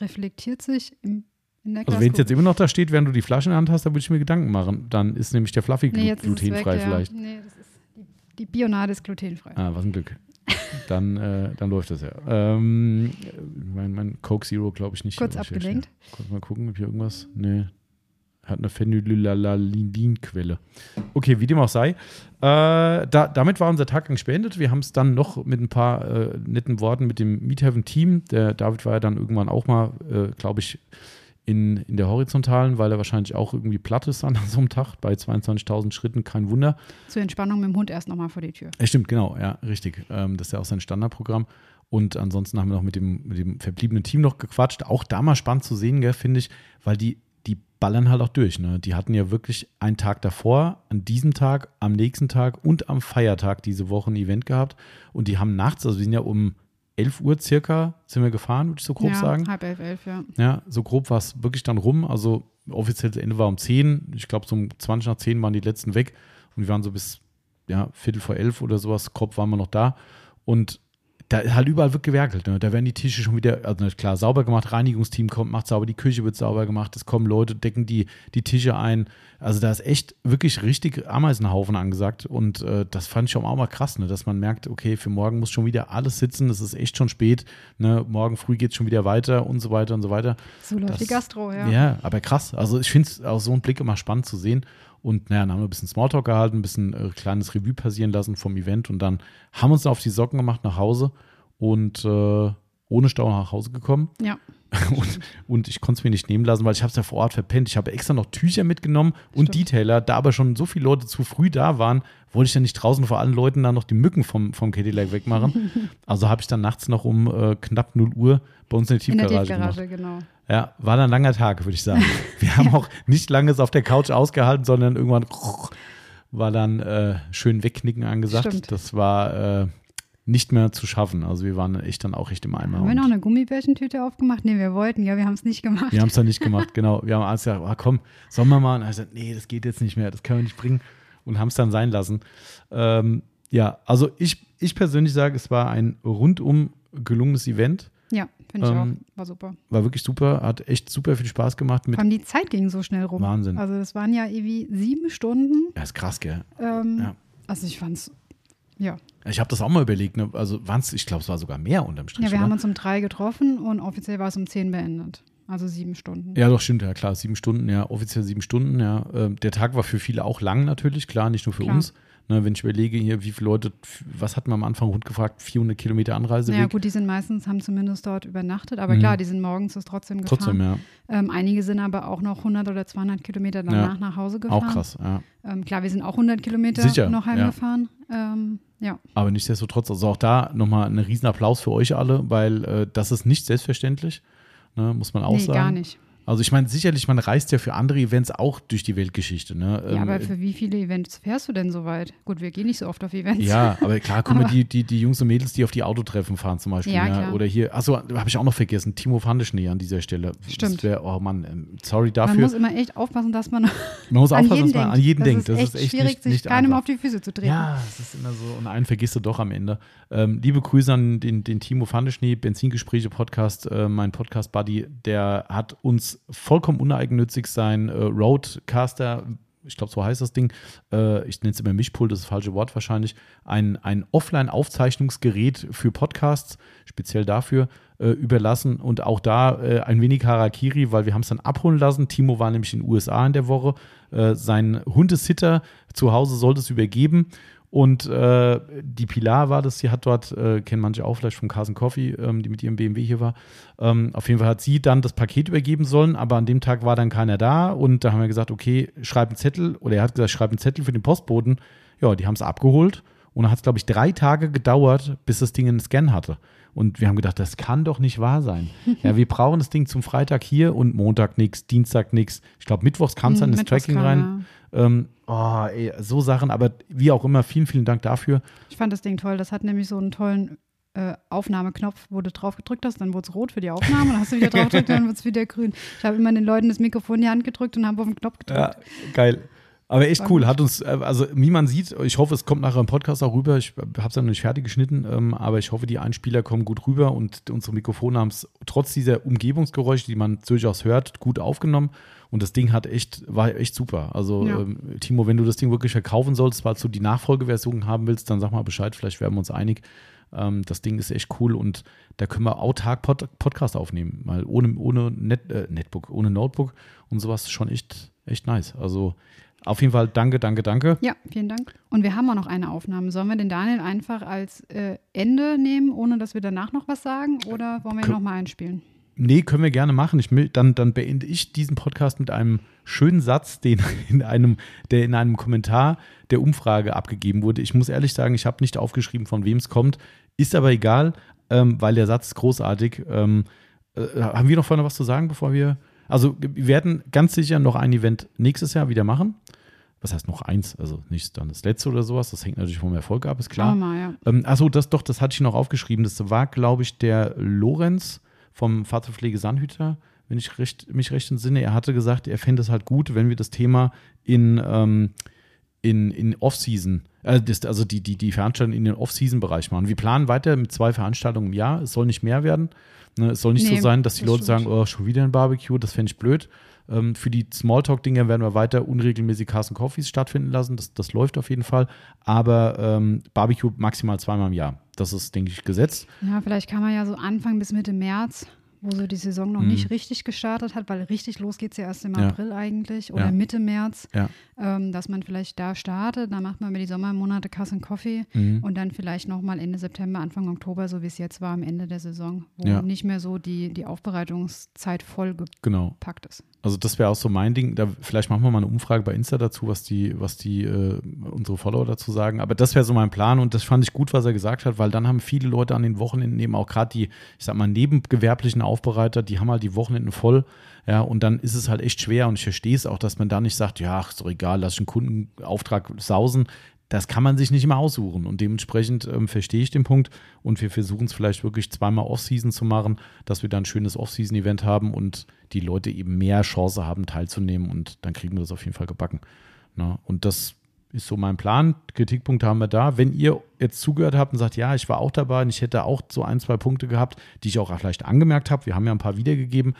reflektiert sich im also wenn es jetzt immer noch da steht, während du die Flasche in der Hand hast, dann würde ich mir Gedanken machen. Dann ist nämlich der Fluffy nee, glutenfrei weg, vielleicht. Ja. Nee, das ist die, die Bionade ist glutenfrei. Ah, was ein Glück. dann, äh, dann läuft das ja. Ähm, mein, mein Coke Zero glaube ich nicht. Kurz abgelenkt. Kurz mal gucken, ob hier irgendwas. Nee. Hat eine Phenylalalinquelle. Okay, wie dem auch sei. Äh, da, damit war unser Taggang beendet. Wir haben es dann noch mit ein paar äh, netten Worten mit dem Meethaven-Team. Der David war ja dann irgendwann auch mal, äh, glaube ich, in, in der horizontalen, weil er wahrscheinlich auch irgendwie platt ist an so einem Tag. Bei 22.000 Schritten kein Wunder. Zur Entspannung mit dem Hund erst nochmal vor die Tür. Ja, stimmt, genau, ja, richtig. Ähm, das ist ja auch sein Standardprogramm. Und ansonsten haben wir noch mit dem, mit dem verbliebenen Team noch gequatscht. Auch da mal spannend zu sehen, finde ich, weil die, die ballern halt auch durch. Ne? Die hatten ja wirklich einen Tag davor, an diesem Tag, am nächsten Tag und am Feiertag diese Woche ein Event gehabt. Und die haben nachts, also wir sind ja um 11 Uhr circa sind wir gefahren, würde ich so grob ja, sagen. halb elf, elf, ja. Ja, so grob war es wirklich dann rum. Also offiziell das Ende war um 10. Ich glaube, so um 20 nach 10 waren die letzten weg. Und wir waren so bis ja, Viertel vor elf oder sowas, grob waren wir noch da. Und da halt überall wird gewerkelt. Ne? Da werden die Tische schon wieder, also klar, sauber gemacht, Reinigungsteam kommt, macht sauber, die Küche wird sauber gemacht, es kommen Leute, decken die, die Tische ein. Also da ist echt wirklich richtig Ameisenhaufen angesagt. Und äh, das fand ich schon auch mal krass, ne? dass man merkt, okay, für morgen muss schon wieder alles sitzen, es ist echt schon spät, ne? morgen früh geht es schon wieder weiter und so weiter und so weiter. So läuft das, die Gastro, ja. Ja, aber krass. Also ich finde es aus so einem Blick immer spannend zu sehen. Und naja, dann haben wir ein bisschen Smalltalk gehalten, ein bisschen äh, kleines Revue passieren lassen vom Event. Und dann haben wir uns auf die Socken gemacht nach Hause. Und äh, ohne Stau nach Hause gekommen. Ja. Und, und ich konnte es mir nicht nehmen lassen, weil ich habe es ja vor Ort verpennt. Ich habe extra noch Tücher mitgenommen und Stimmt. Detailer. Da aber schon so viele Leute zu früh da waren, wollte ich ja nicht draußen vor allen Leuten da noch die Mücken vom, vom Cadillac wegmachen. also habe ich dann nachts noch um äh, knapp 0 Uhr bei uns in der Tiefgarage, in der Tiefgarage genau. Ja, war dann ein langer Tag, würde ich sagen. Wir haben auch nicht lange es auf der Couch ausgehalten, sondern irgendwann war dann äh, schön wegknicken angesagt. Stimmt. Das war äh, nicht mehr zu schaffen. Also wir waren echt dann auch echt im Eimer. Haben wir noch eine Gummibärchentüte aufgemacht? Nee, wir wollten, ja, wir haben es nicht gemacht. Wir haben es dann nicht gemacht, genau. Wir haben alles gesagt, ah, komm, sollen wir mal? Und er hat gesagt, nee, das geht jetzt nicht mehr, das können wir nicht bringen. Und haben es dann sein lassen. Ähm, ja, also ich, ich persönlich sage, es war ein rundum gelungenes Event. Ja, finde ich ähm, auch. War super. War wirklich super, hat echt super viel Spaß gemacht. Mit Vor allem die Zeit ging so schnell rum. Wahnsinn. Also das waren ja irgendwie sieben Stunden. Ja, ist krass, gell? Ähm, ja. Also ich fand es ja. Ich habe das auch mal überlegt. Ne? Also waren es, ich glaube, es war sogar mehr unterm Strich. Ja, wir oder? haben uns um drei getroffen und offiziell war es um zehn beendet. Also sieben Stunden. Ja, doch, stimmt, ja klar. Sieben Stunden, ja, offiziell sieben Stunden, ja. Ähm, der Tag war für viele auch lang natürlich, klar, nicht nur für klar. uns. Ne, wenn ich überlege hier, wie viele Leute, was hat man am Anfang rund gefragt, 400 Kilometer Anreise. Ja, gut, die sind meistens, haben zumindest dort übernachtet, aber mhm. klar, die sind morgens das trotzdem gefahren. Trotzdem, ja. Ähm, einige sind aber auch noch 100 oder 200 Kilometer danach ja. nach Hause gefahren. Auch krass, ja. Ähm, klar, wir sind auch 100 Kilometer Sicher, noch heimgefahren. Ja. Ähm, ja. Aber nichtsdestotrotz, also auch da nochmal einen riesen Applaus für euch alle, weil äh, das ist nicht selbstverständlich, ne, muss man auch nee, sagen. gar nicht. Also ich meine, sicherlich, man reist ja für andere Events auch durch die Weltgeschichte. Ne? Ja, aber ähm, für wie viele Events fährst du denn so weit? Gut, wir gehen nicht so oft auf Events. Ja, aber klar, guck mal, die, die, die Jungs und Mädels, die auf die Autotreffen fahren zum Beispiel. Ja, ja. Oder hier, achso, habe ich auch noch vergessen, Timo Fandeschnee an dieser Stelle. Stimmt. Wär, oh Mann, ähm, sorry dafür. Man muss immer echt aufpassen, dass man, man muss an aufpassen, dass man an jeden das denkt. das ist echt schwierig, nicht, sich nicht keinem einfach. auf die Füße zu treten. Ja, es ist immer so. Und einen vergisst du doch am Ende. Ähm, liebe Grüße an den, den Timo Fandeschnee, Benzingespräche Podcast, äh, mein Podcast-Buddy, der hat uns vollkommen uneigennützig sein äh, Roadcaster, ich glaube, so heißt das Ding, äh, ich nenne es immer Mischpult, das ist das falsche Wort wahrscheinlich, ein, ein Offline-Aufzeichnungsgerät für Podcasts, speziell dafür, äh, überlassen und auch da äh, ein wenig Harakiri, weil wir haben es dann abholen lassen. Timo war nämlich in den USA in der Woche, äh, sein Hundesitter zu Hause sollte es übergeben Und äh, die Pilar war das, sie hat dort, äh, kennen manche auch vielleicht vom Carson Coffee, ähm, die mit ihrem BMW hier war. Ähm, auf jeden Fall hat sie dann das Paket übergeben sollen, aber an dem Tag war dann keiner da. Und da haben wir gesagt, okay, schreib einen Zettel. Oder er hat gesagt, schreib einen Zettel für den Postboten. Ja, die haben es abgeholt. Und dann hat es, glaube ich, drei Tage gedauert, bis das Ding einen Scan hatte. Und wir haben gedacht, das kann doch nicht wahr sein. ja, wir brauchen das Ding zum Freitag hier und Montag nichts, Dienstag nichts. Ich glaube, Mittwochs kam es dann ins Tracking rein. Ähm, oh, ey, so Sachen, aber wie auch immer, vielen, vielen Dank dafür. Ich fand das Ding toll. Das hat nämlich so einen tollen äh, Aufnahmeknopf, wo du drauf gedrückt hast, dann wurde es rot für die Aufnahme, dann hast du wieder drauf gedrückt, dann wurde es wieder grün. Ich habe immer den Leuten das Mikrofon in die Hand gedrückt und habe auf den Knopf gedrückt. Ja, geil. Aber echt cool. Hat uns, äh, also wie man sieht, ich hoffe, es kommt nachher im Podcast auch rüber. Ich habe es ja noch nicht fertig geschnitten, ähm, aber ich hoffe, die Einspieler kommen gut rüber und unsere Mikrofone haben es trotz dieser Umgebungsgeräusche, die man durchaus hört, gut aufgenommen. Und das Ding hat echt, war echt super. Also, Ja. ähm, Timo, wenn du das Ding wirklich verkaufen solltest, weil du die Nachfolgeversion haben willst, dann sag mal Bescheid, vielleicht werden wir uns einig. Ähm, das Ding ist echt cool und da können wir autark Pod Podcast aufnehmen. Mal ohne, ohne Net, äh, Netbook, ohne Notebook und sowas schon echt, echt nice. Also auf jeden Fall danke, danke, danke. Ja, vielen Dank. Und wir haben auch noch eine Aufnahme. Sollen wir den Daniel einfach als äh, Ende nehmen, ohne dass wir danach noch was sagen? Oder wollen wir ihn nochmal einspielen? Nee, können wir gerne machen. Ich, dann, dann beende ich diesen Podcast mit einem schönen Satz, den in einem, der in einem Kommentar der Umfrage abgegeben wurde. Ich muss ehrlich sagen, ich habe nicht aufgeschrieben, von wem es kommt. Ist aber egal, ähm, weil der Satz ist großartig. Ähm, äh, haben wir noch vorne was zu sagen, bevor wir. Also, wir werden ganz sicher noch ein Event nächstes Jahr wieder machen. Was heißt noch eins? Also nicht dann das letzte oder sowas. Das hängt natürlich vom Erfolg ab, ist klar. Mal, ja. Ähm, achso, das doch, das hatte ich noch aufgeschrieben. Das war, glaube ich, der Lorenz vom Fahrzeugpflege Sandhüter, wenn ich recht, mich recht entsinne. Er hatte gesagt, er fände es halt gut, wenn wir das Thema in, ähm, in, in Off-Season, äh, das, also die, die, die Veranstaltung in den Off-Season-Bereich machen. Wir planen weiter mit zwei Veranstaltungen im Jahr. Es soll nicht mehr werden. Ne, es soll nicht Nee, so sein, dass die das Leute stimmt. sagen, oh, schon wieder ein Barbecue, das fände ich blöd. Ähm, für die Smalltalk-Dinger werden wir weiter unregelmäßig Carsten Coffees stattfinden lassen. Das, das läuft auf jeden Fall. Aber ähm, Barbecue maximal zweimal im Jahr. Das ist, denke ich, gesetzt. Ja, vielleicht kann man ja so Anfang bis Mitte März, wo so die Saison noch nicht richtig gestartet hat, weil richtig los geht es ja erst im Mhm. Ja. April eigentlich oder Ja. Mitte März, Ja. Ähm, dass man vielleicht da startet. Dann macht man über die Sommermonate Kass und Coffee Mhm. und dann vielleicht nochmal Ende September, Anfang Oktober, so wie es jetzt war am Ende der Saison, wo Ja. nicht mehr so die, die Aufbereitungszeit voll Genau. gepackt ist. Also das wäre auch so mein Ding. Da, vielleicht machen wir mal eine Umfrage bei Insta dazu, was die, was die äh, unsere Follower dazu sagen. Aber das wäre so mein Plan und das fand ich gut, was er gesagt hat, weil dann haben viele Leute an den Wochenenden eben auch gerade die, ich sag mal, nebengewerblichen Aufbereiter, die haben halt die Wochenenden voll. Ja, und dann ist es halt echt schwer und ich verstehe es auch, dass man da nicht sagt, ja, ist doch egal, lass ich einen Kundenauftrag sausen. Das kann man sich nicht immer aussuchen und dementsprechend ähm, verstehe ich den Punkt und wir versuchen es vielleicht wirklich zweimal Off-Season zu machen, dass wir dann ein schönes Off-Season-Event haben und die Leute eben mehr Chance haben, teilzunehmen und dann kriegen wir das auf jeden Fall gebacken. Na, und das ist so mein Plan. Kritikpunkte haben wir da. Wenn ihr jetzt zugehört habt und sagt, ja, ich war auch dabei und ich hätte auch so ein, zwei Punkte gehabt, die ich auch vielleicht angemerkt habe, wir haben ja ein paar wiedergegeben.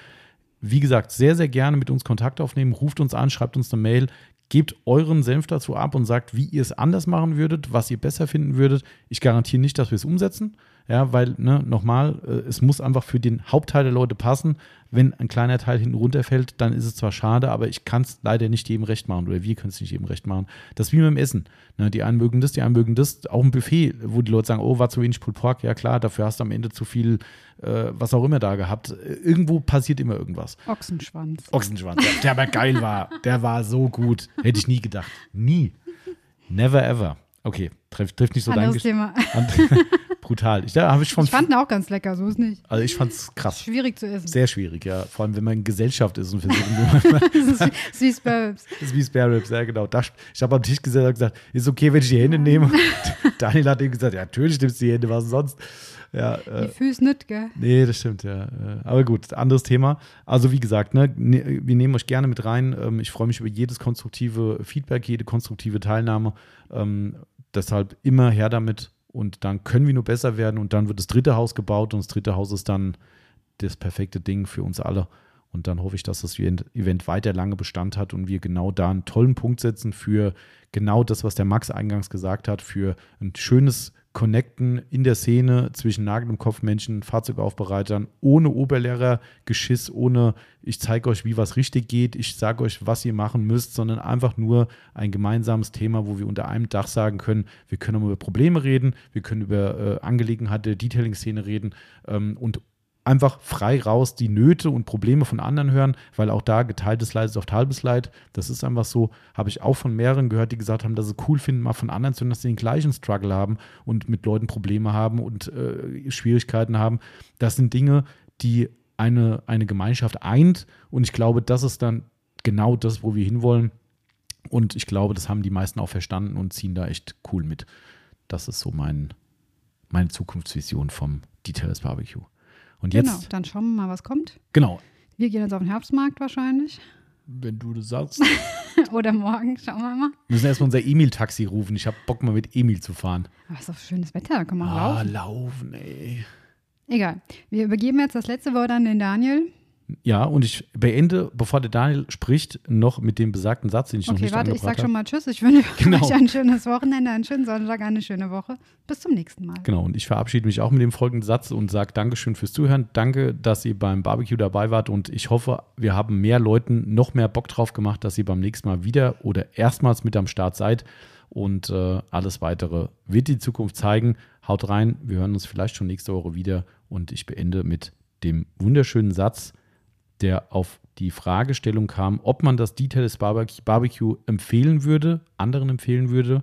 Wie gesagt, sehr, sehr gerne mit uns Kontakt aufnehmen. Ruft uns an, schreibt uns eine Mail, gebt euren Senf dazu ab und sagt, wie ihr es anders machen würdet, was ihr besser finden würdet. Ich garantiere nicht, dass wir es umsetzen. Ja, weil, ne, nochmal, äh, es muss einfach für den Hauptteil der Leute passen. Wenn ein kleiner Teil hinten runterfällt, dann ist es zwar schade, aber ich kann es leider nicht jedem recht machen oder wir können es nicht jedem recht machen. Das ist wie mit dem Essen. Ne, die einen mögen das, die anderen mögen das. Auch ein Buffet, wo die Leute sagen, oh, war zu wenig Pulled Pork. Ja klar, dafür hast du am Ende zu viel, äh, was auch immer da gehabt. Äh, Irgendwo passiert immer irgendwas. Ochsenschwanz. Ochsenschwanz, der, der aber geil war. Der war so gut. Hätte ich nie gedacht. Nie. Never ever. Okay, trifft, trifft nicht so dein Anderes Gesch- Thema. Brutal. Ich, da habe ich von. Ich fand ihn auch ganz lecker, so ist nicht. also ich fand es krass. Schwierig zu essen. Sehr schwierig, ja. Vor allem, wenn man in Gesellschaft ist und. Das ist wie Spurs. Das ist wie Spare Ribs, ja, genau. Das, ich habe am Tisch gesessen und gesagt, ist okay, wenn ich die Hände nehme. Daniel hat ihm gesagt, ja, natürlich nimmst du die Hände, was sonst. Ja, äh, Die Füße nicht, gell? Nee, das stimmt, ja. Aber gut, anderes Thema. Also wie gesagt, ne, ne, wir nehmen euch gerne mit rein. Ähm, Ich freue mich über jedes konstruktive Feedback, jede konstruktive Teilnahme. Ähm, Deshalb immer her damit und dann können wir nur besser werden und dann wird das dritte Haus gebaut und das dritte Haus ist dann das perfekte Ding für uns alle. Und dann hoffe ich, dass das Event weiter lange Bestand hat und wir genau da einen tollen Punkt setzen für genau das, was der Max eingangs gesagt hat, für ein schönes connecten in der Szene zwischen Nagel- und Kopfmenschen, Fahrzeugaufbereitern, ohne Oberlehrergeschiss, ohne ich zeige euch, wie was richtig geht, ich sage euch, was ihr machen müsst, sondern einfach nur ein gemeinsames Thema, wo wir unter einem Dach sagen können, wir können über Probleme reden, wir können über äh, Angelegenheiten der Detailing-Szene reden ähm, und einfach frei raus die Nöte und Probleme von anderen hören, weil auch da geteiltes Leid ist oft halbes Leid. Das ist einfach so. Habe ich auch von mehreren gehört, die gesagt haben, dass sie cool finden, mal von anderen zu hören, dass sie den gleichen Struggle haben und mit Leuten Probleme haben und äh, Schwierigkeiten haben. Das sind Dinge, die eine, eine Gemeinschaft eint und ich glaube, das ist dann genau das, wo wir hinwollen. Und ich glaube, das haben die meisten auch verstanden und ziehen da echt cool mit. Das ist so mein, meine Zukunftsvision vom Details Barbecue. Und jetzt, genau, dann schauen wir mal, was kommt. Genau. Wir gehen jetzt auf den Herbstmarkt wahrscheinlich. Wenn du das sagst. Oder morgen, schauen wir mal. Wir müssen erstmal unser Emil-Taxi rufen. Ich habe Bock mal mit Emil zu fahren. Aber ist doch schönes Wetter, da kann man ah, laufen. laufen, ey. Egal. Wir übergeben jetzt das letzte Wort an den Daniel. Ja, und ich beende, bevor der Daniel spricht, noch mit dem besagten Satz, den ich okay, noch nicht warte, ich sag habe. schon mal Tschüss. Ich wünsche Genau. euch ein schönes Wochenende, einen schönen Sonntag, eine schöne Woche. Bis zum nächsten Mal. Genau, und ich verabschiede mich auch mit dem folgenden Satz und sage Dankeschön fürs Zuhören. Danke, dass ihr beim Barbecue dabei wart und ich hoffe, wir haben mehr Leuten noch mehr Bock drauf gemacht, dass ihr beim nächsten Mal wieder oder erstmals mit am Start seid. Und äh, alles weitere wird die Zukunft zeigen. Haut rein, wir hören uns vielleicht schon nächste Woche wieder. Und ich beende mit dem wunderschönen Satz, der auf die Fragestellung kam, ob man das Details Barbecue, empfehlen würde, anderen empfehlen würde.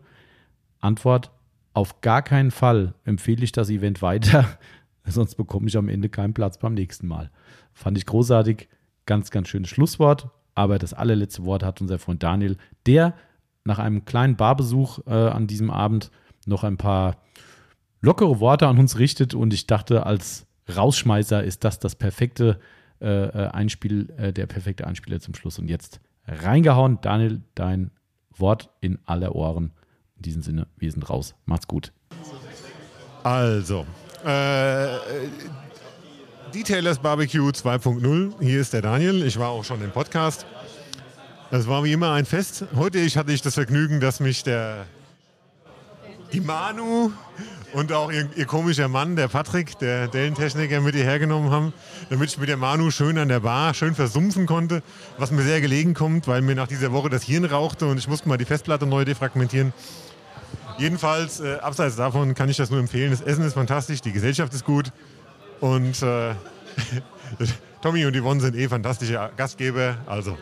Antwort: Auf gar keinen Fall empfehle ich das Event weiter, sonst bekomme ich am Ende keinen Platz beim nächsten Mal. Fand ich großartig, ganz, ganz schönes Schlusswort. Aber das allerletzte Wort hat unser Freund Daniel, der nach einem kleinen Barbesuch äh, an diesem Abend noch ein paar lockere Worte an uns richtet. Und ich dachte, als Rausschmeißer ist das das perfekte äh, äh, Einspiel, äh, der perfekte Einspieler zum Schluss. Und jetzt reingehauen, Daniel, dein Wort in aller Ohren. In diesem Sinne, wir sind raus. Macht's gut. Also, äh, Detailers Barbecue 2.0. Hier ist der Daniel. Ich war auch schon im Podcast. Es war wie immer ein Fest. Heute ich hatte ich das Vergnügen, dass mich der die Manu und auch ihr, ihr komischer Mann, der Patrick, der Dellentechniker, mit ihr hergenommen haben, damit ich mit der Manu schön an der Bar schön versumpfen konnte, was mir sehr gelegen kommt, weil mir nach dieser Woche das Hirn rauchte und ich musste mal die Festplatte neu defragmentieren. Jedenfalls, äh, abseits davon kann ich das nur empfehlen. Das Essen ist fantastisch, die Gesellschaft ist gut und äh, Tommy und Yvonne sind eh fantastische Gastgeber. Also